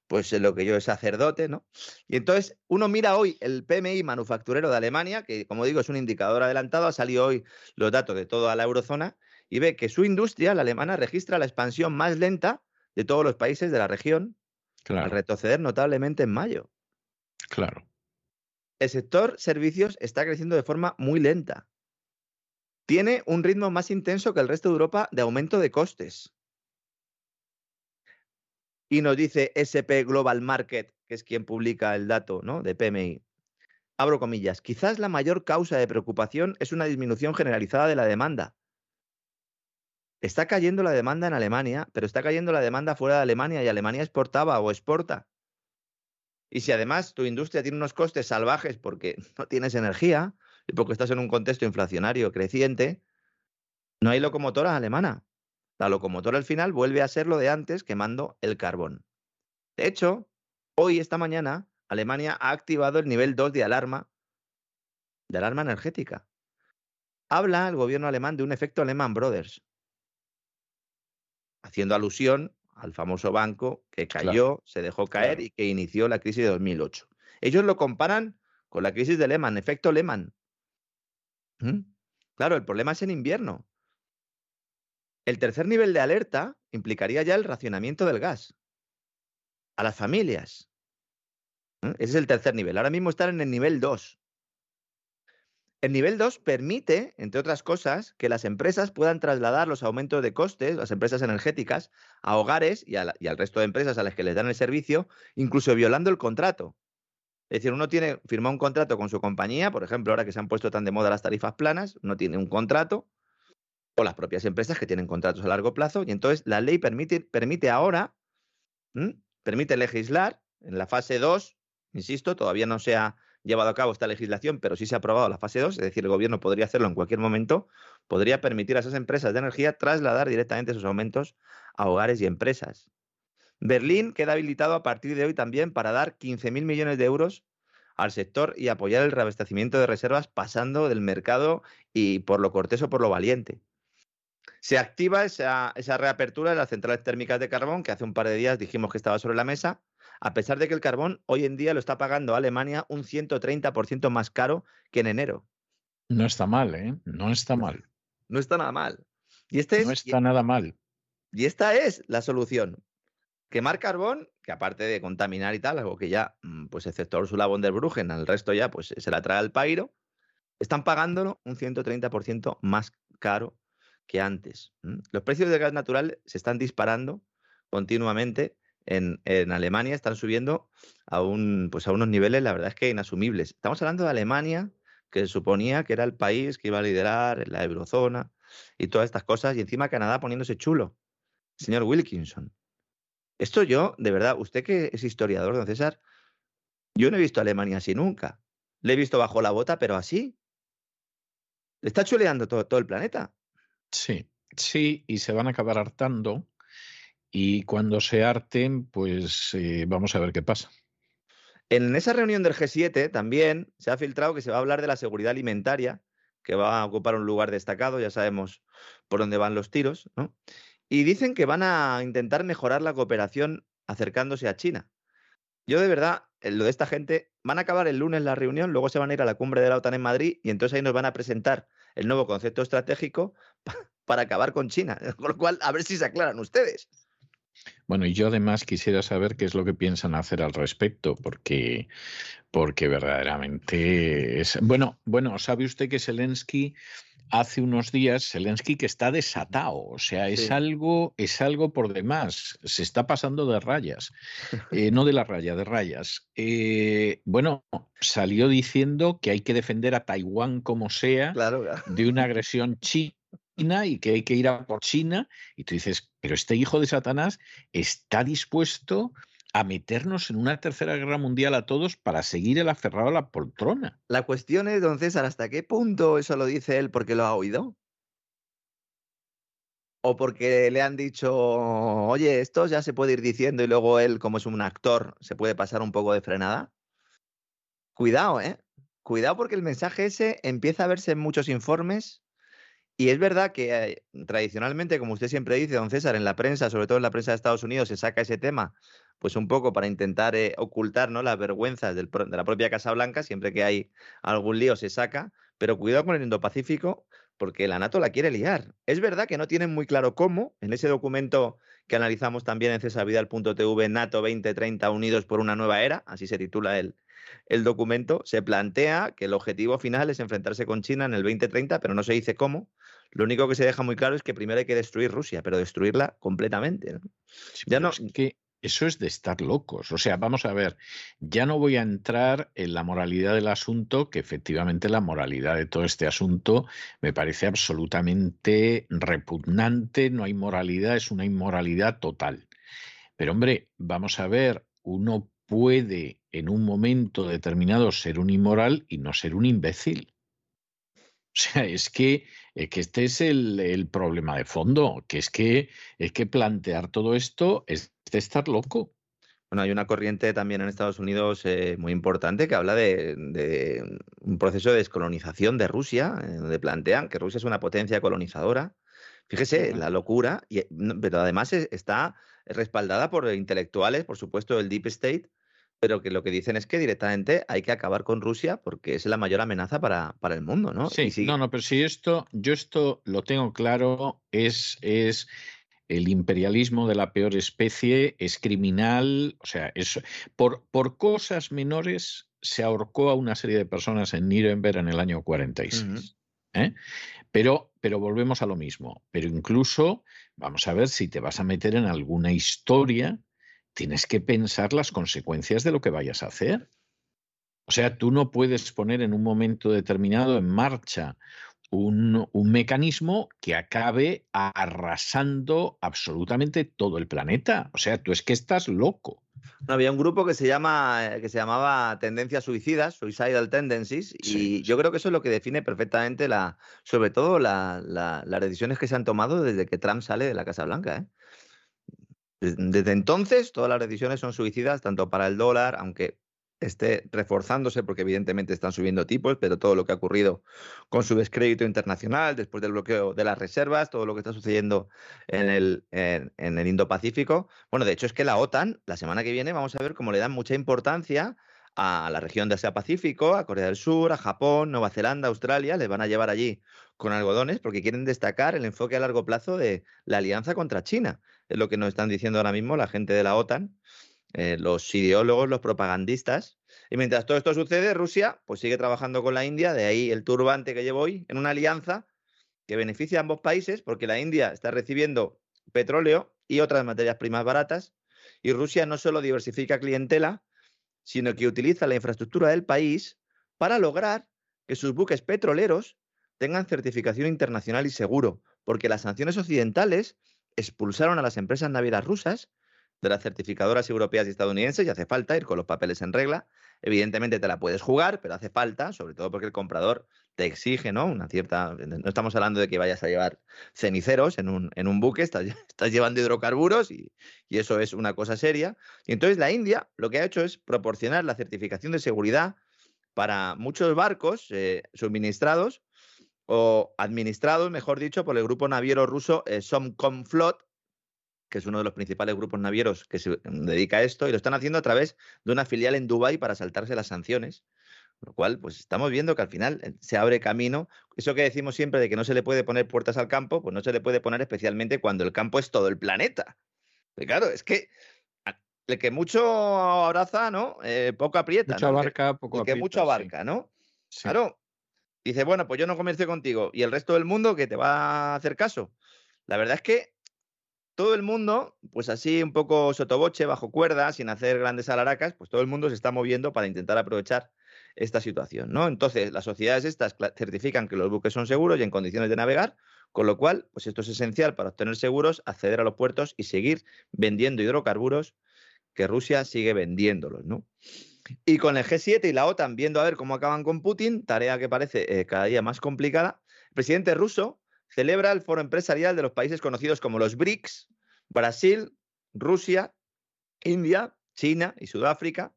pues lo que yo es sacerdote, ¿no? Y entonces uno mira hoy el PMI manufacturero de Alemania, que como digo es un indicador adelantado, ha salido hoy los datos de toda la eurozona, y ve que su industria, la alemana, registra la expansión más lenta de todos los países de la región, claro. al retroceder notablemente en mayo. Claro. El sector servicios está creciendo de forma muy lenta. Tiene un ritmo más intenso que el resto de Europa de aumento de costes. Y nos dice SP Global Market, que es quien publica el dato ¿no? de PMI. Abro comillas. Quizás la mayor causa de preocupación es una disminución generalizada de la demanda, Está cayendo la demanda en Alemania, pero está cayendo la demanda fuera de Alemania y Alemania exportaba o exporta. Y si además tu industria tiene unos costes salvajes porque <laughs> no tienes energía y porque estás en un contexto inflacionario creciente, no hay locomotora alemana. La locomotora al final vuelve a ser lo de antes quemando el carbón. De hecho, hoy, esta mañana, Alemania ha activado el nivel 2 de alarma, de alarma energética. Habla el gobierno alemán de un efecto Lehman Brothers haciendo alusión al famoso banco que cayó, claro, se dejó caer claro. y que inició la crisis de 2008. Ellos lo comparan con la crisis de Lehman, efecto Lehman. ¿Mm? Claro, el problema es en invierno. El tercer nivel de alerta implicaría ya el racionamiento del gas a las familias. ¿Mm? Ese es el tercer nivel. Ahora mismo están en el nivel 2. El nivel 2 permite, entre otras cosas, que las empresas puedan trasladar los aumentos de costes, las empresas energéticas, a hogares y, al resto de empresas a las que les dan el servicio, incluso violando el contrato. Es decir, uno tiene firmado un contrato con su compañía, por ejemplo, ahora que se han puesto tan de moda las tarifas planas, uno tiene un contrato, o las propias empresas que tienen contratos a largo plazo, y entonces la ley permite, ahora, permite legislar en la fase 2, insisto, todavía no se ha llevado a cabo esta legislación, pero sí se ha aprobado la fase 2, es decir, el gobierno podría hacerlo en cualquier momento, podría permitir a esas empresas de energía trasladar directamente esos aumentos a hogares y empresas. Berlín queda habilitado a partir de hoy también para dar 15.000 millones de euros al sector y apoyar el reabastecimiento de reservas pasando del mercado y por lo cortés o por lo valiente. Se activa esa reapertura de las centrales térmicas de carbón que hace un par de días dijimos que estaba sobre la mesa a pesar de que el carbón hoy en día lo está pagando Alemania un 130% más caro que en enero. No está mal, ¿eh? No está mal. <laughs> No está nada mal. Y este es, no está nada mal. Y esta es la solución. Quemar carbón, que aparte de contaminar y tal, algo que ya, mm, pues excepto Ursula von der Bruggen, al resto ya pues se la trae al pairo, están pagándolo un 130% más caro que antes. Los precios del gas natural se están disparando continuamente en, Alemania están subiendo pues a unos niveles, la verdad es que inasumibles. Estamos hablando de Alemania, que se suponía que era el país que iba a liderar la eurozona y todas estas cosas, y encima Canadá poniéndose chulo. Señor Wilkinson, esto yo, de verdad, usted que es historiador, don César, yo no he visto a Alemania así nunca. Le he visto bajo la bota, pero así. está chuleando todo, todo el planeta. Sí, sí, y se van a acabar hartando. Y cuando se harten, pues eh, vamos a ver qué pasa. En esa reunión del G7 también se ha filtrado que se va a hablar de la seguridad alimentaria, que va a ocupar un lugar destacado, ya sabemos por dónde van los tiros, ¿no? Y dicen que van a intentar mejorar la cooperación acercándose a China. Yo de verdad, lo de esta gente, van a acabar el lunes la reunión, luego se van a ir a la cumbre de la OTAN en Madrid y entonces ahí nos van a presentar el nuevo concepto estratégico <laughs> para acabar con China. <laughs> Con lo cual, a ver si se aclaran ustedes. Bueno, y yo además quisiera saber qué es lo que piensan hacer al respecto, porque, porque verdaderamente es. Bueno, bueno, sabe usted que Zelensky hace unos días, Zelensky que está desatado, o sea, es algo, es algo por demás, se está pasando de rayas, eh, no de la raya, de rayas. Eh, bueno, salió diciendo que hay que defender a Taiwán como sea de una agresión china y que hay que ir a por China, y tú dices, pero este hijo de Satanás está dispuesto a meternos en una tercera guerra mundial a todos para seguir el aferrado a la poltrona. La cuestión es, don César, ¿hasta qué punto eso lo dice él porque lo ha oído? ¿O porque le han dicho, oye, esto ya se puede ir diciendo y luego él, como es un actor, se puede pasar un poco de frenada? Cuidado, ¿eh? Cuidado porque el mensaje ese empieza a verse en muchos informes y es verdad que eh, tradicionalmente, como usted siempre dice, don César, en la prensa, sobre todo en la prensa de Estados Unidos, se saca ese tema, pues un poco para intentar eh, ocultar ¿no? las vergüenzas de la propia Casa Blanca, siempre que hay algún lío se saca, pero cuidado con el Indo-Pacífico, porque la NATO la quiere liar. Es verdad que no tienen muy claro cómo, en ese documento que analizamos también en cesavidal.tv, NATO 2030 Unidos por una nueva era, así se titula el, el documento, se plantea que el objetivo final es enfrentarse con China en el 2030, pero no se dice cómo. Lo único que se deja muy claro es que primero hay que destruir Rusia, pero destruirla completamente. ya no. que eso es de estar locos. O sea, vamos a ver, ya no voy a entrar en la moralidad del asunto, que efectivamente la moralidad de todo este asunto me parece absolutamente repugnante, no hay moralidad, es una inmoralidad total. Pero hombre, vamos a ver, uno puede en un momento determinado ser un inmoral y no ser un imbécil. O sea, es que, eh, que este es el, problema de fondo, que es que, es que plantear todo esto es de estar loco. Bueno, hay una corriente también en Estados Unidos eh, muy importante que habla de, un proceso de descolonización de Rusia, eh, donde plantean que Rusia es una potencia colonizadora. Fíjese, la locura, y, pero además está respaldada por intelectuales, por supuesto, del Deep State, pero que lo que dicen es que directamente hay que acabar con Rusia porque es la mayor amenaza para, para el mundo, ¿no? Sí, no, no, pero si esto, yo esto lo tengo claro, es, es el imperialismo de la peor especie, es criminal, o sea, es, por, por cosas menores se ahorcó a una serie de personas en Nuremberg en el año 46. ¿eh? Pero, pero volvemos a lo mismo. Pero incluso, vamos a ver si te vas a meter en alguna historia tienes que pensar las consecuencias de lo que vayas a hacer. O sea, tú no puedes poner en un momento determinado en marcha un, mecanismo que acabe arrasando absolutamente todo el planeta. O sea, tú es que estás loco. había un grupo que se, llama, que se llamaba Tendencias Suicidas, Suicidal Tendencies, y yo creo que eso es lo que define perfectamente, la, sobre todo las decisiones que se han tomado desde que Trump sale de la Casa Blanca. ¿eh? Desde entonces, todas las decisiones son suicidas, tanto para el dólar, aunque esté reforzándose, porque evidentemente están subiendo tipos, pero todo lo que ha ocurrido con su descrédito internacional, después del bloqueo de las reservas, todo lo que está sucediendo en el, en, el Indo-Pacífico. Bueno, de hecho es que la OTAN, la semana que viene, vamos a ver cómo le dan mucha importancia a la región de Asia-Pacífico, a Corea del Sur, a Japón, Nueva Zelanda, Australia, les van a llevar allí con algodones porque quieren destacar el enfoque a largo plazo de la alianza contra China. Es lo que nos están diciendo ahora mismo la gente de la OTAN, eh, los ideólogos, los propagandistas. Y mientras todo esto sucede, Rusia pues sigue trabajando con la India, de ahí el turbante que llevo hoy, en una alianza que beneficia a ambos países porque la India está recibiendo petróleo y otras materias primas baratas y Rusia no solo diversifica clientela, sino que utiliza la infraestructura del país para lograr que sus buques petroleros tengan certificación internacional y seguro, porque las sanciones occidentales expulsaron a las empresas navieras rusas de las certificadoras europeas y estadounidenses y hace falta ir con los papeles en regla. Evidentemente te la puedes jugar, pero hace falta, sobre todo porque el comprador te exige, ¿no? Una cierta. No estamos hablando de que vayas a llevar ceniceros en un, en un buque, estás, <laughs> estás llevando hidrocarburos y, y, eso es una cosa seria. Y entonces la India lo que ha hecho es proporcionar la certificación de seguridad para muchos barcos eh, suministrados o administrados, mejor dicho, por el grupo naviero ruso eh, Somcomflot, que es uno de los principales grupos navieros que se dedica a esto, y lo están haciendo a través de una filial en Dubái para saltarse las sanciones. Lo cual, pues estamos viendo que al final eh, se abre camino. Eso que decimos siempre de que no se le puede poner puertas al campo, pues no se le puede poner especialmente cuando el campo es todo el planeta. Claro, es que el que mucho abraza, ¿no? Eh, poco aprieta. Mucho abarca, poco el que mucho abarca, ¿no? Claro. Dice, bueno, pues yo no comercio contigo. ¿Y el resto del mundo que te va a hacer caso? La verdad es que todo el mundo, pues así un poco sotoboche, bajo cuerda, sin hacer grandes alaracas, pues todo el mundo se está moviendo para intentar aprovechar esta situación, ¿no? Entonces, las sociedades estas certifican que los buques son seguros y en condiciones de navegar, con lo cual, pues esto es esencial para obtener seguros, acceder a los puertos y seguir vendiendo hidrocarburos que Rusia sigue vendiéndolos, ¿no? Y con el G7 y la OTAN viendo a ver cómo acaban con Putin, tarea que parece eh, cada día más complicada, el presidente ruso celebra el foro empresarial de los países conocidos como los BRICS, Brasil, Rusia, India, China y Sudáfrica.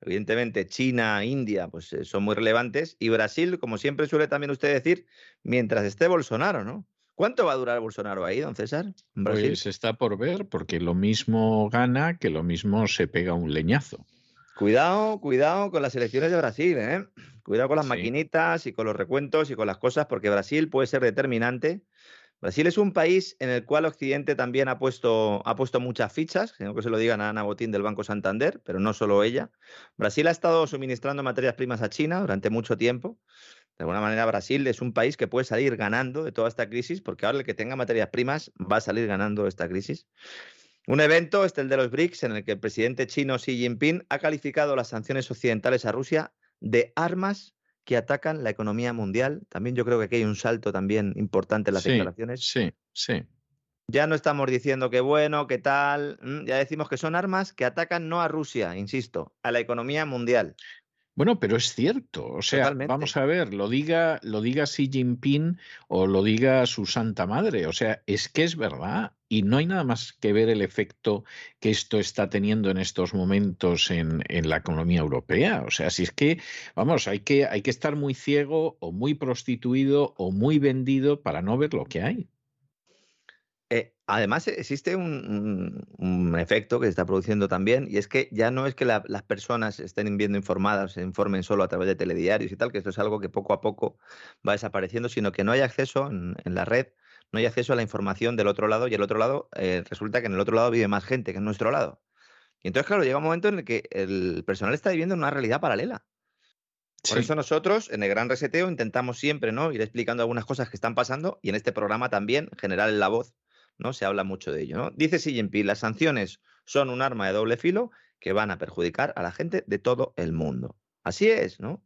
Evidentemente, China, India, pues eh, son muy relevantes. Y Brasil, como siempre suele también usted decir, mientras esté Bolsonaro, ¿no? ¿Cuánto va a durar Bolsonaro ahí, don César? Pues está por ver, porque lo mismo gana que lo mismo se pega un leñazo. Cuidado, cuidado con las elecciones de Brasil, ¿eh? Cuidado con las maquinitas y con los recuentos y con las cosas, porque Brasil puede ser determinante. Brasil es un país en el cual Occidente también ha puesto, ha puesto muchas fichas, sino que se lo digan a Ana Botín del Banco Santander, pero no solo ella. Brasil ha estado suministrando materias primas a China durante mucho tiempo. De alguna manera, Brasil es un país que puede salir ganando de toda esta crisis, porque ahora el que tenga materias primas va a salir ganando esta crisis. Un evento, este el de los BRICS, en el que el presidente chino Xi Jinping ha calificado las sanciones occidentales a Rusia de armas que atacan la economía mundial. También yo creo que aquí hay un salto también importante en las declaraciones. Sí, sí. Ya no estamos diciendo que bueno, que tal, ya decimos que son armas que atacan no a Rusia, insisto, a la economía mundial. Bueno, pero es cierto. O sea, vamos a ver, lo diga, lo diga Xi Jinping o lo diga su Santa Madre. O sea, es que es verdad. Y no hay nada más que ver el efecto que esto está teniendo en estos momentos en, en la economía europea. O sea, si es que, vamos, hay que, hay que estar muy ciego o muy prostituido o muy vendido para no ver lo que hay. Eh, además, existe un, efecto que se está produciendo también, y es que ya no es que las personas estén viendo informadas, se informen solo a través de telediarios y tal, que esto es algo que poco a poco va desapareciendo, sino que no hay acceso en, la red, no hay acceso a la información del otro lado, y el otro lado eh, resulta que en el otro lado vive más gente que en nuestro lado. Y entonces, claro, llega un momento en el que el personal está viviendo en una realidad paralela. Por eso nosotros en el Gran Reseteo intentamos siempre ¿no? ir explicando algunas cosas que están pasando y en este programa también generar la voz ¿no? Se habla mucho de ello, ¿no? Dice Xi Jinping, las sanciones son un arma de doble filo que van a perjudicar a la gente de todo el mundo. Así es, ¿no?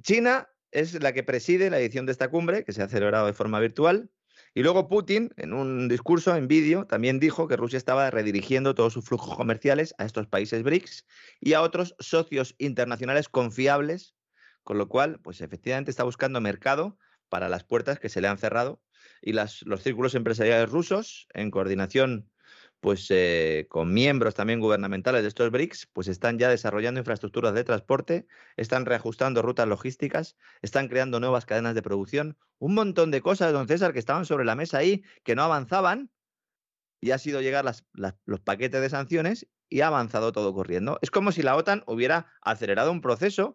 China es la que preside la edición de esta cumbre, que se ha celebrado de forma virtual. Y luego Putin, en un discurso en vídeo, también dijo que Rusia estaba redirigiendo todos sus flujos comerciales a estos países BRICS y a otros socios internacionales confiables, con lo cual, pues efectivamente está buscando mercado para las puertas que se le han cerrado y los círculos empresariales rusos, en coordinación pues, eh, con miembros también gubernamentales de estos BRICS, pues están ya desarrollando infraestructuras de transporte, están reajustando rutas logísticas, están creando nuevas cadenas de producción, un montón de cosas, don César, que estaban sobre la mesa ahí, que no avanzaban, y ha sido llegar las, los paquetes de sanciones y ha avanzado todo corriendo. Es como si la OTAN hubiera acelerado un proceso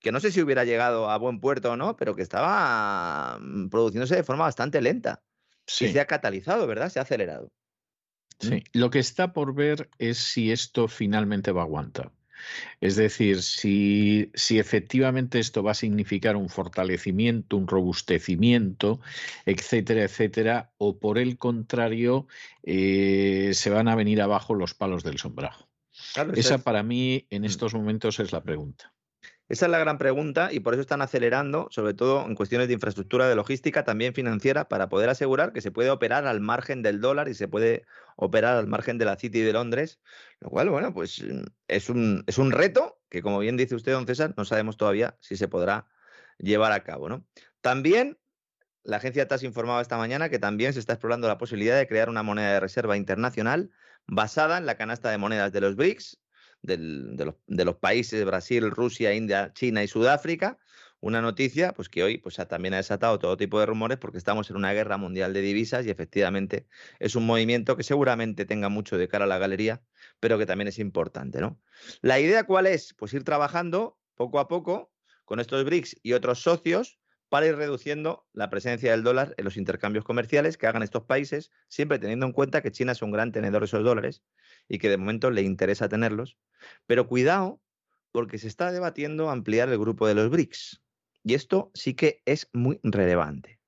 que no sé si hubiera llegado a buen puerto o no, pero que estaba mm, produciéndose de forma bastante lenta. Sí. se ha catalizado, ¿verdad? Se ha acelerado. Sí, mm. lo que está por ver es si esto finalmente va a aguantar. Es decir, si, si, efectivamente esto va a significar un fortalecimiento, un robustecimiento, etcétera, etcétera, o por el contrario, eh, se van a venir abajo los palos del sombrajo. Esa para mí en mm. estos momentos es la pregunta. Esa es la gran pregunta y por eso están acelerando, sobre todo en cuestiones de infraestructura de logística, también financiera, para poder asegurar que se puede operar al margen del dólar y se puede operar al margen de la City de Londres, lo cual, bueno, pues es un, es un reto que, como bien dice usted, don César, no sabemos todavía si se podrá llevar a cabo. ¿no? También la agencia TAS informaba esta mañana que también se está explorando la posibilidad de crear una moneda de reserva internacional basada en la canasta de monedas de los BRICS, de, los, de, los, países Brasil, Rusia, India, China y Sudáfrica. Una noticia pues, que hoy pues, también ha desatado todo tipo de rumores porque estamos en una guerra mundial de divisas y efectivamente es un movimiento que seguramente tenga mucho de cara a la galería, pero que también es importante. ¿no? La idea cuál es? Pues ir trabajando poco a poco con estos BRICS y otros socios para ir reduciendo la presencia del dólar en los intercambios comerciales que hagan estos países, siempre teniendo en cuenta que China es un gran tenedor de esos dólares y que de momento le interesa tenerlos. Pero cuidado, porque se está debatiendo ampliar el grupo de los BRICS. Y esto sí que es muy relevante.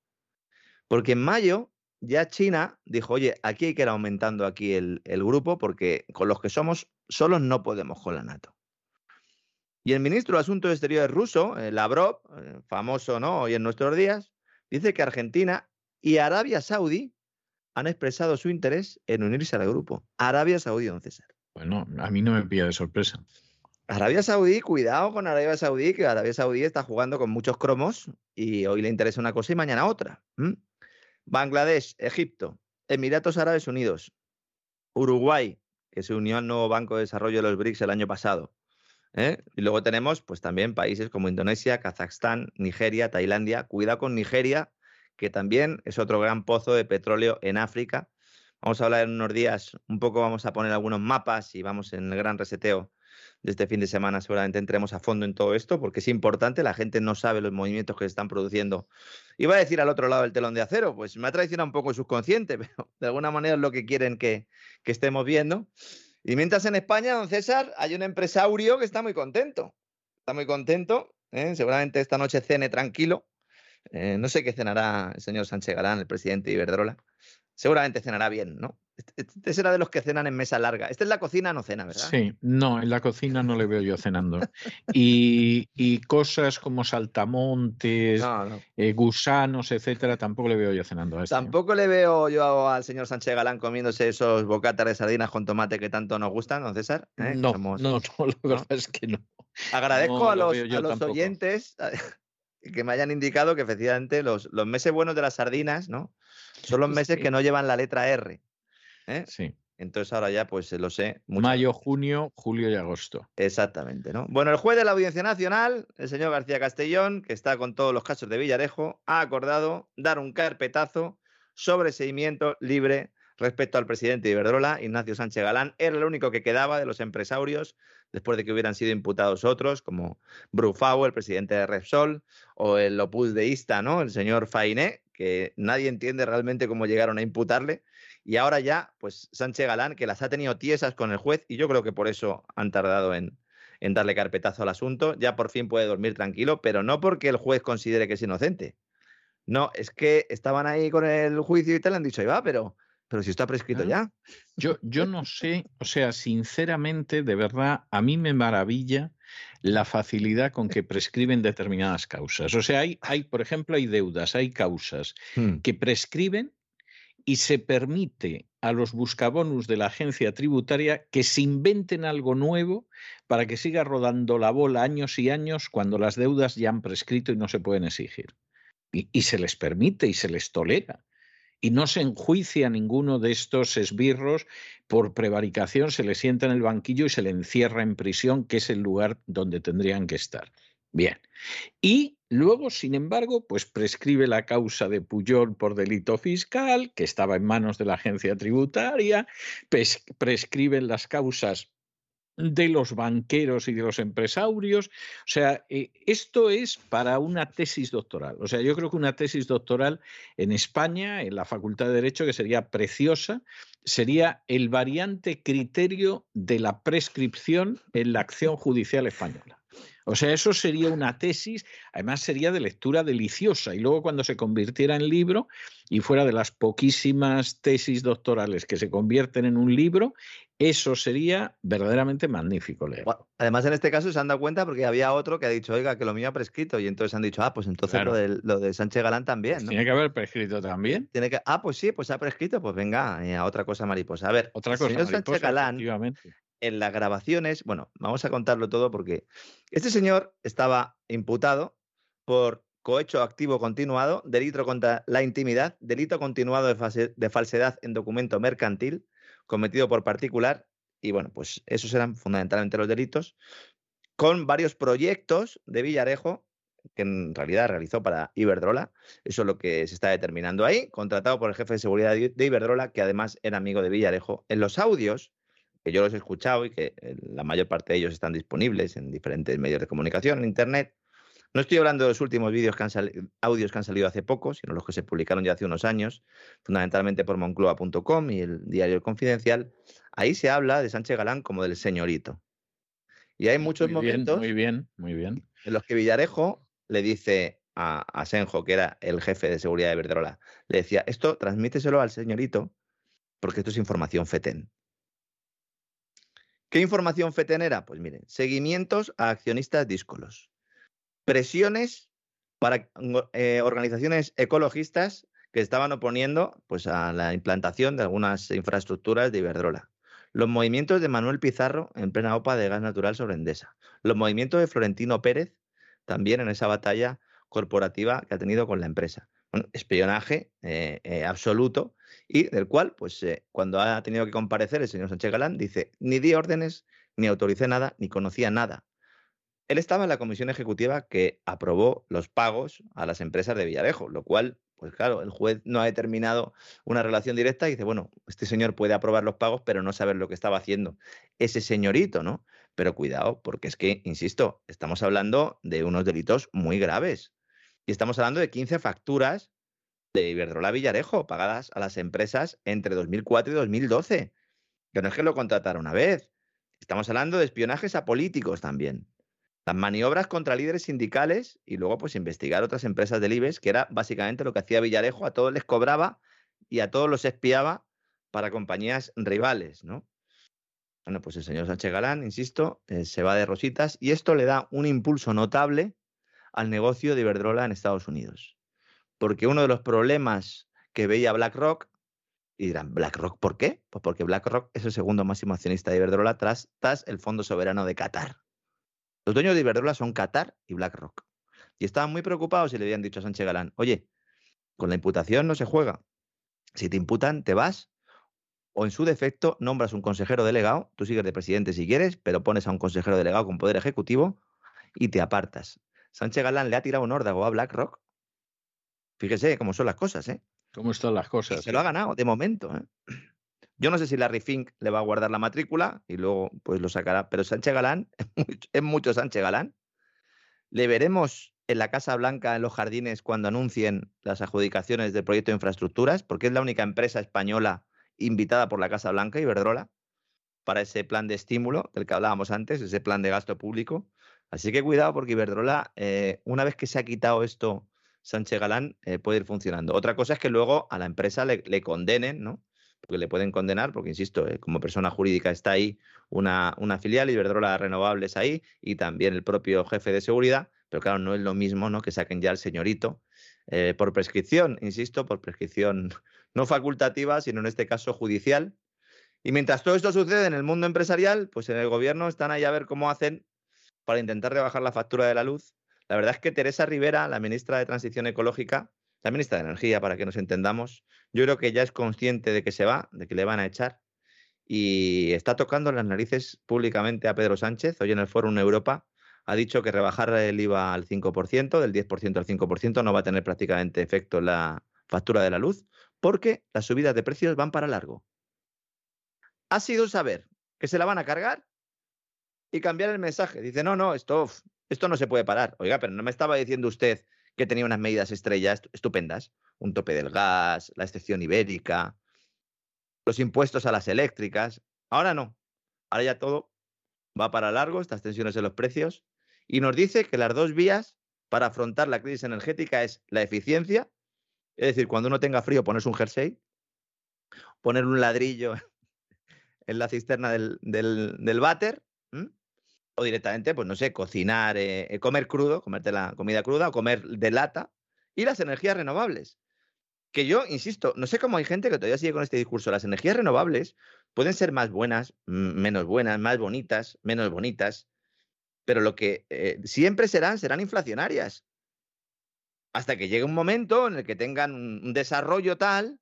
Porque en mayo ya China dijo, oye, aquí hay que ir aumentando aquí el, el grupo porque con los que somos solos no podemos con la NATO. Y el ministro de Asuntos Exteriores ruso, eh, Lavrov, eh, famoso ¿no? hoy en nuestros días, dice que Argentina y Arabia Saudí han expresado su interés en unirse al grupo. Arabia Saudí, don César. Bueno, a mí no me pilla de sorpresa. Arabia Saudí, cuidado con Arabia Saudí, que Arabia Saudí está jugando con muchos cromos y hoy le interesa una cosa y mañana otra. Bangladesh, Egipto, Emiratos Árabes Unidos, Uruguay, que se unió al nuevo Banco de Desarrollo de los BRICS el año pasado, ¿eh? Y luego tenemos pues también países como Indonesia, Kazajstán, Nigeria, Tailandia. Cuidado con Nigeria, que también es otro gran pozo de petróleo en África. Vamos a hablar en unos días, un poco vamos a poner algunos mapas y vamos en el gran reseteo de este fin de semana. Seguramente entremos a fondo en todo esto porque es importante, la gente no sabe los movimientos que se están produciendo. Iba a decir al otro lado del telón de acero, pues me ha traicionado un poco el subconsciente, <laughs> pero de alguna manera es lo que quieren que, que estemos viendo. Y mientras en España, don César, hay un empresario que está muy contento. Está muy contento. ¿eh? Seguramente esta noche cene tranquilo. Eh, no sé qué cenará el señor Sánchez Galán, el presidente de Iberdrola. Seguramente cenará bien, ¿no? Este, será de los que cenan en mesa larga. Este es la cocina, no cena, ¿verdad? Sí, no, en la cocina no le veo yo cenando. Y, cosas como saltamontes, eh, gusanos, etcétera, tampoco le veo yo cenando. A este. Tampoco le veo yo al señor Sánchez Galán comiéndose esos bocatas de sardinas con tomate que tanto nos gustan, ¿no, César? ¿Eh? No, no, no, la verdad es que no. Agradezco a los, oyentes <laughs> que me hayan indicado que efectivamente los, los meses buenos de las sardinas, ¿no? Son los meses que no llevan la letra R. ¿eh? Sí. Entonces ahora ya pues lo sé. Mayo, junio, julio y agosto. Exactamente, ¿no? Bueno, el juez de la Audiencia Nacional, el señor García Castellón, que está con todos los casos de Villarejo, ha acordado dar un carpetazo sobre seguimiento libre respecto al presidente de Iberdrola, Ignacio Sánchez Galán. Era el único que quedaba de los empresarios después de que hubieran sido imputados otros, como Brufau, el presidente de Repsol, o el Opus deísta, ¿no? El señor Fainé, que nadie entiende realmente cómo llegaron a imputarle. Y ahora ya, pues Sánchez Galán, que las ha tenido tiesas con el juez, y yo creo que por eso han tardado en, en darle carpetazo al asunto, ya por fin puede dormir tranquilo, pero no porque el juez considere que es inocente. No, es que estaban ahí con el juicio y tal, han dicho, ahí va, pero, pero si está prescrito ya. Yo, yo no sé, o sea, sinceramente, de verdad, a mí me maravilla la facilidad con que prescriben determinadas causas. O sea, hay, hay por ejemplo, hay deudas, hay causas hmm. que prescriben y se permite a los buscabonus de la agencia tributaria que se inventen algo nuevo para que siga rodando la bola años y años cuando las deudas ya han prescrito y no se pueden exigir. Y, se les permite y se les tolera. Y no se enjuicia a ninguno de estos esbirros por prevaricación, se le sienta en el banquillo y se le encierra en prisión, que es el lugar donde tendrían que estar. Bien. Y luego, sin embargo, pues prescribe la causa de Puyol por delito fiscal, que estaba en manos de la agencia tributaria, prescriben las causas de los banqueros y de los empresarios. O sea, eh, esto es para una tesis doctoral. O sea, yo creo que una tesis doctoral en España, en la Facultad de Derecho, que sería preciosa, sería el variante criterio de la prescripción en la acción judicial española. O sea, eso sería una tesis, además sería de lectura deliciosa. Y luego cuando se convirtiera en libro y fuera de las poquísimas tesis doctorales que se convierten en un libro, eso sería verdaderamente magnífico leer. además, en este caso se han dado cuenta porque había otro que ha dicho, oiga, que lo mío ha prescrito. Y entonces han dicho, ah, pues entonces lo, de, lo, de, Sánchez Galán también. Pues tiene que haber prescrito también. Tiene que, ah, pues sí, pues ha prescrito, pues venga, eh, a otra cosa mariposa. A ver, otra cosa señor Sánchez Galán, en las grabaciones, bueno, vamos a contarlo todo porque este señor estaba imputado por cohecho activo continuado, delito contra la intimidad, delito continuado de, falsedad en documento mercantil cometido por particular. Y bueno, pues esos eran fundamentalmente los delitos, con varios proyectos de Villarejo que en realidad realizó para Iberdrola. Eso es lo que se está determinando ahí, contratado por el jefe de seguridad de Iberdrola, que además era amigo de Villarejo. En los audios, que yo los he escuchado y que eh, la mayor parte de ellos están disponibles en diferentes medios de comunicación, en Internet, no estoy hablando de los últimos vídeos que han audios que han salido hace poco, sino los que se publicaron ya hace unos años, fundamentalmente por moncloa.com y el diario Confidencial. Ahí se habla de Sánchez Galán como del señorito. Y hay muchos momentos muy bien, muy bien. en los que Villarejo le dice a, a, Senjo, que era el jefe de seguridad de Verdrola, le decía, esto transmíteselo al señorito porque esto es información FETEN. ¿Qué información FETEN era? Pues miren, seguimientos a accionistas díscolos presiones para eh, organizaciones ecologistas que estaban oponiendo pues, a la implantación de algunas infraestructuras de Iberdrola. Los movimientos de Manuel Pizarro en plena OPA de gas natural sobre Endesa. Los movimientos de Florentino Pérez también en esa batalla corporativa que ha tenido con la empresa. Espionaje eh, eh, absoluto y del cual, pues cuando ha tenido que comparecer el señor Sánchez Galán, dice, ni di órdenes, ni autoricé nada, ni conocía nada él estaba en la comisión ejecutiva que aprobó los pagos a las empresas de Villarejo, lo cual, pues claro, el juez no ha determinado una relación directa y dice, bueno, este señor puede aprobar los pagos, pero no saber lo que estaba haciendo ese señorito, ¿no? Pero cuidado, porque es que, insisto, estamos hablando de unos delitos muy graves. Y estamos hablando de 15 facturas de Iberdrola Villarejo pagadas a las empresas entre 2004 y 2012. Que no es que lo contratara una vez. Estamos hablando de espionajes a políticos también las maniobras contra líderes sindicales y luego pues investigar otras empresas del IBEX, que era básicamente lo que hacía Villarejo, a todos les cobraba y a todos los espiaba para compañías rivales, ¿no? Bueno, pues el señor Sánchez Galán, insisto, eh, se va de rositas y esto le da un impulso notable al negocio de Iberdrola en Estados Unidos. Porque uno de los problemas que veía BlackRock, y dirán, ¿BlackRock por qué? Pues porque BlackRock es el segundo máximo accionista de Iberdrola tras, tras el Fondo Soberano de Qatar. Los dueños de Iberdrola son Qatar y BlackRock. Y estaban muy preocupados y le habían dicho a Sánchez Galán, oye, con la imputación no se juega. Si te imputan, te vas o en su defecto nombras un consejero delegado, tú sigues de presidente si quieres, pero pones a un consejero delegado con poder ejecutivo y te apartas. Sánchez Galán le ha tirado un órdago a BlackRock. Fíjese cómo son las cosas, ¿eh? ¿Cómo están las cosas? se lo ha ganado de momento, ¿eh? <clears throat> Yo no sé si Larry Fink le va a guardar la matrícula y luego pues lo sacará, pero Sánchez Galán <laughs> es mucho Sánchez Galán. Le veremos en la Casa Blanca, en los jardines, cuando anuncien las adjudicaciones del proyecto de infraestructuras, porque es la única empresa española invitada por la Casa Blanca, Iberdrola, para ese plan de estímulo del que hablábamos antes, ese plan de gasto público. Así que cuidado porque Iberdrola, eh, una vez que se ha quitado esto Sánchez Galán, eh, puede ir funcionando. Otra cosa es que luego a la empresa le, condenen, ¿no? porque le pueden condenar, porque insisto, eh, como persona jurídica está ahí una, filial, Iberdrola Renovables ahí, y también el propio jefe de seguridad, pero claro, no es lo mismo ¿no? que saquen ya al señorito por prescripción, insisto, por prescripción <laughs> no facultativa, sino en este caso judicial. Y mientras todo esto sucede en el mundo empresarial, pues en el gobierno están ahí a ver cómo hacen para intentar rebajar la factura de la luz. La verdad es que Teresa Rivera, la ministra de Transición Ecológica, la ministra de Energía, para que nos entendamos, yo creo que ya es consciente de que se va, de que le van a echar, y está tocando las narices públicamente a Pedro Sánchez. Hoy en el Fórum Europa ha dicho que rebajar el IVA al 5%, del 10% al 5%, no va a tener prácticamente efecto en la factura de la luz, porque las subidas de precios van para largo. Ha sido saber que se la van a cargar y cambiar el mensaje. Dice, no, no, esto, esto no se puede parar. Oiga, pero no me estaba diciendo usted que tenía unas medidas estrellas estupendas, un tope del gas, la excepción ibérica, los impuestos a las eléctricas. Ahora no, ahora ya todo va para largo, estas tensiones en los precios, y nos dice que las dos vías para afrontar la crisis energética es la eficiencia, es decir, cuando uno tenga frío ponerse un jersey, poner un ladrillo <laughs> en la cisterna del, del, del váter, o directamente, pues no sé, cocinar, eh, eh, comer crudo, comerte la comida cruda o comer de lata, y las energías renovables. Que yo, insisto, no sé cómo hay gente que todavía sigue con este discurso. Las energías renovables pueden ser más buenas, menos buenas, más bonitas, menos bonitas, pero lo que eh, siempre serán, serán inflacionarias. hasta que llegue un momento en el que tengan un, desarrollo tal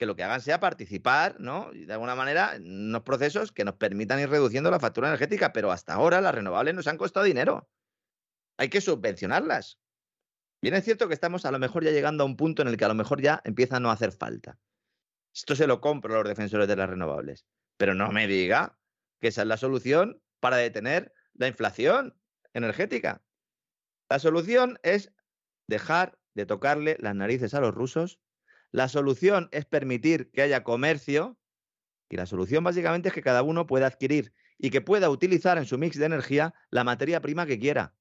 que lo que hagan sea participar, ¿no? Y de alguna manera, en unos procesos que nos permitan ir reduciendo la factura energética, pero hasta ahora las renovables nos han costado dinero. Hay que subvencionarlas. Bien es cierto que estamos a lo mejor ya llegando a un punto en el que a lo mejor ya empieza a no hacer falta. Esto se lo compro a los defensores de las renovables. Pero no me diga que esa es la solución para detener la inflación energética. La solución es dejar de tocarle las narices a los rusos. La solución es permitir que haya comercio. Y la solución básicamente es que cada uno pueda adquirir y que pueda utilizar en su mix de energía la materia prima que quiera.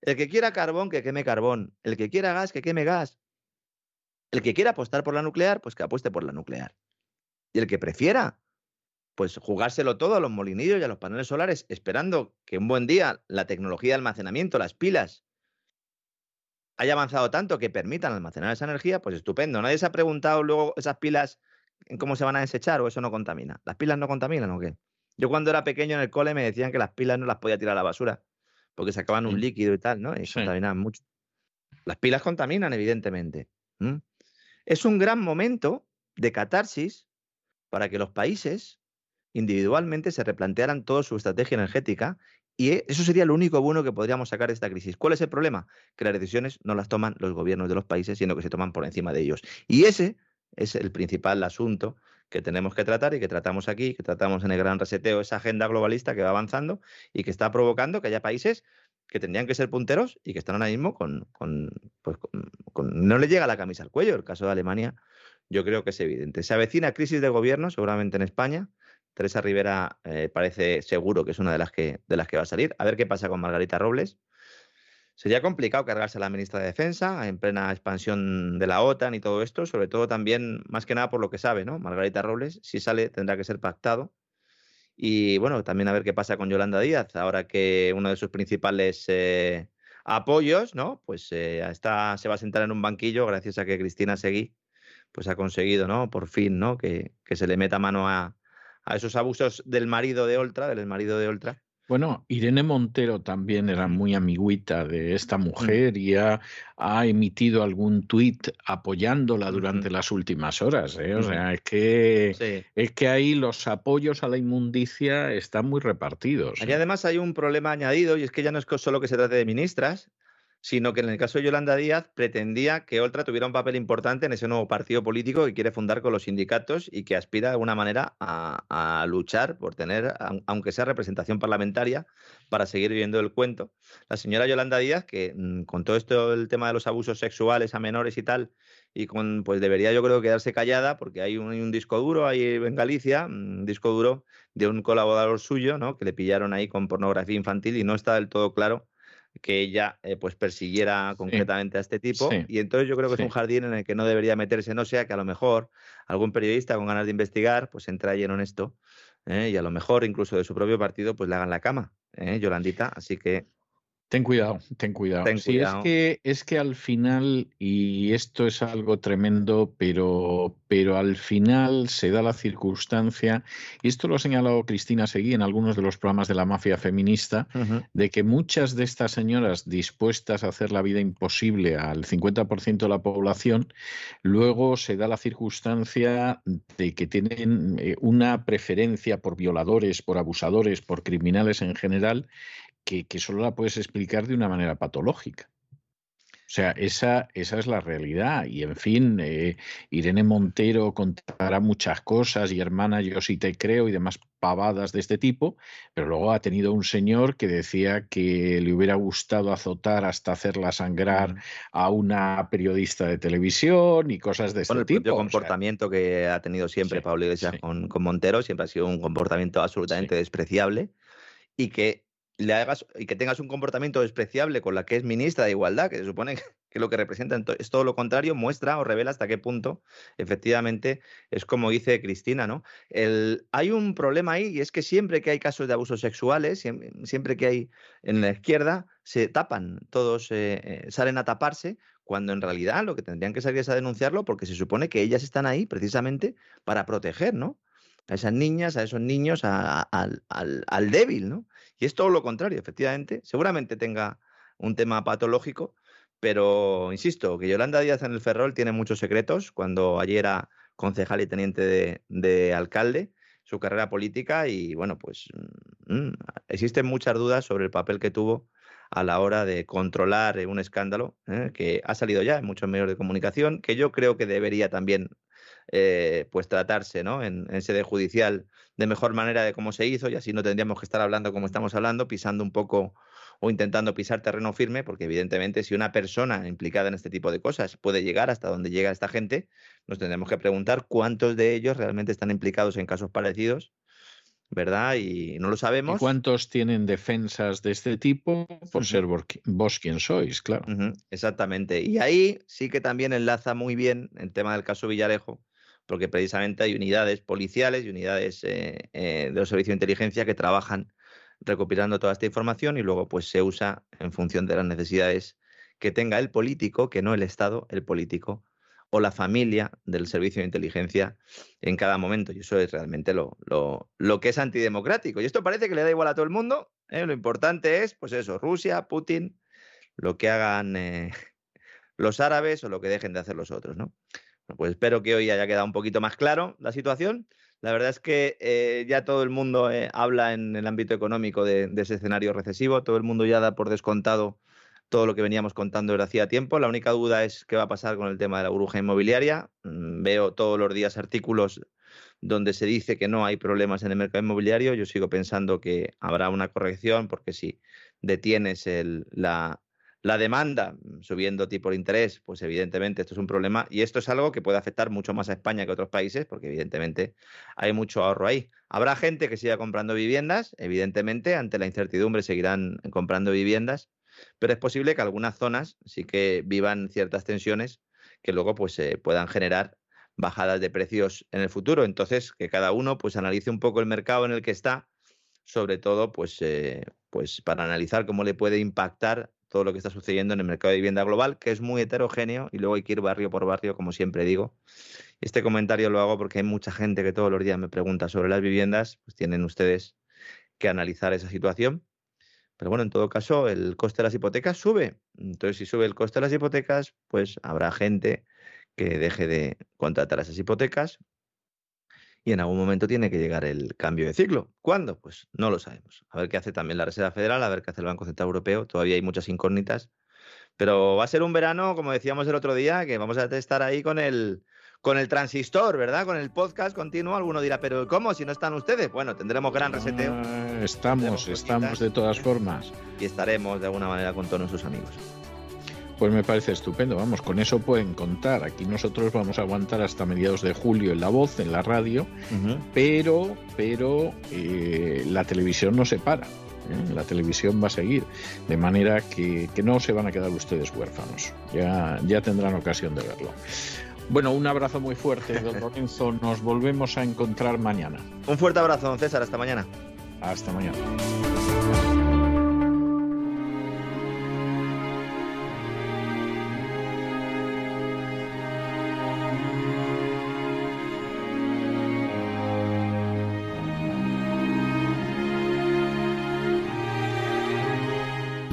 El que quiera carbón, que queme carbón. El que quiera gas, que queme gas. El que quiera apostar por la nuclear, pues que apueste por la nuclear. Y el que prefiera, pues jugárselo todo a los molinillos y a los paneles solares, esperando que un buen día la tecnología de almacenamiento, las pilas, haya avanzado tanto que permitan almacenar esa energía, pues estupendo. Nadie se ha preguntado luego esas pilas en cómo se van a desechar o eso no contamina. ¿Las pilas no contaminan o qué? Yo cuando era pequeño en el cole me decían que las pilas no las podía tirar a la basura porque sacaban un líquido y tal, ¿no? Y contaminaban mucho. Las pilas contaminan, evidentemente. Es un gran momento de catarsis para que los países individualmente se replantearan toda su estrategia energética y e, eso sería lo único bueno que podríamos sacar de esta crisis. ¿Cuál es el problema? Que las decisiones no las toman los gobiernos de los países, sino que se toman por encima de ellos. Y ese es el principal asunto que tenemos que tratar y que tratamos aquí, que tratamos en el gran reseteo, esa agenda globalista que va avanzando y que está provocando que haya países que tendrían que ser punteros y que están ahora mismo con, pues con, no le llega la camisa al cuello. El caso de Alemania yo creo que es evidente. Se avecina crisis de gobierno, seguramente en España. Teresa Rivera eh, parece seguro que es una de las que, de las que va a salir. A ver qué pasa con Margarita Robles. Sería complicado cargarse a la ministra de Defensa en plena expansión de la OTAN y todo esto, sobre todo también, más que nada por lo que sabe, ¿no? Margarita Robles, si sale, tendrá que ser pactado. Y bueno, también a ver qué pasa con Yolanda Díaz, ahora que uno de sus principales eh, apoyos, ¿no? Pues eh, se va a sentar en un banquillo gracias a que Cristina Seguí pues ha conseguido, ¿no? Por fin, ¿no? Que, que se le meta mano a, a esos abusos del marido de Oltra, del marido de Oltra, bueno, Irene Montero también era muy amiguita de esta mujer y ha, emitido algún tuit apoyándola durante las últimas horas. ¿eh? O sea, es que, es que ahí los apoyos a la inmundicia están muy repartidos. Y ¿eh? además hay un problema añadido y es que ya no es solo que se trate de ministras, sino que en el caso de Yolanda Díaz pretendía que Oltra tuviera un papel importante en ese nuevo partido político que quiere fundar con los sindicatos y que aspira de alguna manera a, luchar por tener, aunque sea representación parlamentaria, para seguir viviendo el cuento. La señora Yolanda Díaz, que mm, con todo esto el tema de los abusos sexuales a menores y tal, y con pues debería yo creo quedarse callada porque hay un, un, disco duro ahí en Galicia, un disco duro de un colaborador suyo, ¿no? que le pillaron ahí con pornografía infantil y no está del todo claro que ella eh, pues persiguiera concretamente a este tipo. Y entonces yo creo que es un jardín en el que no debería meterse, no sea que a lo mejor algún periodista con ganas de investigar pues entra lleno en esto ¿eh? y a lo mejor incluso de su propio partido pues le hagan la cama, ¿eh? Yolandita. Así que Ten cuidado, ten cuidado. Es, que, es que al final, y esto es algo tremendo, pero, pero al final se da la circunstancia, y esto lo ha señalado Cristina Seguí en algunos de los programas de la mafia feminista, de que muchas de estas señoras dispuestas a hacer la vida imposible al 50% de la población, luego se da la circunstancia de que tienen eh, una preferencia por violadores, por abusadores, por criminales en general, que, solo la puedes explicar de una manera patológica. O sea, esa, esa es la realidad. Y en fin, eh, Irene Montero contará muchas cosas y hermana, yo sí te creo y demás pavadas de este tipo, pero luego ha tenido un señor que decía que le hubiera gustado azotar hasta hacerla sangrar a una periodista de televisión y cosas de este el tipo. El comportamiento que ha tenido siempre Pablo Iglesias con, Montero siempre ha sido un comportamiento absolutamente despreciable y que le hagas y que tengas un comportamiento despreciable con la que es ministra de Igualdad, que se supone que lo que representa es todo lo contrario, muestra o revela hasta qué punto efectivamente es como dice Cristina, ¿no? El, hay un problema ahí y es que siempre que hay casos de abusos sexuales, siempre, que hay en la izquierda, se tapan, todos eh, eh, salen a taparse, cuando en realidad lo que tendrían que salir es a denunciarlo porque se supone que ellas están ahí precisamente para proteger, ¿no? A esas niñas, a esos niños, al, al débil, ¿no? Y es todo lo contrario, efectivamente. Seguramente tenga un tema patológico, Pero, insisto, que Yolanda Díaz en el Ferrol tiene muchos secretos cuando allí era concejal y teniente de, de alcalde su carrera política y bueno, pues mm, existen muchas dudas sobre el papel que tuvo a la hora de controlar un escándalo ¿eh? que ha salido ya en muchos medios de comunicación, que yo creo que debería también eh, pues tratarse ¿no? en, sede judicial de mejor manera de cómo se hizo y así no tendríamos que estar hablando como estamos hablando, pisando un poco o intentando pisar terreno firme, porque evidentemente si una persona implicada en este tipo de cosas puede llegar hasta donde llega esta gente, nos tendremos que preguntar cuántos de ellos realmente están implicados en casos parecidos ¿verdad? Y no lo sabemos. ¿Cuántos tienen defensas de este tipo por ser vos quien sois, claro? Exactamente. Y ahí sí que también enlaza muy bien el tema del caso Villarejo, porque precisamente hay unidades policiales y unidades eh, eh, de los servicios de inteligencia que trabajan recopilando toda esta información y luego pues se usa en función de las necesidades que tenga el político, que no el Estado, el político o la familia del servicio de inteligencia en cada momento. Y eso es realmente lo, lo, que es antidemocrático. Y esto parece que le da igual a todo el mundo. ¿eh? Lo importante es, pues eso, Rusia, Putin, lo que hagan eh, <laughs> los árabes o lo que dejen de hacer los otros, ¿no? Pues espero que hoy haya quedado un poquito más claro la situación. La verdad es que eh, ya todo el mundo habla en el ámbito económico de, ese escenario recesivo, todo el mundo ya da por descontado todo lo que veníamos contando desde hacía tiempo. La única duda es qué va a pasar con el tema de la burbuja inmobiliaria. Mm, veo todos los días artículos donde se dice que no hay problemas en el mercado inmobiliario. Yo sigo pensando que habrá una corrección porque si detienes la, la demanda mm, subiendo tipo de interés, pues evidentemente esto es un problema y esto es algo que puede afectar mucho más a España que a otros países porque evidentemente hay mucho ahorro ahí. Habrá gente que siga comprando viviendas, evidentemente ante la incertidumbre seguirán comprando viviendas, pero es posible que algunas zonas sí que vivan ciertas tensiones que luego pues se puedan generar bajadas de precios en el futuro. Entonces, que cada uno pues analice un poco el mercado en el que está, sobre todo pues, eh, pues para analizar cómo le puede impactar todo lo que está sucediendo en el mercado de vivienda global, que es muy heterogéneo y luego hay que ir barrio por barrio, como siempre digo. Este comentario lo hago porque hay mucha gente que todos los días me pregunta sobre las viviendas, pues tienen ustedes que analizar esa situación pero bueno, en todo caso, el coste de las hipotecas sube. Entonces, si sube el coste de las hipotecas, pues habrá gente que deje de contratar esas hipotecas y en algún momento tiene que llegar el cambio de ciclo. ¿Cuándo? Pues no lo sabemos. A ver qué hace también la Reserva Federal, a ver qué hace el Banco Central Europeo. Todavía hay muchas incógnitas. Pero va a ser un verano, como decíamos el otro día, que vamos a estar ahí con el, con el transistor, ¿verdad? Con el podcast continuo. Alguno dirá, pero ¿cómo si no están ustedes? Bueno, tendremos gran reseteo. Ah, estamos, estamos de todas formas. Y estaremos de alguna manera con todos nuestros amigos. Pues me parece estupendo, vamos, con eso pueden contar. Aquí nosotros vamos a aguantar hasta mediados de julio en la voz, en la radio, pero, pero eh, la televisión no se para. ¿eh? La televisión va a seguir, de manera que, que, no se van a quedar ustedes huérfanos. Ya, ya tendrán ocasión de verlo. Bueno, un abrazo muy fuerte, don <laughs> Lorenzo. Nos volvemos a encontrar mañana. Un fuerte abrazo, don César. Hasta mañana. Hasta mañana.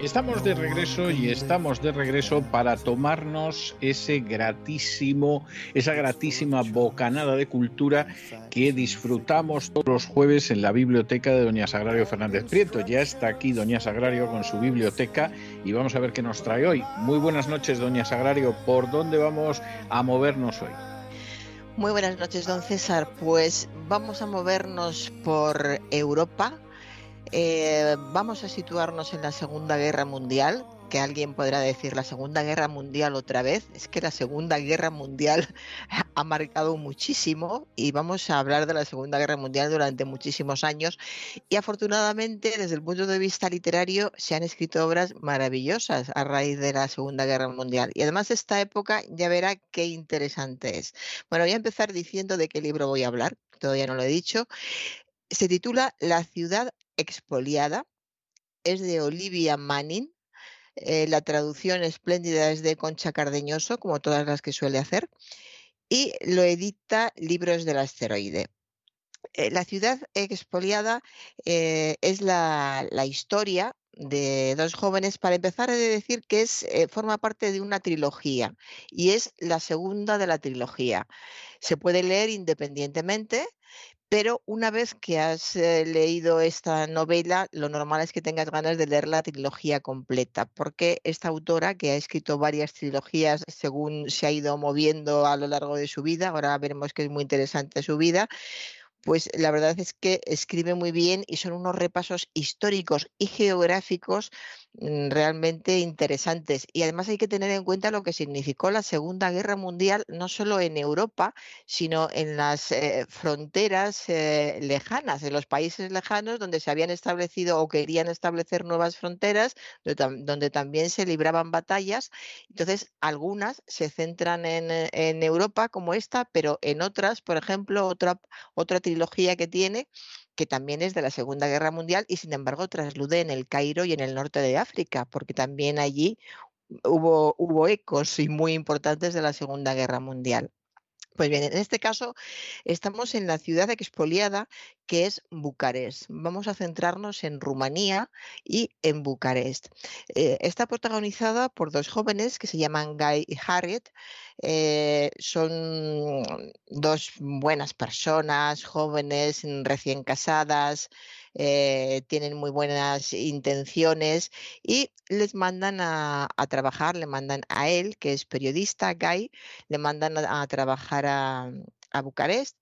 Estamos de regreso y estamos de regreso para tomarnos ese gratísimo, esa gratísima bocanada de cultura que disfrutamos todos los jueves en la biblioteca de Doña Sagrario Fernández Prieto. Ya está aquí Doña Sagrario con su biblioteca y vamos a ver qué nos trae hoy. Muy buenas noches, Doña Sagrario. ¿Por dónde vamos a movernos hoy? Muy buenas noches, don César. Pues vamos a movernos por Europa. Eh, vamos a situarnos en la Segunda Guerra Mundial, que alguien podrá decir la Segunda Guerra Mundial otra vez. Es que la Segunda Guerra Mundial <laughs> ha marcado muchísimo y vamos a hablar de la Segunda Guerra Mundial durante muchísimos años. Y afortunadamente, desde el punto de vista literario, se han escrito obras maravillosas a raíz de la Segunda Guerra Mundial. Y además esta época ya verá qué interesante es. Bueno, voy a empezar diciendo de qué libro voy a hablar, todavía no lo he dicho. Se titula La ciudad expoliada. Es de Olivia Manning eh, la traducción espléndida es de Concha Cardeñoso, como todas las que suele hacer. y lo edita Libros del Asteroide. Eh, la ciudad expoliada eh, es la, historia de dos jóvenes. Para empezar, he de decir que es, forma parte de una trilogía y es la segunda de la trilogía. Se puede leer independientemente, pero una vez que has leído esta novela, lo normal es que tengas ganas de leer la trilogía completa, porque esta autora, que ha escrito varias trilogías según se ha ido moviendo a lo largo de su vida, ahora veremos que es muy interesante su vida, pues la verdad es que escribe muy bien y son unos repasos históricos y geográficos mm, realmente interesantes. Y además hay que tener en cuenta lo que significó la Segunda Guerra Mundial, no solo en Europa, sino en las eh, fronteras eh, lejanas, en los países lejanos donde se habían establecido o querían establecer nuevas fronteras, donde, también se libraban batallas. Entonces, algunas se centran en, en Europa como esta, pero en otras, por ejemplo, otra, otra trilogía que tiene, que también es de la Segunda Guerra Mundial y sin embargo traslude en el Cairo y en el norte de África, porque también allí hubo, hubo ecos y muy importantes de la Segunda Guerra Mundial. Pues bien, en este caso estamos en la ciudad expoliada que es Bucarest. Vamos a centrarnos en Rumanía y en Bucarest. Eh, está protagonizada por dos jóvenes que se llaman Guy y Harriet. Eh, son dos buenas personas, jóvenes, recién casadas, eh, tienen muy buenas intenciones y les mandan a, trabajar, le mandan a él, que es periodista, Guy, le mandan a, trabajar a, Bucarest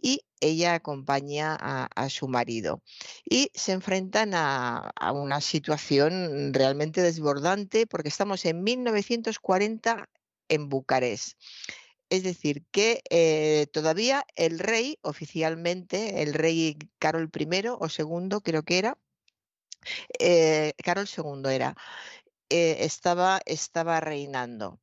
y ella acompaña a, su marido. Y se enfrentan a, una situación realmente desbordante porque estamos en 1940 en Bucarest. Es decir, que eh, todavía el rey, oficialmente, el rey Carol I o segundo, creo que era, eh, Carol II era, eh, estaba, estaba reinando.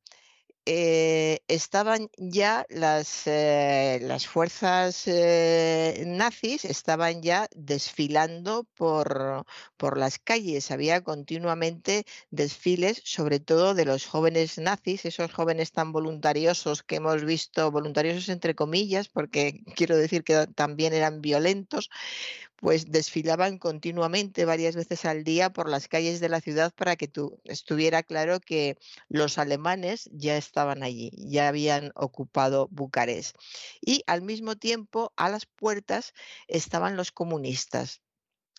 Eh, estaban ya las, eh, las fuerzas eh, nazis, estaban ya desfilando por, por las calles. Había continuamente desfiles, sobre todo de los jóvenes nazis, esos jóvenes tan voluntariosos que hemos visto, voluntariosos entre comillas, porque quiero decir que también eran violentos, pues desfilaban continuamente varias veces al día por las calles de la ciudad para que estuviera claro que los alemanes ya estaban allí, ya habían ocupado Bucarest. Y al mismo tiempo, a las puertas estaban los comunistas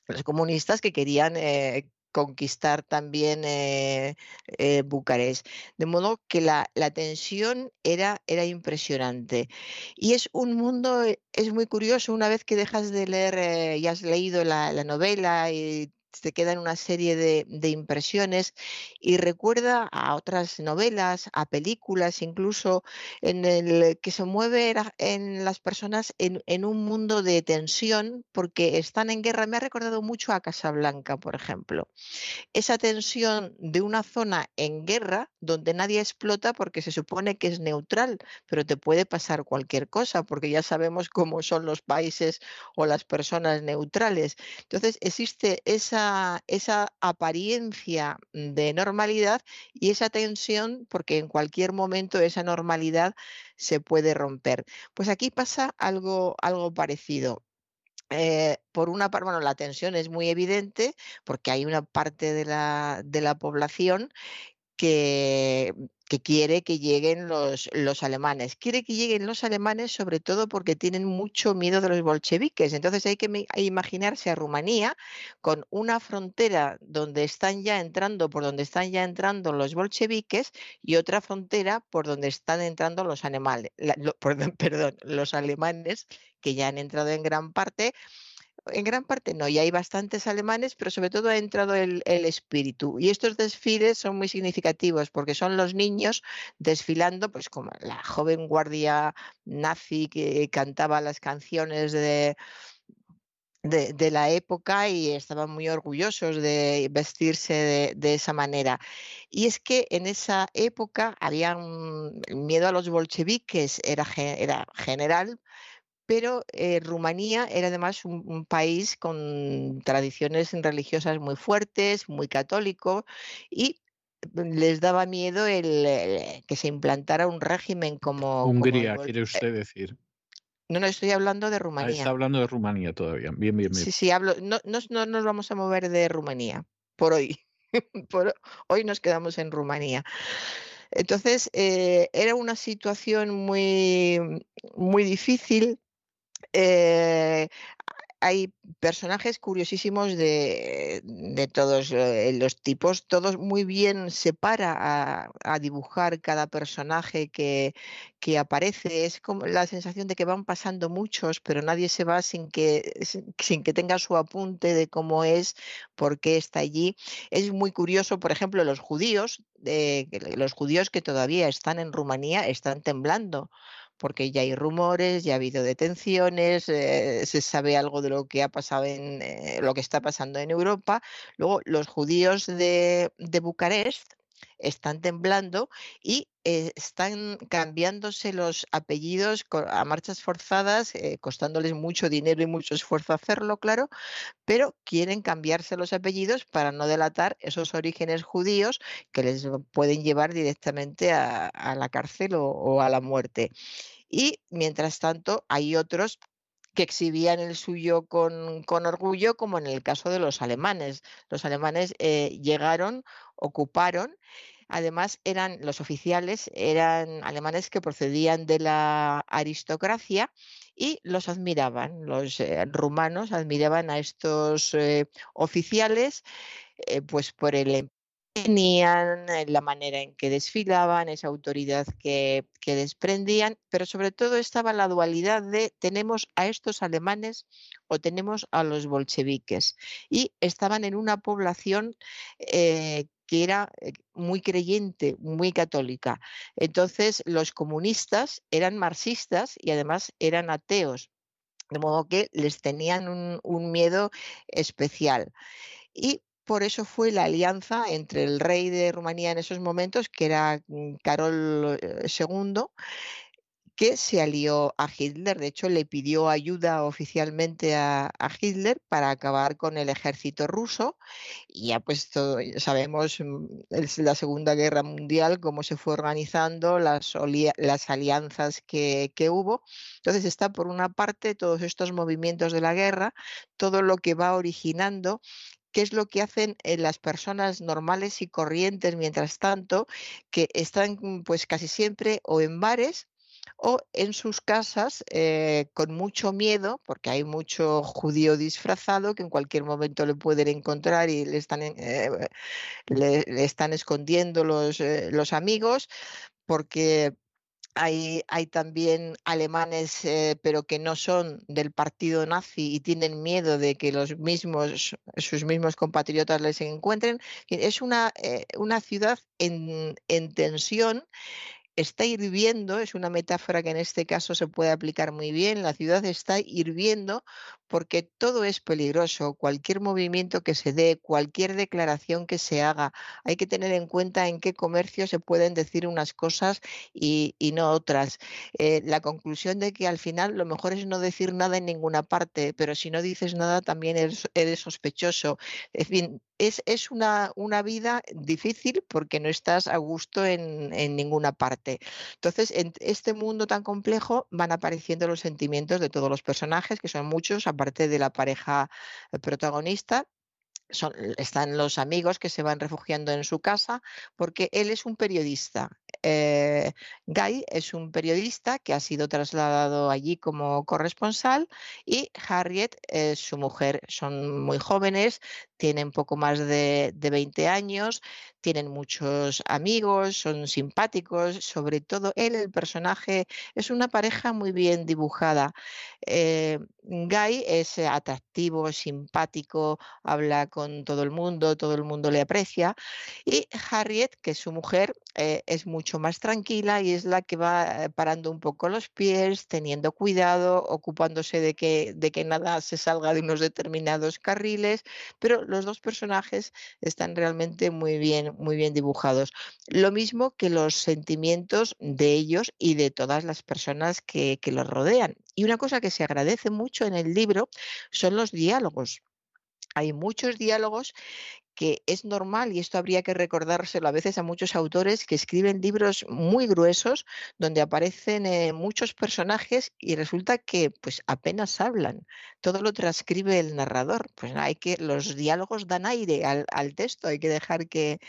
los comunistas que querían eh, conquistar también eh, eh, Bucarest. De modo que la, tensión era, era impresionante. Y es un mundo, eh, es muy curioso, una vez que dejas de leer y has leído la, la novela y te quedan una serie de, impresiones y recuerda a otras novelas, a películas, incluso en el que se mueve en las personas en, un mundo de tensión porque están en guerra. Me ha recordado mucho a Casablanca, por ejemplo. Esa tensión de una zona en guerra donde nadie explota porque se supone que es neutral, pero te puede pasar cualquier cosa porque ya sabemos cómo son los países o las personas neutrales. Entonces existe esa esa, apariencia de normalidad y esa tensión, porque en cualquier momento esa normalidad se puede romper. Pues aquí pasa algo, algo parecido. Eh, por una parte, bueno, la tensión es muy evidente porque hay una parte de la, de la población que que quiere que lleguen los, los, alemanes. Quiere que lleguen los alemanes sobre todo porque tienen mucho miedo de los bolcheviques. Entonces hay que imaginarse a Rumanía con una frontera donde están ya entrando, por donde están ya entrando los bolcheviques y otra frontera por donde están entrando los, animales, <laughs> perdón, los alemanes que ya han entrado en gran parte en gran parte no, y hay bastantes alemanes, pero sobre todo ha entrado el, espíritu. Y estos desfiles son muy significativos porque son los niños desfilando, pues como la joven guardia nazi que cantaba las canciones de, de, la época y estaban muy orgullosos de vestirse de, esa manera. Y es que en esa época había un, miedo a los bolcheviques, era, era general, pero eh, Rumanía era además un, país con tradiciones religiosas muy fuertes, muy católico, y les daba miedo el, que se implantara un régimen como... Hungría, quiere usted decir. No, no, estoy hablando de Ah, Rumanía. está hablando de Rumanía todavía. Bien, bien, bien. Sí, sí, hablo. No, no, no nos vamos a mover de Rumanía por hoy. <laughs> por hoy nos quedamos en Rumanía. Entonces, eh, era una situación muy, muy difícil. Eh, hay personajes curiosísimos de, de todos eh, los tipos, todos muy bien se para a, dibujar cada personaje que, que aparece. Es como la sensación de que van pasando muchos, pero nadie se va sin que, sin, sin que tenga su apunte de cómo es, por qué está allí. Es muy curioso, por ejemplo, los judíos, eh, los judíos que todavía están en Rumanía están temblando porque ya hay rumores, ya ha habido detenciones, eh, se sabe algo de lo que ha pasado en eh, lo que está pasando en Europa. Luego, los judíos de, de Bucarest están temblando y eh, están cambiándose los apellidos a marchas forzadas, eh, costándoles mucho dinero y mucho esfuerzo hacerlo, claro, pero quieren cambiarse los apellidos para no delatar esos orígenes judíos que les pueden llevar directamente a, la cárcel o a la muerte. Y mientras tanto, hay otros que exhibían el suyo con, con, orgullo, como en el caso de los alemanes. Los alemanes eh, llegaron, ocuparon, además eran los oficiales, eran alemanes que procedían de la aristocracia y los admiraban. Los eh, rumanos admiraban a estos eh, oficiales pues por el tenían, la manera en que desfilaban, esa autoridad que, que, desprendían, pero sobre todo estaba la dualidad de tenemos a estos alemanes o tenemos a los bolcheviques. Y estaban en una población eh, que era muy creyente, muy católica. Entonces los comunistas eran marxistas y además eran ateos. De modo que les tenían un, un miedo especial. Y por eso fue la alianza entre el rey de Rumanía en esos momentos, que era Carol II, que se alió a Hitler. De hecho, le pidió ayuda oficialmente a, Hitler para acabar con el ejército ruso. Y ya pues todo, sabemos la Segunda Guerra Mundial, cómo se fue organizando, las, las alianzas que, que hubo. Entonces está por una parte todos estos movimientos de la guerra, todo lo que va originando qué es lo que hacen eh, las personas normales y corrientes mientras tanto, que están pues casi siempre o en bares o en sus casas eh, con mucho miedo, porque hay mucho judío disfrazado que en cualquier momento le pueden encontrar y le están, eh, le, están escondiendo los, los amigos, porque hay, hay, también alemanes, eh, pero que no son del partido nazi y tienen miedo de que los mismos, sus mismos compatriotas les encuentren. Es una, eh, una ciudad en, en tensión está hirviendo, es una metáfora que en este caso se puede aplicar muy bien, la ciudad está hirviendo porque todo es peligroso, cualquier movimiento que se dé, cualquier declaración que se haga, hay que tener en cuenta en qué comercio se pueden decir unas cosas y, no otras. Eh, la conclusión de que al final lo mejor es no decir nada en ninguna parte, pero si no dices nada también eres, eres sospechoso. Es, es una, una, vida difícil porque no estás a gusto en, en, ninguna parte. Entonces, en este mundo tan complejo van apareciendo los sentimientos de todos los personajes, que son muchos, aparte de la pareja protagonista. Son, están los amigos que se van refugiando en su casa porque él es un periodista. Eh, Guy es un periodista que ha sido trasladado allí como corresponsal y Harriet es su mujer. Son muy jóvenes, tienen poco más de, de 20 años, tienen muchos amigos, son simpáticos, sobre todo él, el personaje, es una pareja muy bien dibujada. Eh, Guy es atractivo, simpático, habla con todo el mundo, todo el mundo le aprecia. Y Harriet, que es su mujer, eh, es mucho más tranquila y es la que va parando un poco los pies, teniendo cuidado, ocupándose de que, de que nada se salga de unos determinados carriles, pero los dos personajes están realmente muy bien, muy bien dibujados. Lo mismo que los sentimientos de ellos y de todas las personas que, que los rodean. Y una cosa que se agradece mucho en el libro son los diálogos. Hay muchos diálogos que es normal, y esto habría que recordárselo a veces a muchos autores que escriben libros muy gruesos donde aparecen eh, muchos personajes y resulta que pues apenas hablan, todo lo transcribe el narrador, pues hay que, los diálogos dan aire al, texto, hay que dejar que,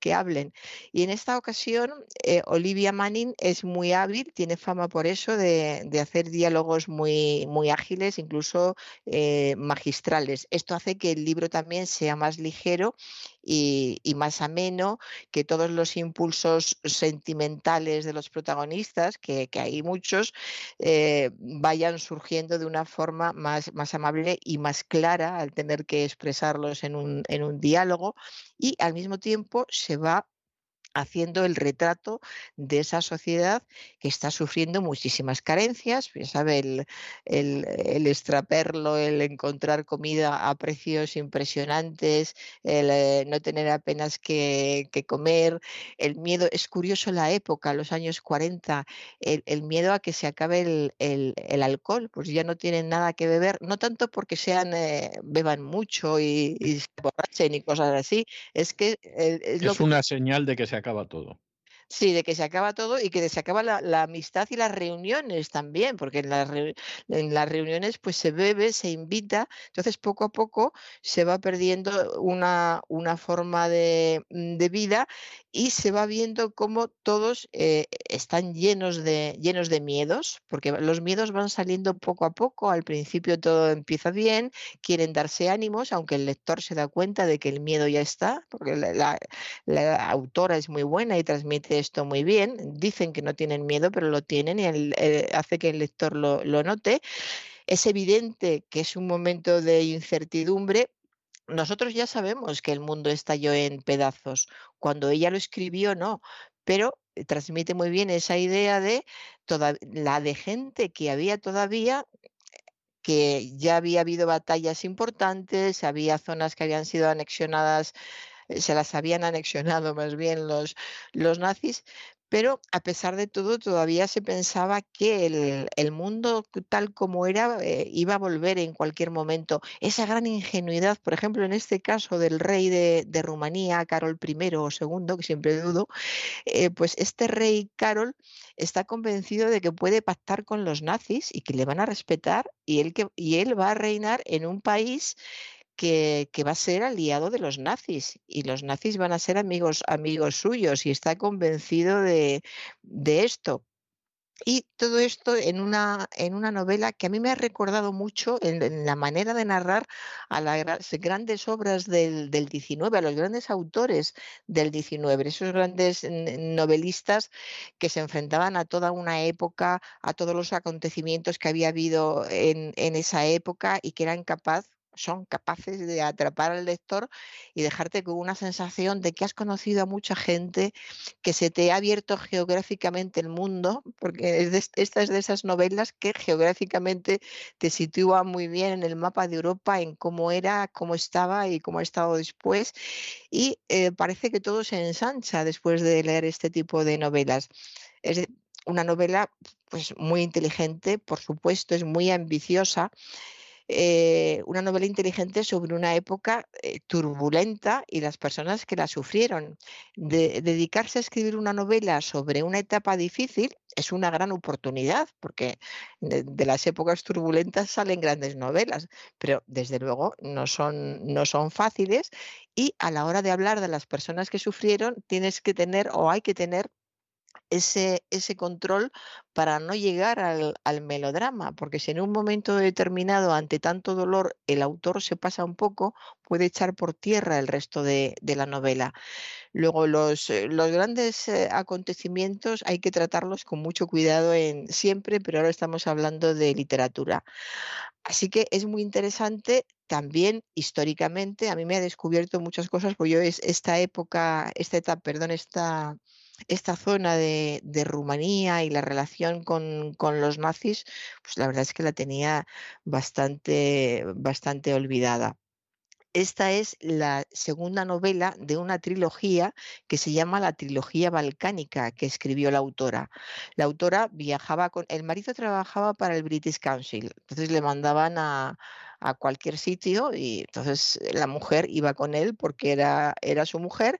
que, hablen. Y en esta ocasión, eh, Olivia Manning es muy hábil, tiene fama por eso de, de hacer diálogos muy, muy ágiles, incluso eh, magistrales. Esto hace que el libro también sea más ligero y, más ameno, que todos los impulsos sentimentales de los protagonistas, que, hay muchos, eh, vayan surgiendo de una forma más, más amable y más clara al tener que expresarlos en un, en un diálogo y al mismo tiempo se va haciendo el retrato de esa sociedad que está sufriendo muchísimas carencias, ya sabe, el, el, extraperlo, el encontrar comida a precios impresionantes, el eh, no tener apenas que, comer, el miedo, es curioso la época, los años 40, el, miedo a que se acabe el, alcohol, pues ya no tienen nada que beber, no tanto porque sean, eh, beban mucho y, se borrachen y cosas así, es que... Eh, es, una señal de que se acaba todo. Sí, de que se acaba todo y que se acaba la, amistad y las reuniones también, porque en las, reuniones pues se bebe, se invita, entonces poco a poco se va perdiendo una, forma de, de vida y se va viendo cómo todos eh, están llenos de, llenos de miedos, porque los miedos van saliendo poco a poco, al principio todo empieza bien, quieren darse ánimos, aunque el lector se da cuenta de que el miedo ya está, porque la, autora es muy buena y transmite esto muy bien, dicen que no tienen miedo, pero lo tienen y eh, hace que el lector lo, lo note. Es evidente que es un momento de incertidumbre, nosotros ya sabemos que el mundo estalló en pedazos. Cuando ella lo escribió, no, pero eh, transmite muy bien esa idea de toda, la de gente que había todavía que ya había habido batallas importantes, había zonas que habían sido anexionadas, eh, se las habían anexionado más bien los, los nazis, pero a pesar de todo todavía se pensaba que el, mundo tal como era eh, iba a volver en cualquier momento. Esa gran ingenuidad, por ejemplo, en este caso del rey de, Rumanía, Carol I o II, que siempre dudo, eh, pues este rey Carol está convencido de que puede pactar con los nazis y que le van a respetar y él, que, y él va a reinar en un país que, va a ser aliado de los nazis y los nazis van a ser amigos, amigos suyos y está convencido de, esto. Y todo esto en una, en una novela que a mí me ha recordado mucho en, la manera de narrar a las grandes obras del, del, 19, a los grandes autores del 19, esos grandes novelistas que se enfrentaban a toda una época, a todos los acontecimientos que había habido en, en esa época y que eran capaces son capaces de atrapar al lector y dejarte con una sensación de que has conocido a mucha gente, que se te ha abierto geográficamente el mundo, porque esta es de esas novelas que geográficamente te sitúa muy bien en el mapa de Europa, en cómo era, cómo estaba y cómo ha estado después. Y eh, parece que todo se ensancha después de leer este tipo de novelas. Es una novela pues muy inteligente, por supuesto, es muy ambiciosa eh, una novela inteligente sobre una época eh, turbulenta y las personas que la sufrieron. dedicarse a escribir una novela sobre una etapa difícil es una gran oportunidad, porque de, las épocas turbulentas salen grandes novelas, pero desde luego no son, no son fáciles y a la hora de hablar de las personas que sufrieron tienes que tener o hay que tener ese, ese control para no llegar al, melodrama, porque si en un momento determinado, ante tanto dolor, el autor se pasa un poco, puede echar por tierra el resto de, la novela. Luego, los, eh, los grandes eh, acontecimientos hay que tratarlos con mucho cuidado en siempre, pero ahora estamos hablando de literatura. Así que es muy interesante también históricamente. A mí me ha descubierto muchas cosas, porque yo es esta época, esta etapa, perdón, esta esta zona de, Rumanía y la relación con, los nazis, pues la verdad es que la tenía bastante, bastante olvidada. Esta es la segunda novela de una trilogía que se llama la trilogía balcánica que escribió la autora. La autora viajaba con, el marido trabajaba para el British Council, entonces le mandaban a, a cualquier sitio y entonces la mujer iba con él porque era, era su mujer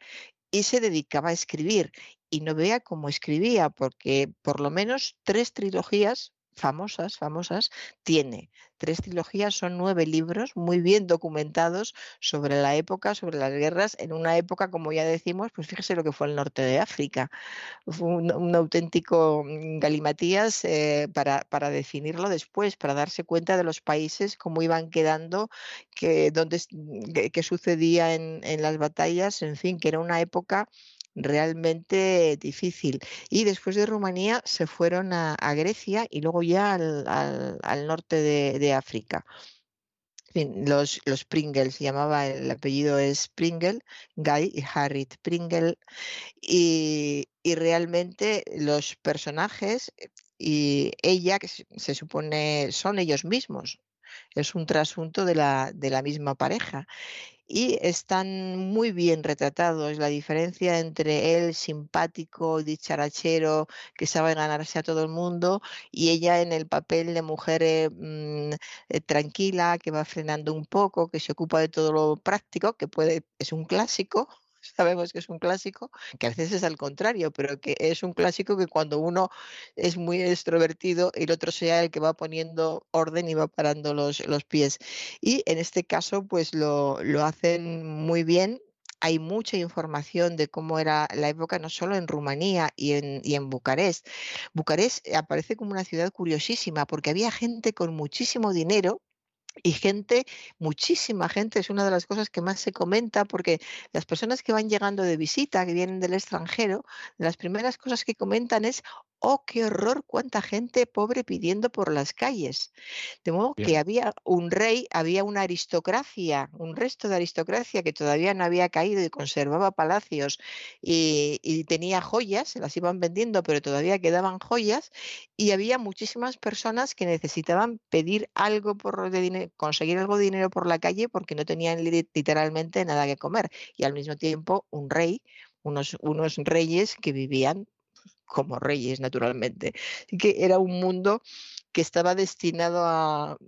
y se dedicaba a escribir. Y no vea cómo escribía, porque por lo menos tres trilogías famosas, famosas, tiene. Tres trilogías, son nueve libros muy bien documentados sobre la época, sobre las guerras, en una época, como ya decimos, pues fíjese lo que fue el norte de África. Fue un, auténtico mm, galimatías eh, para, para, definirlo después, para darse cuenta de los países, cómo iban quedando, qué sucedía en, en las batallas, en fin, que era una época realmente difícil. Y después de Rumanía se fueron a, Grecia y luego ya al, norte de, África. los, los Pringle, se llamaba, el apellido es Pringle, Guy y Harriet Pringle, y, realmente los personajes y ella, que se, supone son ellos mismos, es un trasunto de la, de la misma pareja y están muy bien retratados. La diferencia entre él simpático, dicharachero, que sabe ganarse a todo el mundo, y ella en el papel de mujer eh, mm, eh, tranquila, que va frenando un poco, que se ocupa de todo lo práctico, que puede, es un clásico, <laughs> sabemos que es un clásico, que a veces es al contrario, pero que es un clásico que cuando uno es muy extrovertido, el otro sea el que va poniendo orden y va parando los, los pies. Y en este caso, pues lo, lo hacen muy bien hay mucha información de cómo era la época, no solo en Rumanía y en, y en Bucarest. Bucarest aparece como una ciudad curiosísima porque había gente con muchísimo dinero y gente, muchísima gente, es una de las cosas que más se comenta porque las personas que van llegando de visita, que vienen del extranjero, las primeras cosas que comentan es, oh, qué horror, cuánta gente pobre pidiendo por las calles. De modo que había un rey, había una aristocracia, un resto de aristocracia que todavía no había caído y conservaba palacios y, y tenía joyas, se las iban vendiendo, pero todavía quedaban joyas y había muchísimas personas que necesitaban pedir algo por de dinero conseguir algo de dinero por la calle porque no tenían literalmente nada que comer. Y al mismo tiempo un rey, unos, unos reyes que vivían como reyes, naturalmente. Así que era un mundo que estaba destinado a,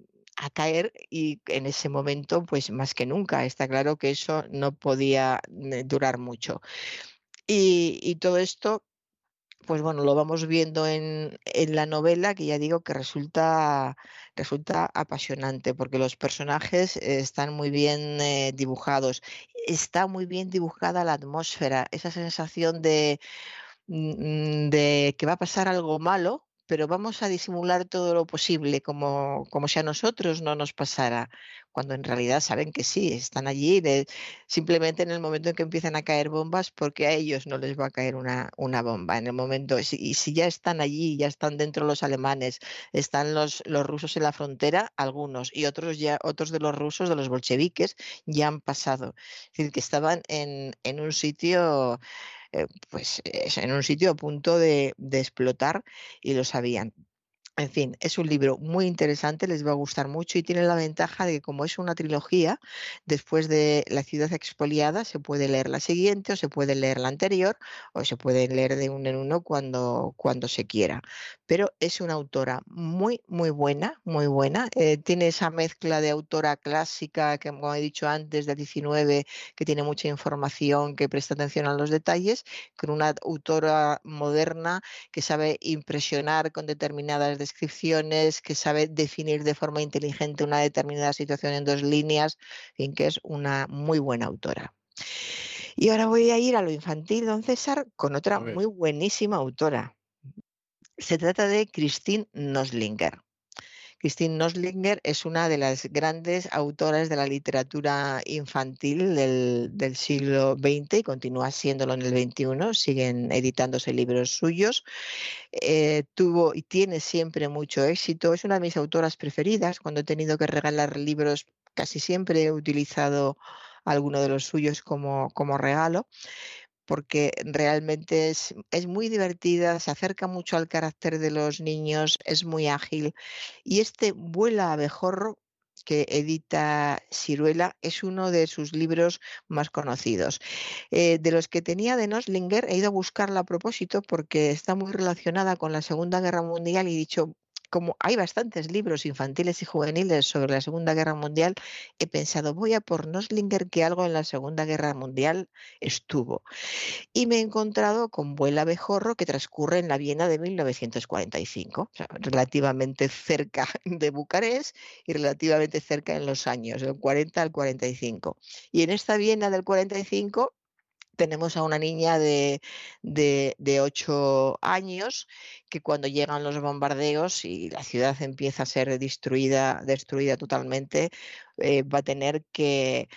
caer y en ese momento, pues más que nunca, está claro que eso no podía eh, durar mucho. Y, todo esto pues bueno, lo vamos viendo en, la novela, que ya digo que resulta, resulta apasionante, porque los personajes están muy bien eh, dibujados. Está muy bien dibujada la atmósfera, esa sensación de, de que va a pasar algo malo, pero vamos a disimular todo lo posible, como, como si a nosotros no nos pasara cuando en realidad saben que sí, están allí, simplemente en el momento en que empiezan a caer bombas, porque a ellos no les va a caer una, una bomba. En el momento, y si ya están allí, ya están dentro los alemanes, están los, los rusos en la frontera, algunos, y otros ya, otros de los rusos, de los bolcheviques, ya han pasado. Es decir, que estaban en, en un sitio eh, pues en un sitio a punto de, de, explotar y lo sabían. En fin, es un libro muy interesante, les va a gustar mucho y tiene la ventaja de que como es una trilogía, después de La ciudad expoliada se puede leer la siguiente o se puede leer la anterior o se puede leer de uno en uno cuando, cuando se quiera. Pero es una autora muy, muy buena, muy buena. Eh, tiene esa mezcla de autora clásica que, como he dicho antes, del 19, que tiene mucha información, que presta atención a los detalles, con una autora moderna que sabe impresionar con determinadas descripciones, que sabe definir de forma inteligente una determinada situación en dos líneas, en que es una muy buena autora. Y ahora voy a ir a lo infantil, don César, con otra muy buenísima autora. Se trata de Christine Noslinger. Christine Noslinger es una de las grandes autoras de la literatura infantil del, siglo XX y continúa siéndolo en el XXI. Siguen editándose libros suyos. Eh, tuvo y tiene siempre mucho éxito. Es una de mis autoras preferidas. Cuando he tenido que regalar libros, casi siempre he utilizado alguno de los suyos como, como regalo porque realmente es, es, muy divertida, se acerca mucho al carácter de los niños, es muy ágil. Y este Vuela abejorro que edita Ciruela es uno de sus libros más conocidos. Eh, de los que tenía de Noslinger he ido a buscarla a propósito porque está muy relacionada con la Segunda Guerra Mundial y he dicho, como hay bastantes libros infantiles y juveniles sobre la Segunda Guerra Mundial, he pensado, voy a por Noslinger que algo en la Segunda Guerra Mundial estuvo. Y me he encontrado con Vuela Bejorro, que transcurre en la Viena de 1945, relativamente cerca <laughs> de Bucarest y relativamente cerca en los años, del 40 al 45. Y en esta Viena del 45 tenemos a una niña de, de, 8 años que cuando llegan los bombardeos y la ciudad empieza a ser destruida, destruida totalmente, eh, va a tener que,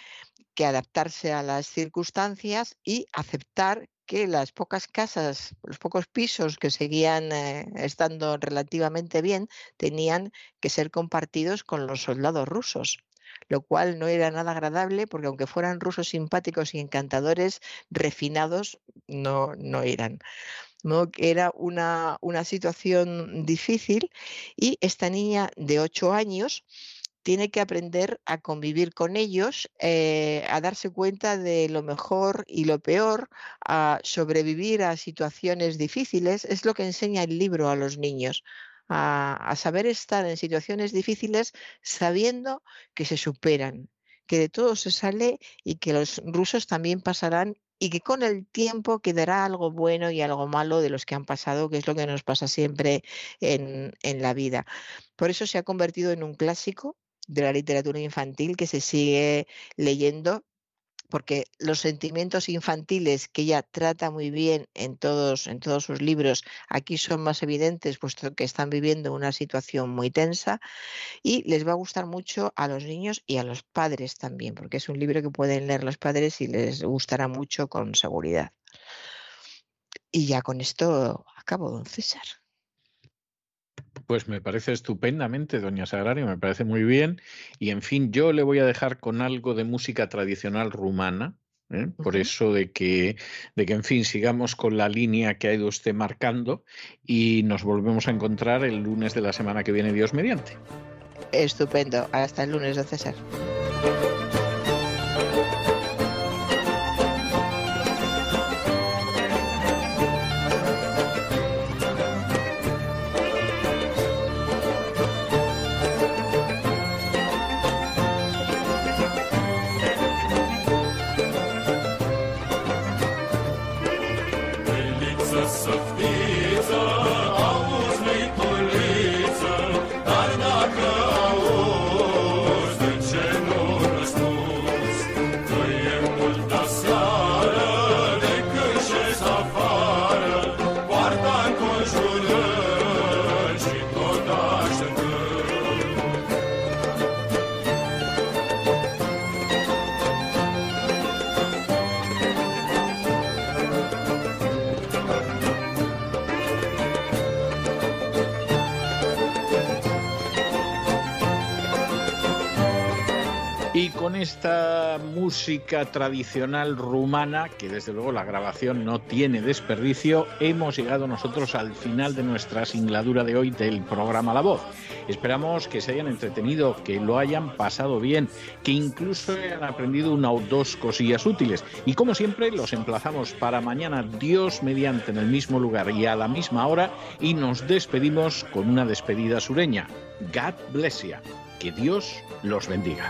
adaptarse a las circunstancias y aceptar que las pocas casas, los pocos pisos que seguían eh, estando relativamente bien, tenían que ser compartidos con los soldados rusos lo cual no era nada agradable porque aunque fueran rusos simpáticos y encantadores, refinados no, no eran. ¿no? Era una, una situación difícil y esta niña de ocho años tiene que aprender a convivir con ellos, eh, a darse cuenta de lo mejor y lo peor, a sobrevivir a situaciones difíciles. Es lo que enseña el libro a los niños a, saber estar en situaciones difíciles sabiendo que se superan, que de todo se sale y que los rusos también pasarán y que con el tiempo quedará algo bueno y algo malo de los que han pasado, que es lo que nos pasa siempre en, en la vida. Por eso se ha convertido en un clásico de la literatura infantil que se sigue leyendo porque los sentimientos infantiles que ella trata muy bien en todos, en todos sus libros, aquí son más evidentes, puesto que están viviendo una situación muy tensa y les va a gustar mucho a los niños y a los padres también, porque es un libro que pueden leer los padres y les gustará mucho con seguridad. Y ya con esto acabo, don César. Pues me parece estupendamente, doña Sagrario, me parece muy bien. Y en fin, yo le voy a dejar con algo de música tradicional rumana. ¿eh? Por eso de que, de que, en fin, sigamos con la línea que ha ido usted marcando y nos volvemos a encontrar el lunes de la semana que viene, Dios mediante. Estupendo. Hasta el lunes, don César. Esta música tradicional rumana, que desde luego la grabación no tiene desperdicio, hemos llegado nosotros al final de nuestra singladura de hoy del programa La Voz. Esperamos que se hayan entretenido, que lo hayan pasado bien, que incluso hayan aprendido una o dos cosillas útiles. Y como siempre, los emplazamos para mañana, Dios mediante, en el mismo lugar y a la misma hora, y nos despedimos con una despedida sureña. God bless you. Que Dios los bendiga.